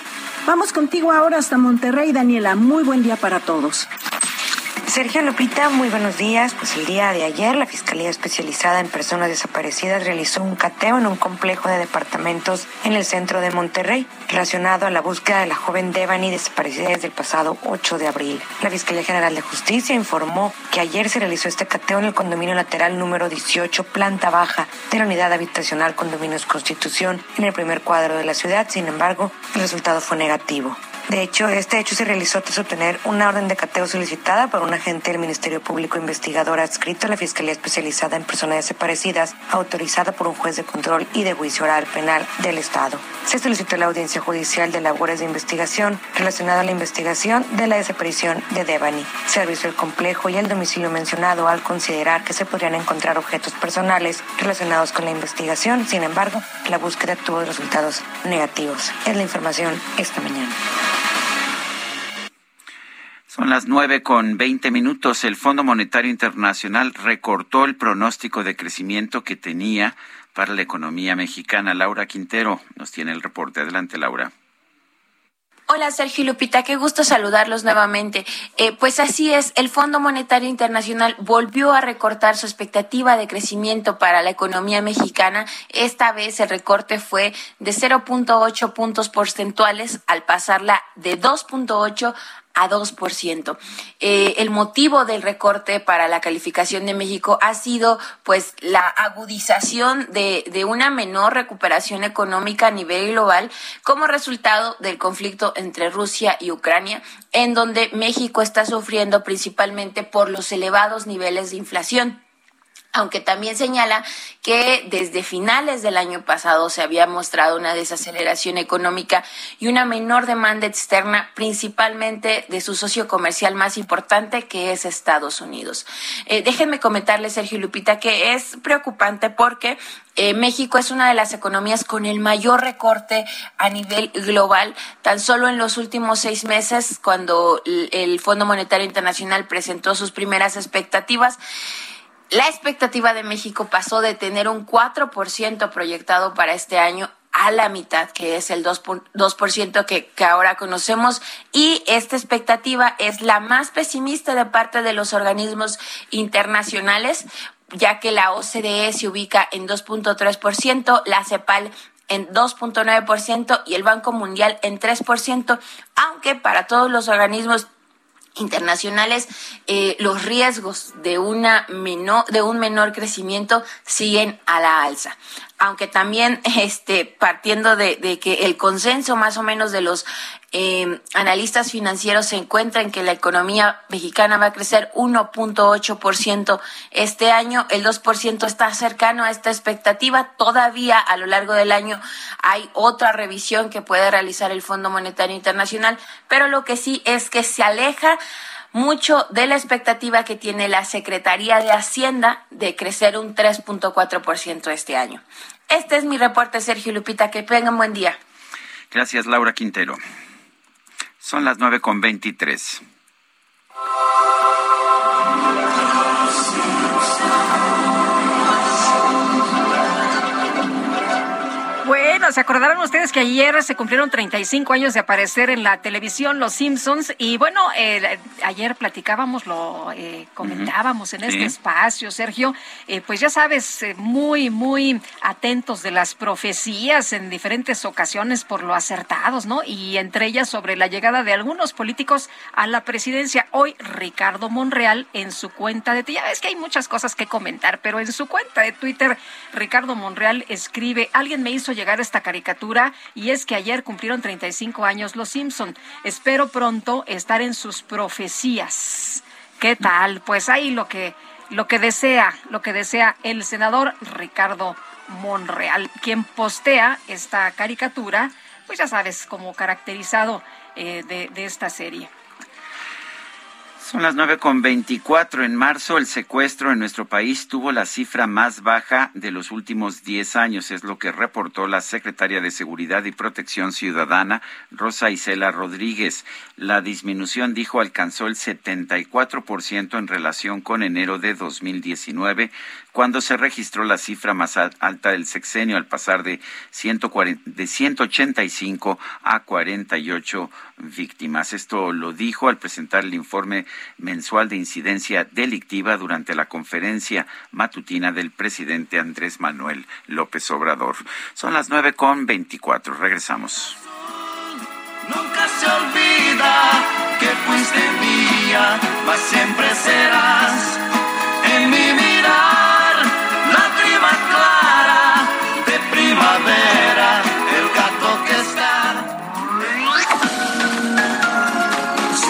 Vamos contigo ahora hasta Monterrey, Daniela. Muy buen día para todos. Sergio Lupita, muy buenos días. Pues el día de ayer la Fiscalía Especializada en Personas Desaparecidas realizó un cateo en un complejo de departamentos en el centro de Monterrey relacionado a la búsqueda de la joven Devani desaparecida desde el pasado 8 de abril. La Fiscalía General de Justicia informó que ayer se realizó este cateo en el condominio lateral número 18, planta baja de la unidad habitacional Condominios Constitución en el primer cuadro de la ciudad. Sin embargo, el resultado fue negativo. De hecho, este hecho se realizó tras obtener una orden de cateo solicitada por un agente del Ministerio Público Investigador adscrito a la Fiscalía Especializada en Personas Desaparecidas, autorizada por un juez de control y de juicio oral penal del Estado. Se solicitó la audiencia judicial de labores de investigación relacionada a la investigación de la desaparición de Devani. Se revisó el complejo y el domicilio mencionado al considerar que se podrían encontrar objetos personales relacionados con la investigación. Sin embargo, la búsqueda tuvo resultados negativos. Es la información esta mañana. Son las nueve con veinte minutos. El Fondo Monetario Internacional recortó el pronóstico de crecimiento que tenía para la economía mexicana. Laura Quintero nos tiene el reporte. Adelante, Laura. Hola Sergio Lupita, qué gusto saludarlos nuevamente. Eh, pues así es, el Fondo Monetario Internacional volvió a recortar su expectativa de crecimiento para la economía mexicana. Esta vez el recorte fue de 0.8 puntos porcentuales al pasarla de 2.8 a 2%. Eh, el motivo del recorte para la calificación de México ha sido pues la agudización de, de una menor recuperación económica a nivel global como resultado del conflicto entre Rusia y Ucrania, en donde México está sufriendo principalmente por los elevados niveles de inflación aunque también señala que desde finales del año pasado se había mostrado una desaceleración económica y una menor demanda externa, principalmente de su socio comercial más importante, que es Estados Unidos. Eh, déjenme comentarle, Sergio Lupita, que es preocupante porque eh, México es una de las economías con el mayor recorte a nivel global. Tan solo en los últimos seis meses, cuando el Fondo Monetario Internacional presentó sus primeras expectativas, la expectativa de México pasó de tener un 4% proyectado para este año a la mitad, que es el 2%, que, que ahora conocemos, y esta expectativa es la más pesimista de parte de los organismos internacionales, ya que la OCDE se ubica en 2.3%, la CEPAL en 2.9% y el Banco Mundial en 3%, aunque para todos los organismos internacionales eh, los riesgos de una menor de un menor crecimiento siguen a la alza. Aunque también este partiendo de, de que el consenso más o menos de los eh, analistas financieros se encuentran que la economía mexicana va a crecer 1.8% este año, el 2% está cercano a esta expectativa, todavía a lo largo del año hay otra revisión que puede realizar el Fondo Monetario Internacional, pero lo que sí es que se aleja mucho de la expectativa que tiene la Secretaría de Hacienda de crecer un 3.4% este año. Este es mi reporte, Sergio Lupita. Que tengan buen día. Gracias, Laura Quintero. Son las nueve con veintitrés. Se acordarán ustedes que ayer se cumplieron 35 años de aparecer en la televisión Los Simpsons y bueno, eh, ayer platicábamos, lo eh, comentábamos en este espacio, Sergio, eh, pues ya sabes, eh, muy, muy atentos de las profecías en diferentes ocasiones por lo acertados, ¿no? Y entre ellas sobre la llegada de algunos políticos a la presidencia. Hoy Ricardo Monreal en su cuenta de ya ves que hay muchas cosas que comentar, pero en su cuenta de Twitter, Ricardo Monreal escribe, alguien me hizo llegar esta caricatura y es que ayer cumplieron 35 años los Simpson. Espero pronto estar en sus profecías. ¿Qué tal? Pues ahí lo que lo que desea, lo que desea el senador Ricardo Monreal, quien postea esta caricatura, pues ya sabes, como caracterizado eh, de, de esta serie. Son las nueve con veinticuatro. En marzo, el secuestro en nuestro país tuvo la cifra más baja de los últimos diez años, es lo que reportó la secretaria de Seguridad y Protección Ciudadana, Rosa Isela Rodríguez. La disminución, dijo, alcanzó el 74% en relación con enero de 2019, cuando se registró la cifra más alta del sexenio al pasar de, 140, de 185 a 48 víctimas. Esto lo dijo al presentar el informe mensual de incidencia delictiva durante la conferencia matutina del presidente Andrés Manuel López Obrador. Son las nueve con veinticuatro. Regresamos. Nunca se olvida que fuiste mía, mas siempre serás en mi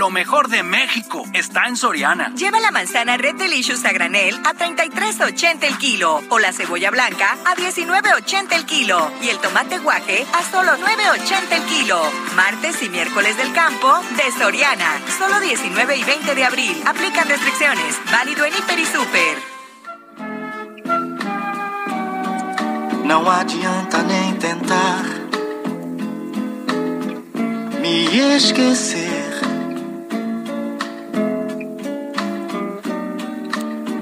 Lo mejor de México está en Soriana. Lleva la manzana Red Delicious a granel a 33.80 el kilo o la cebolla blanca a 19.80 el kilo y el tomate guaje a solo 9.80 el kilo. Martes y miércoles del campo de Soriana. Solo 19 y 20 de abril. Aplican restricciones. Válido en Hiper y Super. Não adianta nem tentar me esquecer.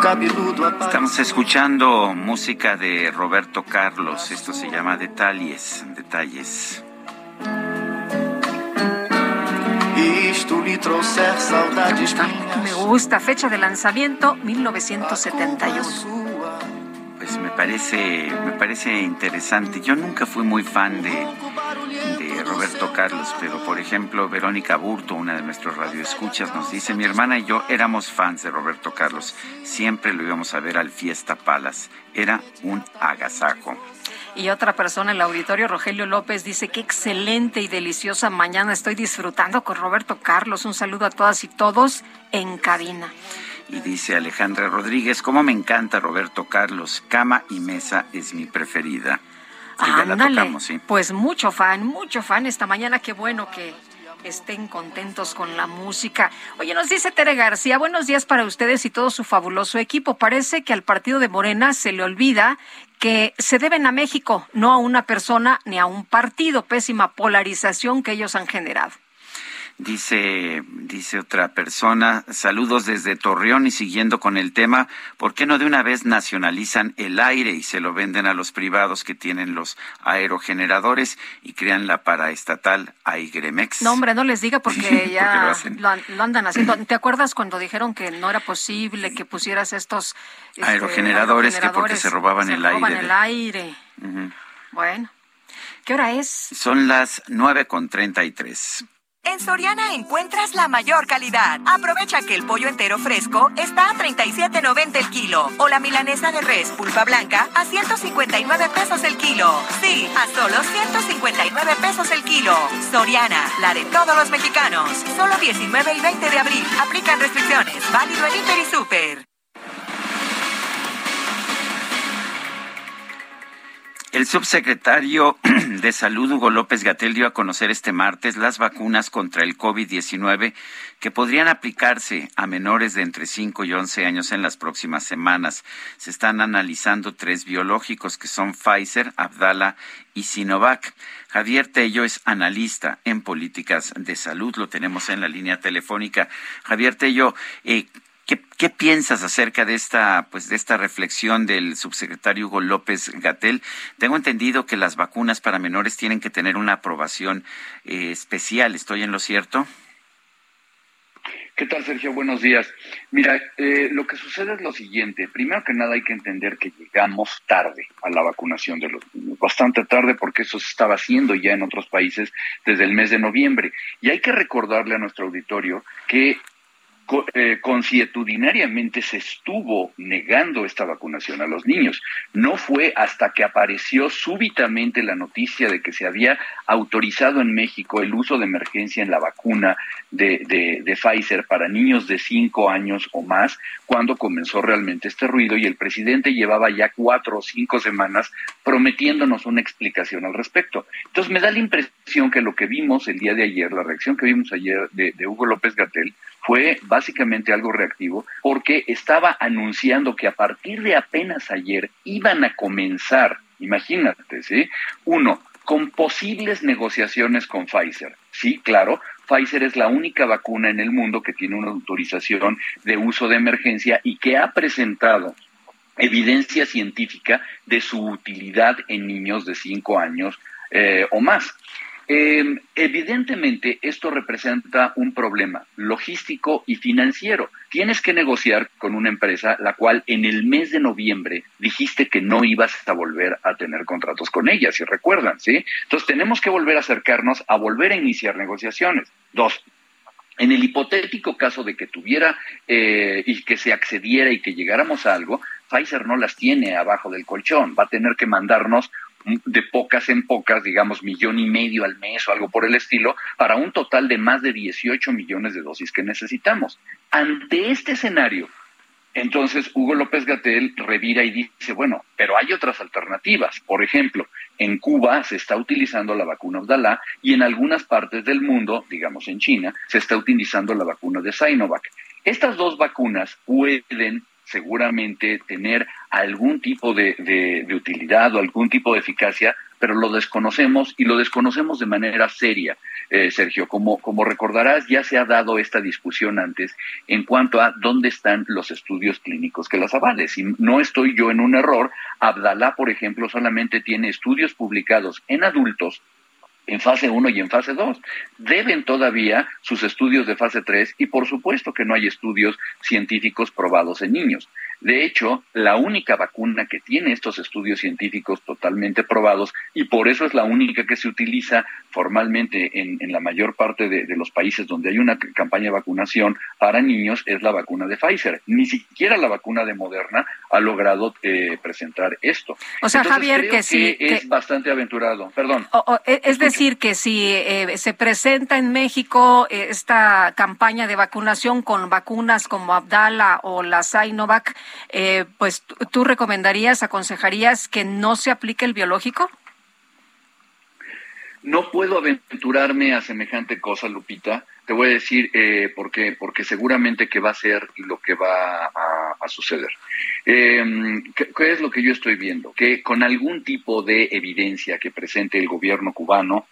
Cabeludo. Estamos escuchando música de Roberto Carlos. Esto se llama Detalles, Detalles. Me gusta, fecha de lanzamiento 1971. Pues me parece, me parece interesante. Yo nunca fui muy fan de Roberto Carlos, pero por ejemplo Verónica Burto, una de nuestros radioescuchas, nos dice, mi hermana y yo éramos fans de Roberto Carlos. Siempre lo íbamos a ver al Fiesta Palas. Era un agasajo. Y otra persona en el auditorio, Rogelio López, dice, qué excelente y deliciosa mañana estoy disfrutando con Roberto Carlos. Un saludo a todas y todos en cabina. Y dice Alejandra Rodríguez, cómo me encanta Roberto Carlos, cama y mesa es mi preferida. Sí, ya la tocamos, sí. pues mucho fan, mucho fan esta mañana, qué bueno que estén contentos con la música. Oye, nos dice Tere García, buenos días para ustedes y todo su fabuloso equipo. Parece que al partido de Morena se le olvida que se deben a México, no a una persona ni a un partido. Pésima polarización que ellos han generado. Dice, dice otra persona, saludos desde Torreón y siguiendo con el tema, ¿por qué no de una vez nacionalizan el aire y se lo venden a los privados que tienen los aerogeneradores y crean la paraestatal Aigremex? No, hombre, no les diga porque porque ya lo andan haciendo. ¿Te acuerdas cuando dijeron que no era posible que pusieras estos este, Aerogeneradores que porque se robaban se el roban aire el de- aire. Bueno, ¿qué hora es? Son las nueve con treinta y tres. En Soriana encuentras la mayor calidad. Aprovecha que el pollo entero fresco está a 37.90 el kilo o la milanesa de res pulpa blanca a 159 pesos el kilo. Sí, a solo 159 pesos el kilo. Soriana, la de todos los mexicanos. Solo 19 y 20 de abril. Aplican restricciones. Válido en Hiper y Super. El subsecretario de Salud, Hugo López Gatel, dio a conocer este martes las vacunas contra el COVID-19 que podrían aplicarse a menores de entre 5 y 11 años en las próximas semanas. Se están analizando tres biológicos que son Pfizer, Abdala y Sinovac. Javier Tello es analista en políticas de salud. Lo tenemos en la línea telefónica. Javier Tello, eh, ¿Qué, piensas acerca de esta, pues, de esta reflexión del subsecretario Hugo López Gatel? Tengo entendido que las vacunas para menores tienen que tener una aprobación eh, especial. ¿Estoy en lo cierto? ¿Qué tal, Sergio? Buenos días. Mira, eh, lo que sucede es lo siguiente. Primero que nada hay que entender que llegamos tarde a la vacunación de los niños. Bastante tarde porque eso se estaba haciendo ya en otros países desde el mes de noviembre. Y hay que recordarle a nuestro auditorio que eh, consuetudinariamente se estuvo negando esta vacunación a los niños. No fue hasta que apareció súbitamente la noticia de que se había autorizado en México el uso de emergencia en la vacuna de, de- de Pfizer para niños de cinco años o más, cuando comenzó realmente este ruido y el presidente llevaba ya cuatro o cinco semanas prometiéndonos una explicación al respecto. Entonces me da la impresión que lo que vimos el día de ayer, la reacción que vimos ayer de, de Hugo López Gatel, fue básicamente algo reactivo porque estaba anunciando que a partir de apenas ayer iban a comenzar, imagínate, ¿sí? Uno, con posibles negociaciones con Pfizer. Sí, claro, Pfizer es la única vacuna en el mundo que tiene una autorización de uso de emergencia y que ha presentado evidencia científica de su utilidad en niños de 5 años eh, o más. Eh, evidentemente, esto representa un problema logístico y financiero. Tienes que negociar con una empresa la cual en el mes de noviembre dijiste que no ibas a volver a tener contratos con ella, si recuerdan, ¿sí? Entonces tenemos que volver a acercarnos a volver a iniciar negociaciones. Dos, en el hipotético caso de que tuviera eh, y que se accediera y que llegáramos a algo, Pfizer no las tiene abajo del colchón, va a tener que mandarnos de pocas en pocas, digamos, millón y medio al mes o algo por el estilo, para un total de más de 18 millones de dosis que necesitamos. Ante este escenario, entonces Hugo López Gatel revira y dice, bueno, pero hay otras alternativas. Por ejemplo, en Cuba se está utilizando la vacuna Abdala y en algunas partes del mundo, digamos en China, se está utilizando la vacuna de Sinovac. Estas dos vacunas pueden seguramente tener algún tipo de, de, utilidad o algún tipo de eficacia, pero lo desconocemos y lo desconocemos de manera seria, eh, Sergio. Como, como recordarás, ya se ha dado esta discusión antes en cuanto a dónde están los estudios clínicos que las avales. Y no estoy yo en un error. Abdalá, por ejemplo, solamente tiene estudios publicados en adultos en fase 1 y en fase 2. Deben todavía sus estudios de fase 3 y por supuesto que no hay estudios científicos probados en niños. De hecho, la única vacuna que tiene estos estudios científicos totalmente probados y por eso es la única que se utiliza formalmente en, la mayor parte de, los países donde hay una campaña de vacunación para niños es la vacuna de Pfizer. Ni siquiera la vacuna de Moderna ha logrado eh, presentar esto. O sea, Javier, que sí. es bastante aventurado. Perdón. E, es decir, que si eh, se presenta en México eh, esta campaña de vacunación con vacunas como Abdala o la Sinovac, eh, pues tú recomendarías, aconsejarías que no se aplique el biológico? No puedo aventurarme a semejante cosa, Lupita. Te voy a decir eh, por qué, porque seguramente que va a ser lo que va a, suceder. Em, ¿qué, ¿Qué es lo que yo estoy viendo? Que con algún tipo de evidencia que presente el gobierno cubano,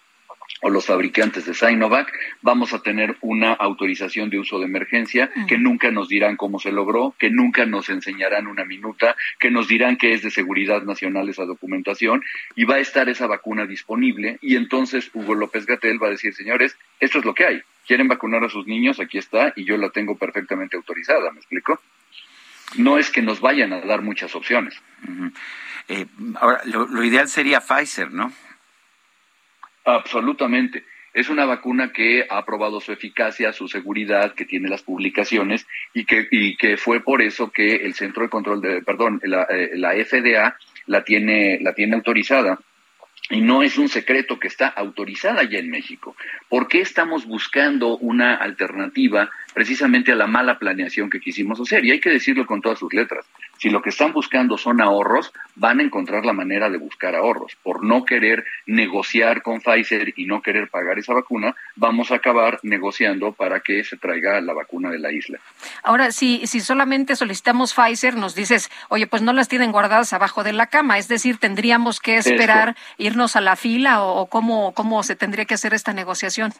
o los fabricantes de Sinovac, vamos a tener una autorización de uso de emergencia que nunca nos dirán cómo se logró, que nunca nos enseñarán una minuta, que nos dirán que es de seguridad nacional esa documentación y va a estar esa vacuna disponible y entonces Hugo López Gatel va a decir, señores, esto es lo que hay. ¿Quieren vacunar a sus niños? Aquí está y yo la tengo perfectamente autorizada, ¿me explico? No es que nos vayan a dar muchas opciones. Eh, ahora, lo ideal sería Pfizer, ¿no? Absolutamente. Es una vacuna que ha probado su eficacia, su seguridad, que tiene las publicaciones y que, y que fue por eso que el Centro de Control de, perdón, la, eh, FDA la tiene, la tiene autorizada y no es un secreto que está autorizada ya en México. ¿Por qué estamos buscando una alternativa precisamente a la mala planeación que quisimos hacer? Y hay que decirlo con todas sus letras. Si lo que están buscando son ahorros, van a encontrar la manera de buscar ahorros. Por no querer negociar con Pfizer y no querer pagar esa vacuna, vamos a acabar negociando para que se traiga la vacuna de la isla. Ahora, si, si solamente solicitamos Pfizer, nos dices, oye, pues no las tienen guardadas abajo de la cama. Es decir, tendríamos que esperar, irnos a la fila o, cómo, cómo se tendría que hacer esta negociación.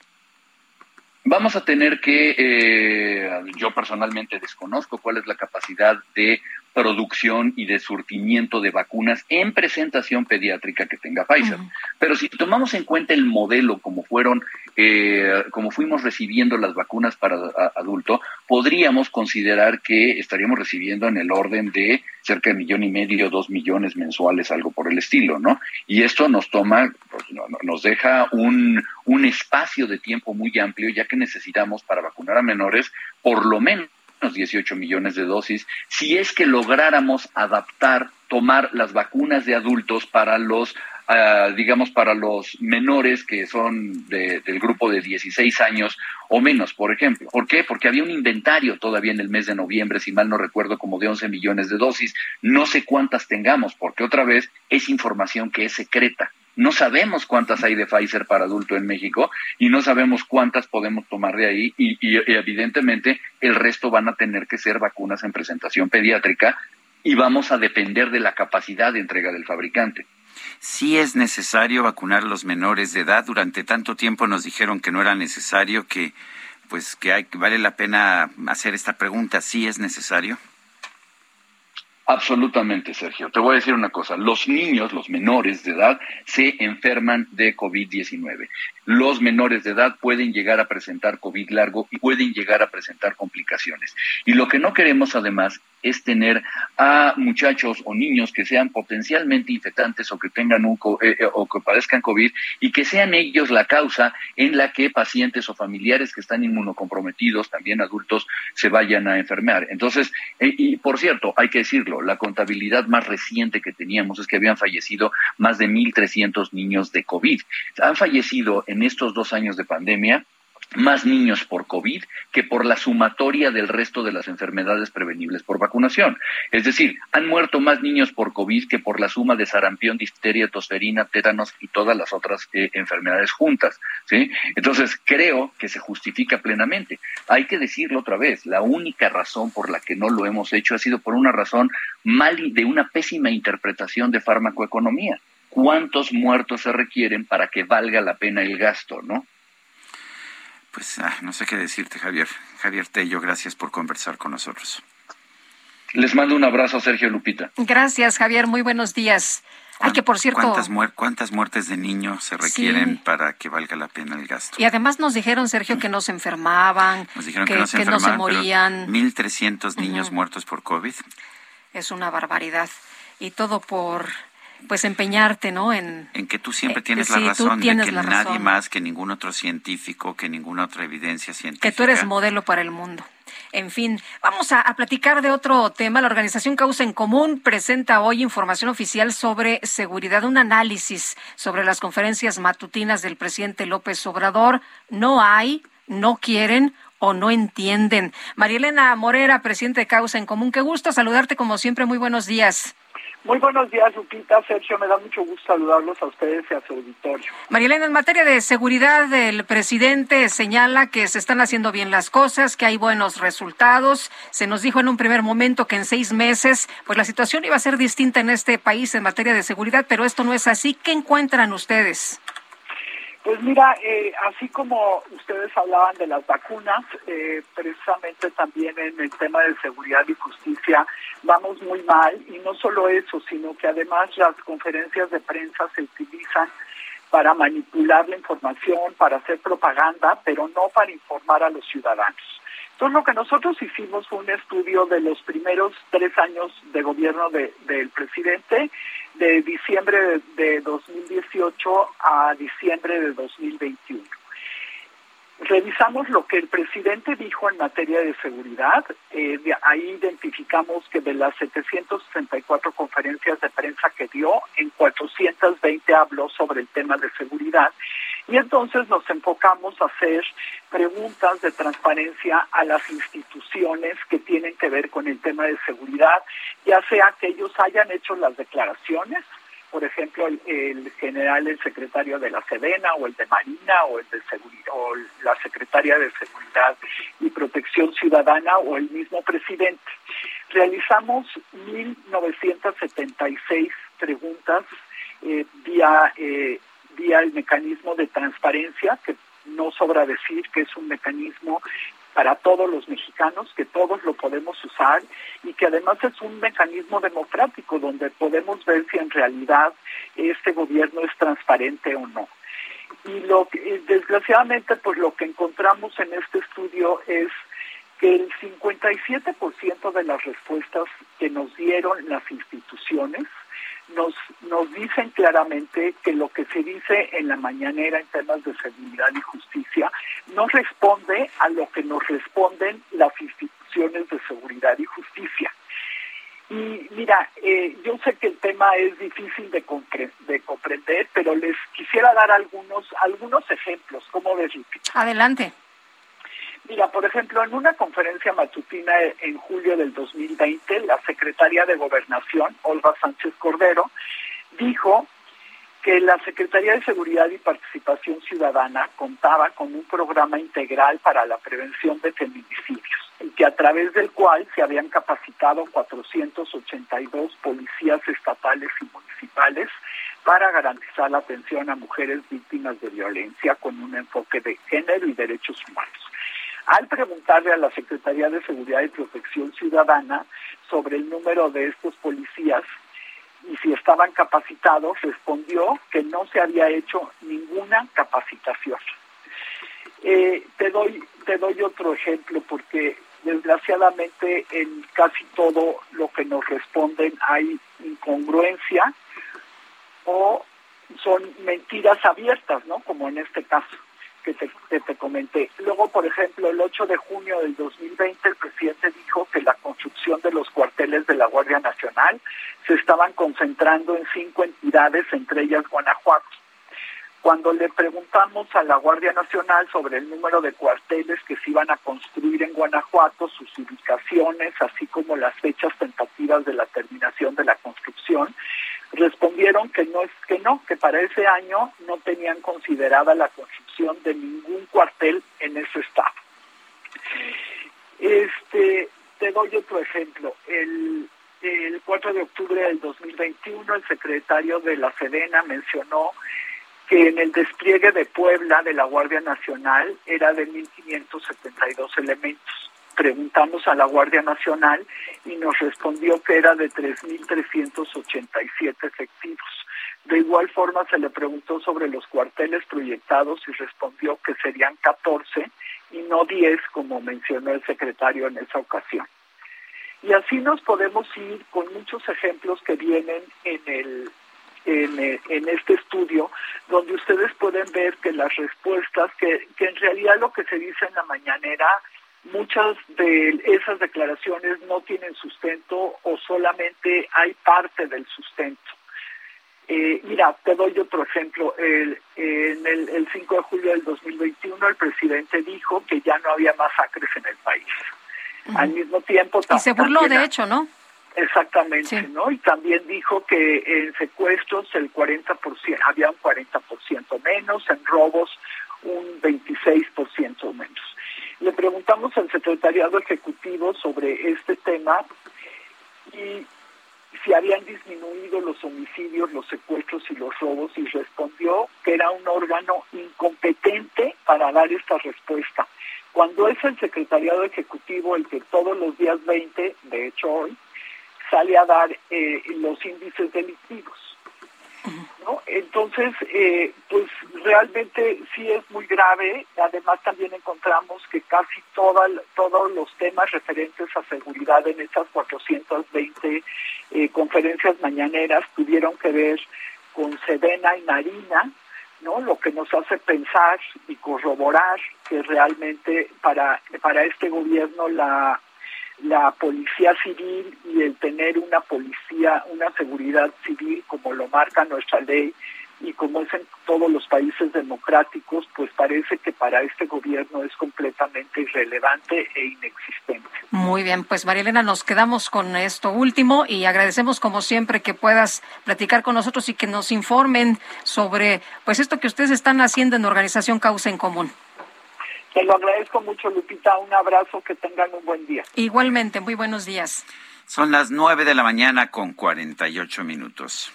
Vamos a tener que, eh, yo personalmente desconozco cuál es la capacidad de producción y de surtimiento de vacunas en presentación pediátrica que tenga Pfizer. Pero si tomamos en cuenta el modelo como fueron, eh, como fuimos recibiendo las vacunas para adulto, podríamos considerar que estaríamos recibiendo en el orden de cerca de millón y medio, dos millones mensuales, algo por el estilo, ¿no? Y esto nos toma, pues, nos deja un, un espacio de tiempo muy amplio, ya que necesitamos para vacunar a menores por lo menos 18 millones de dosis, si es que lográramos adaptar, tomar las vacunas de adultos para los ah, digamos, para los menores que son del grupo de 16 años o menos, por ejemplo. ¿Por qué? Porque había un inventario todavía en el mes de noviembre, si mal no recuerdo, como de 11 millones de dosis. No sé cuántas tengamos, porque otra vez es información que es secreta. No sabemos cuántas hay de Pfizer para adulto en México y no sabemos cuántas podemos tomar de ahí y, evidentemente el resto van a tener que ser vacunas en presentación pediátrica y vamos a depender de la capacidad de entrega del fabricante. Sí es necesario vacunar a los menores de edad. Durante tanto tiempo nos dijeron que no era necesario, que pues que hay, vale la pena hacer esta pregunta. ¿Sí es necesario? Absolutamente, Sergio. Te voy a decir una cosa. Los niños, los menores de edad, se enferman de COVID-19. Los menores de edad pueden llegar a presentar COVID largo y pueden llegar a presentar complicaciones. Y lo que no queremos, además, es tener a muchachos o niños que sean potencialmente infectantes o que tengan un eh, eh, o que padezcan COVID y que sean ellos la causa en la que pacientes o familiares que están inmunocomprometidos, también adultos, se vayan a enfermar. Entonces, eh, y por cierto, hay que decirlo, la contabilidad más reciente que teníamos es que habían fallecido más de 1.300 niños de COVID. Han fallecido en estos dos años de pandemia más niños por COVID que por la sumatoria del resto de las enfermedades prevenibles por vacunación. Es decir, han muerto más niños por COVID que por la suma de sarampión, difteria, tosferina, tétanos y todas las otras eh, enfermedades juntas. ¿sí? Entonces, creo que se justifica plenamente. Hay que decirlo otra vez, la única razón por la que no lo hemos hecho ha sido por una razón mal de una pésima interpretación de farmacoeconomía. ¿Cuántos muertos se requieren para que valga la pena el gasto, no? Pues ah, no sé qué decirte, Javier. Javier Tello, gracias por conversar con nosotros. Les mando un abrazo, Sergio Lupita. Gracias, Javier. Muy buenos días. Ay, que por cierto... ¿Cuántas, ¿Cuántas muertes de niños se requieren para que valga la pena el gasto? Y además nos dijeron, Sergio, que no se enfermaban, nos dijeron que, que, no, se, que no se morían. 1.300 niños muertos por COVID. Es una barbaridad. Y todo por pues empeñarte, ¿no? En, en que tú siempre tienes la razón, de que nadie más que ningún otro científico, que ninguna otra evidencia científica. Que tú eres modelo para el mundo. En fin, vamos a, a, platicar de otro tema. La organización Causa en Común presenta hoy información oficial sobre seguridad, un análisis sobre las conferencias matutinas del presidente López Obrador. No hay, no quieren o no entienden. María Elena Morera, presidente de Causa en Común, qué gusto saludarte como siempre. Muy buenos días. Muy buenos días, Lupita. Sergio, me da mucho gusto saludarlos a ustedes y a su auditorio. Marilena, en materia de seguridad, el presidente señala que se están haciendo bien las cosas, que hay buenos resultados. Se nos dijo en un primer momento que en seis meses, pues la situación iba a ser distinta en este país en materia de seguridad, pero esto no es así. ¿Qué encuentran ustedes? Pues mira, eh, así como ustedes hablaban de las vacunas, eh, precisamente también en el tema de seguridad y justicia vamos muy mal y no solo eso, sino que además las conferencias de prensa se utilizan para manipular la información, para hacer propaganda, pero no para informar a los ciudadanos. Entonces lo que nosotros hicimos fue un estudio de los primeros tres años de gobierno de, del presidente de diciembre de 2018 a diciembre de 2021. Revisamos lo que el presidente dijo en materia de seguridad. Eh, ahí identificamos que de las 764 conferencias de prensa que dio, en 420 habló sobre el tema de seguridad. Y entonces nos enfocamos a hacer preguntas de transparencia a las instituciones que tienen que ver con el tema de seguridad, ya sea que ellos hayan hecho las declaraciones, por ejemplo, el, general, el secretario de la Sedena o el de Marina o el de seguridad o la secretaria de Seguridad y Protección Ciudadana o el mismo presidente. Realizamos 1976 preguntas eh, vía eh, vía el mecanismo de transparencia que no sobra decir que es un mecanismo para todos los mexicanos, que todos lo podemos usar y que además es un mecanismo democrático donde podemos ver si en realidad este gobierno es transparente o no. Y lo que, desgraciadamente, pues lo que encontramos en este estudio es que el 57% de las respuestas que nos dieron las instituciones nos, nos dicen claramente que lo que se dice en la mañanera en temas de seguridad y justicia no responde a lo que nos responden las instituciones de seguridad y justicia. Y mira, eh, yo sé que el tema es difícil de, de comprender, pero les quisiera dar algunos algunos ejemplos. ¿Cómo ves, Adelante. Mira, por ejemplo, en una conferencia matutina en julio del 2020, la secretaria de Gobernación, Olga Sánchez Cordero, dijo que la Secretaría de Seguridad y Participación Ciudadana contaba con un programa integral para la prevención de feminicidios y que a través del cual se habían capacitado 482 policías estatales y municipales para garantizar la atención a mujeres víctimas de violencia con un enfoque de género y derechos humanos. Al preguntarle a la Secretaría de Seguridad y Protección Ciudadana sobre el número de estos policías y si estaban capacitados, respondió que no se había hecho ninguna capacitación. Eh, te doy te doy otro ejemplo porque desgraciadamente en casi todo lo que nos responden hay incongruencia o son mentiras abiertas, ¿no? Como en este caso que te, te comenté. Luego, por ejemplo, el 8 de junio del 2020, el presidente dijo que la construcción de los cuarteles de la Guardia Nacional se estaban concentrando en cinco entidades, entre ellas Guanajuato. Cuando le preguntamos a la Guardia Nacional sobre el número de cuarteles que se iban a construir en Guanajuato, sus ubicaciones, así como las fechas tentativas de la terminación de la construcción, respondieron que no es que no, que para ese año no tenían considerada la construcción de ningún cuartel en ese estado. Este, te doy otro ejemplo. El, el 4 de octubre del 2021, el secretario de la Sedena mencionó que en el despliegue de Puebla de la Guardia Nacional era de 1.572 elementos preguntamos a la Guardia Nacional y nos respondió que era de 3.387 efectivos. De igual forma se le preguntó sobre los cuarteles proyectados y respondió que serían 14 y no 10 como mencionó el secretario en esa ocasión. Y así nos podemos ir con muchos ejemplos que vienen en el en, este estudio, donde ustedes pueden ver que las respuestas, que, que en realidad lo que se dice en la mañanera, muchas de esas declaraciones no tienen sustento o solamente hay parte del sustento. Eh, mira, te doy otro ejemplo. El, en el, el 5 de julio del 2021 el presidente dijo que ya no había masacres en el país. Al mismo tiempo... Y se burló, de hecho, ¿no? Exactamente, ¿no? Y también dijo que en secuestros el 40%, había un 40% menos, en robos un 26% menos. Le preguntamos al secretariado ejecutivo sobre este tema y si habían disminuido los homicidios, los secuestros y los robos y respondió que era un órgano incompetente para dar esta respuesta. Cuando es el secretariado ejecutivo el que todos los días 20, de hecho hoy, sale a dar eh, los índices delictivos. ¿no? Entonces, eh, pues realmente sí es muy grave. Además, también encontramos que casi toda, todos los temas referentes a seguridad en estas 420 eh, conferencias mañaneras tuvieron que ver con Sedena y Marina, ¿no? Lo que nos hace pensar y corroborar que realmente para, para este gobierno la la policía civil y el tener una policía, una seguridad civil como lo marca nuestra ley y como es en todos los países democráticos, pues parece que para este gobierno es completamente irrelevante e inexistente. Muy bien, pues María Elena, nos quedamos con esto último y agradecemos como siempre que puedas platicar con nosotros y que nos informen sobre pues esto que ustedes están haciendo en Organización Causa en Común. Te lo agradezco mucho, Lupita. Un abrazo, que tengan un buen día. Igualmente, muy buenos días. Son las nueve de la mañana con cuarenta y ocho minutos.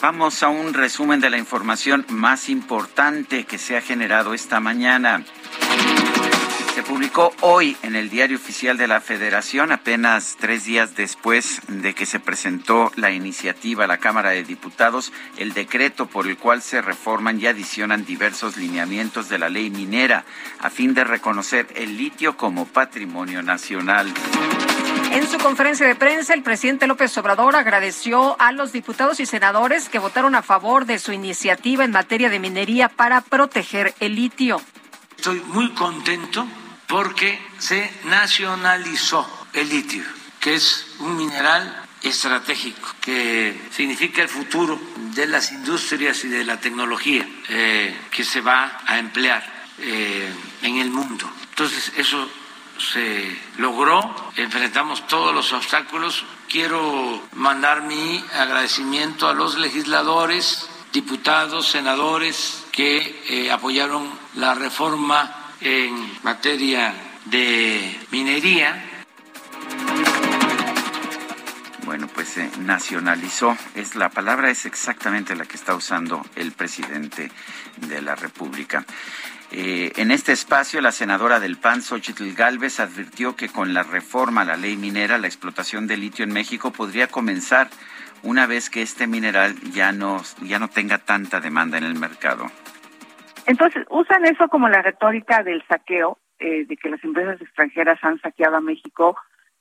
Vamos a un resumen de la información más importante que se ha generado esta mañana. Se publicó hoy en el Diario Oficial de la Federación, apenas tres días después de que se presentó la iniciativa a la Cámara de Diputados, el decreto por el cual se reforman y adicionan diversos lineamientos de la ley minera a fin de reconocer el litio como patrimonio nacional. En su conferencia de prensa, el presidente López Obrador agradeció a los diputados y senadores que votaron a favor de su iniciativa en materia de minería para proteger el litio. Estoy muy contento porque se nacionalizó el litio, que es un mineral estratégico, que significa el futuro de las industrias y de la tecnología eh, que se va a emplear eh, en el mundo. Entonces, eso se logró, enfrentamos todos los obstáculos. Quiero mandar mi agradecimiento a los legisladores, diputados, senadores que eh, apoyaron la reforma en materia de minería. Bueno, pues se nacionalizó, es la palabra es exactamente la que está usando el presidente de la República. Eh, en este espacio, la senadora del PAN, Xochitl Galvez, advirtió que con la reforma a la ley minera, la explotación de litio en México podría comenzar una vez que este mineral ya no, ya no tenga tanta demanda en el mercado. Entonces, usan eso como la retórica del saqueo, eh, de que las empresas extranjeras han saqueado a México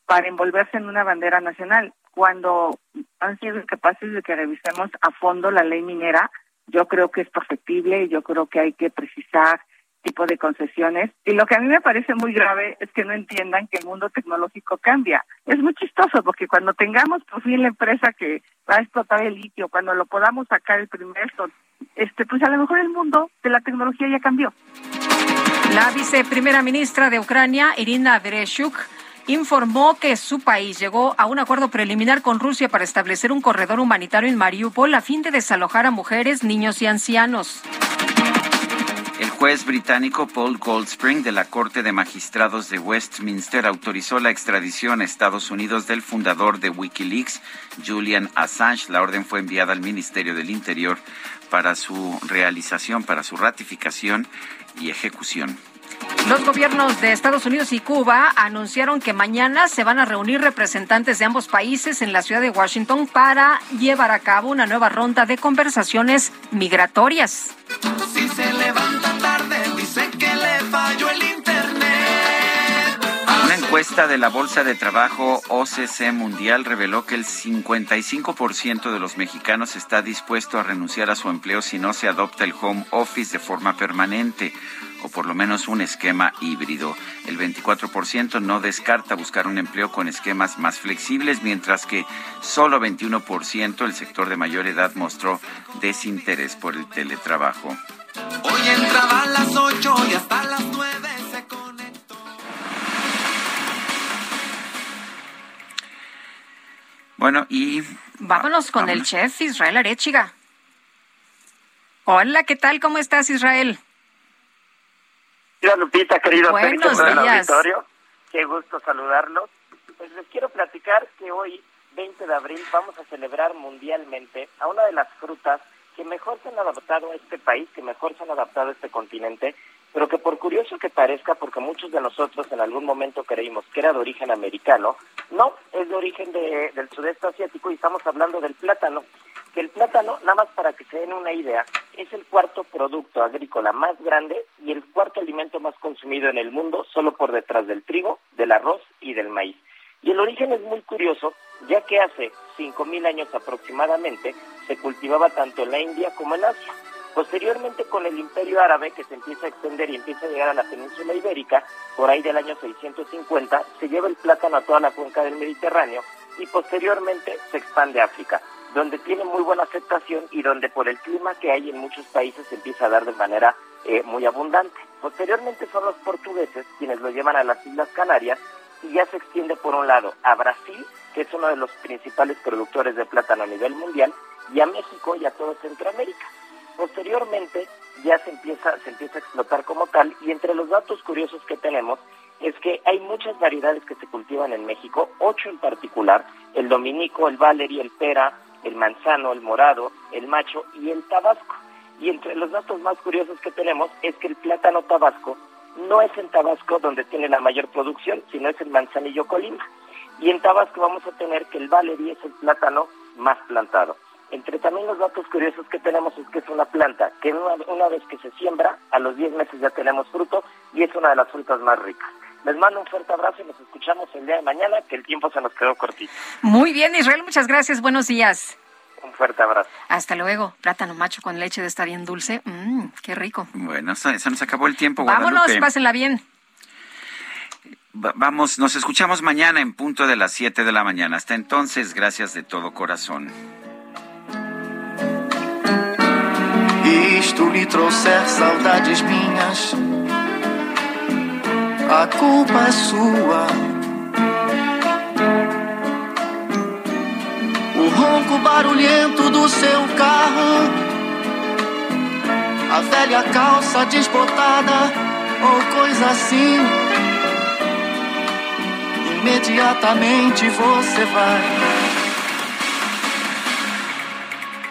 para envolverse en una bandera nacional. Cuando han sido incapaces de que revisemos a fondo la ley minera, yo creo que es perfectible yo creo que hay que precisar tipo de concesiones. Y lo que a mí me parece muy grave es que no entiendan que el mundo tecnológico cambia. Es muy chistoso porque cuando tengamos por fin la empresa que va a explotar el litio, cuando lo podamos sacar el primer este, pues a lo mejor el mundo de la tecnología ya cambió. La viceprimera ministra de Ucrania, Irina Vereshchuk, informó que su país llegó a un acuerdo preliminar con Rusia para establecer un corredor humanitario en Mariupol a fin de desalojar a mujeres, niños y ancianos. El juez británico Paul Goldspring de la Corte de Magistrados de Westminster autorizó la extradición a Estados Unidos del fundador de Wikileaks, Julian Assange. La orden fue enviada al Ministerio del Interior para su realización, para su ratificación y ejecución. Los gobiernos de Estados Unidos y Cuba anunciaron que mañana se van a reunir representantes de ambos países en la ciudad de Washington para llevar a cabo una nueva ronda de conversaciones migratorias. Si se levanta encuesta de la Bolsa de Trabajo OCC Mundial reveló que el 55% de los mexicanos está dispuesto a renunciar a su empleo si no se adopta el home office de forma permanente o por lo menos un esquema híbrido. El 24% no descarta buscar un empleo con esquemas más flexibles, mientras que solo 21% el sector de mayor edad mostró desinterés por el teletrabajo. Hoy entraba a las 8 y hasta las 9 Bueno, y Vámonos con el chef Israel Arechiga. Hola, ¿qué tal? ¿Cómo estás, Israel? Hola Lupita, querido Buenos Sergio, días. auditorio. Qué gusto saludarlos. Pues les quiero platicar que hoy, 20 de abril, vamos a celebrar mundialmente a una de las frutas que mejor se han adaptado a este país, que mejor se han adaptado a este continente, pero que por curioso que parezca, porque muchos de nosotros en algún momento creímos que era de origen americano, no, es de origen de- del sudeste asiático y estamos hablando del plátano. Que el plátano, nada más para que se den una idea, es el cuarto producto agrícola más grande y el cuarto alimento más consumido en el mundo, solo por detrás del trigo, del arroz y del maíz. Y el origen es muy curioso, ya que hace 5.000 años aproximadamente se cultivaba tanto en la India como en Asia. Posteriormente, con el imperio árabe que se empieza a extender y empieza a llegar a la península ibérica, por ahí del año 650, se lleva el plátano a toda la cuenca del Mediterráneo y posteriormente se expande a África, donde tiene muy buena aceptación y donde por el clima que hay en muchos países se empieza a dar de manera eh, muy abundante. Posteriormente son los portugueses quienes lo llevan a las Islas Canarias y ya se extiende por un lado a Brasil, que es uno de los principales productores de plátano a nivel mundial, y a México y a todo Centroamérica. Posteriormente ya se empieza, se empieza a explotar como tal y entre los datos curiosos que tenemos es que hay muchas variedades que se cultivan en México, ocho en particular, el dominico, el valery, el pera, el manzano, el morado, el macho y el tabasco. Y entre los datos más curiosos que tenemos es que el plátano tabasco no es en Tabasco donde tiene la mayor producción, sino es en Manzanillo, Colima. Y en Tabasco vamos a tener que el valery es el plátano más plantado. Entre también los datos curiosos que tenemos es que es una planta que una, una vez que se siembra, a los 10 meses ya tenemos fruto y es una de las frutas más ricas. Les mando un fuerte abrazo y nos escuchamos el día de mañana, que el tiempo se nos quedó cortito. Muy bien, Israel, muchas gracias. Buenos días. Un fuerte abrazo. Hasta luego. Plátano macho con leche de estar bien dulce. Mmm, qué rico. Bueno, se, se nos acabó el tiempo, Vámonos, Guadalupe. pásenla bien. Va- Vamos, nos escuchamos mañana en punto de las 7 de la mañana. Hasta entonces, gracias de todo corazón. Isto lhe trouxer saudades minhas, a culpa é sua. O ronco barulhento do seu carro, a velha calça desbotada ou coisa assim. Imediatamente você vai.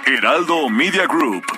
Heraldo Media Group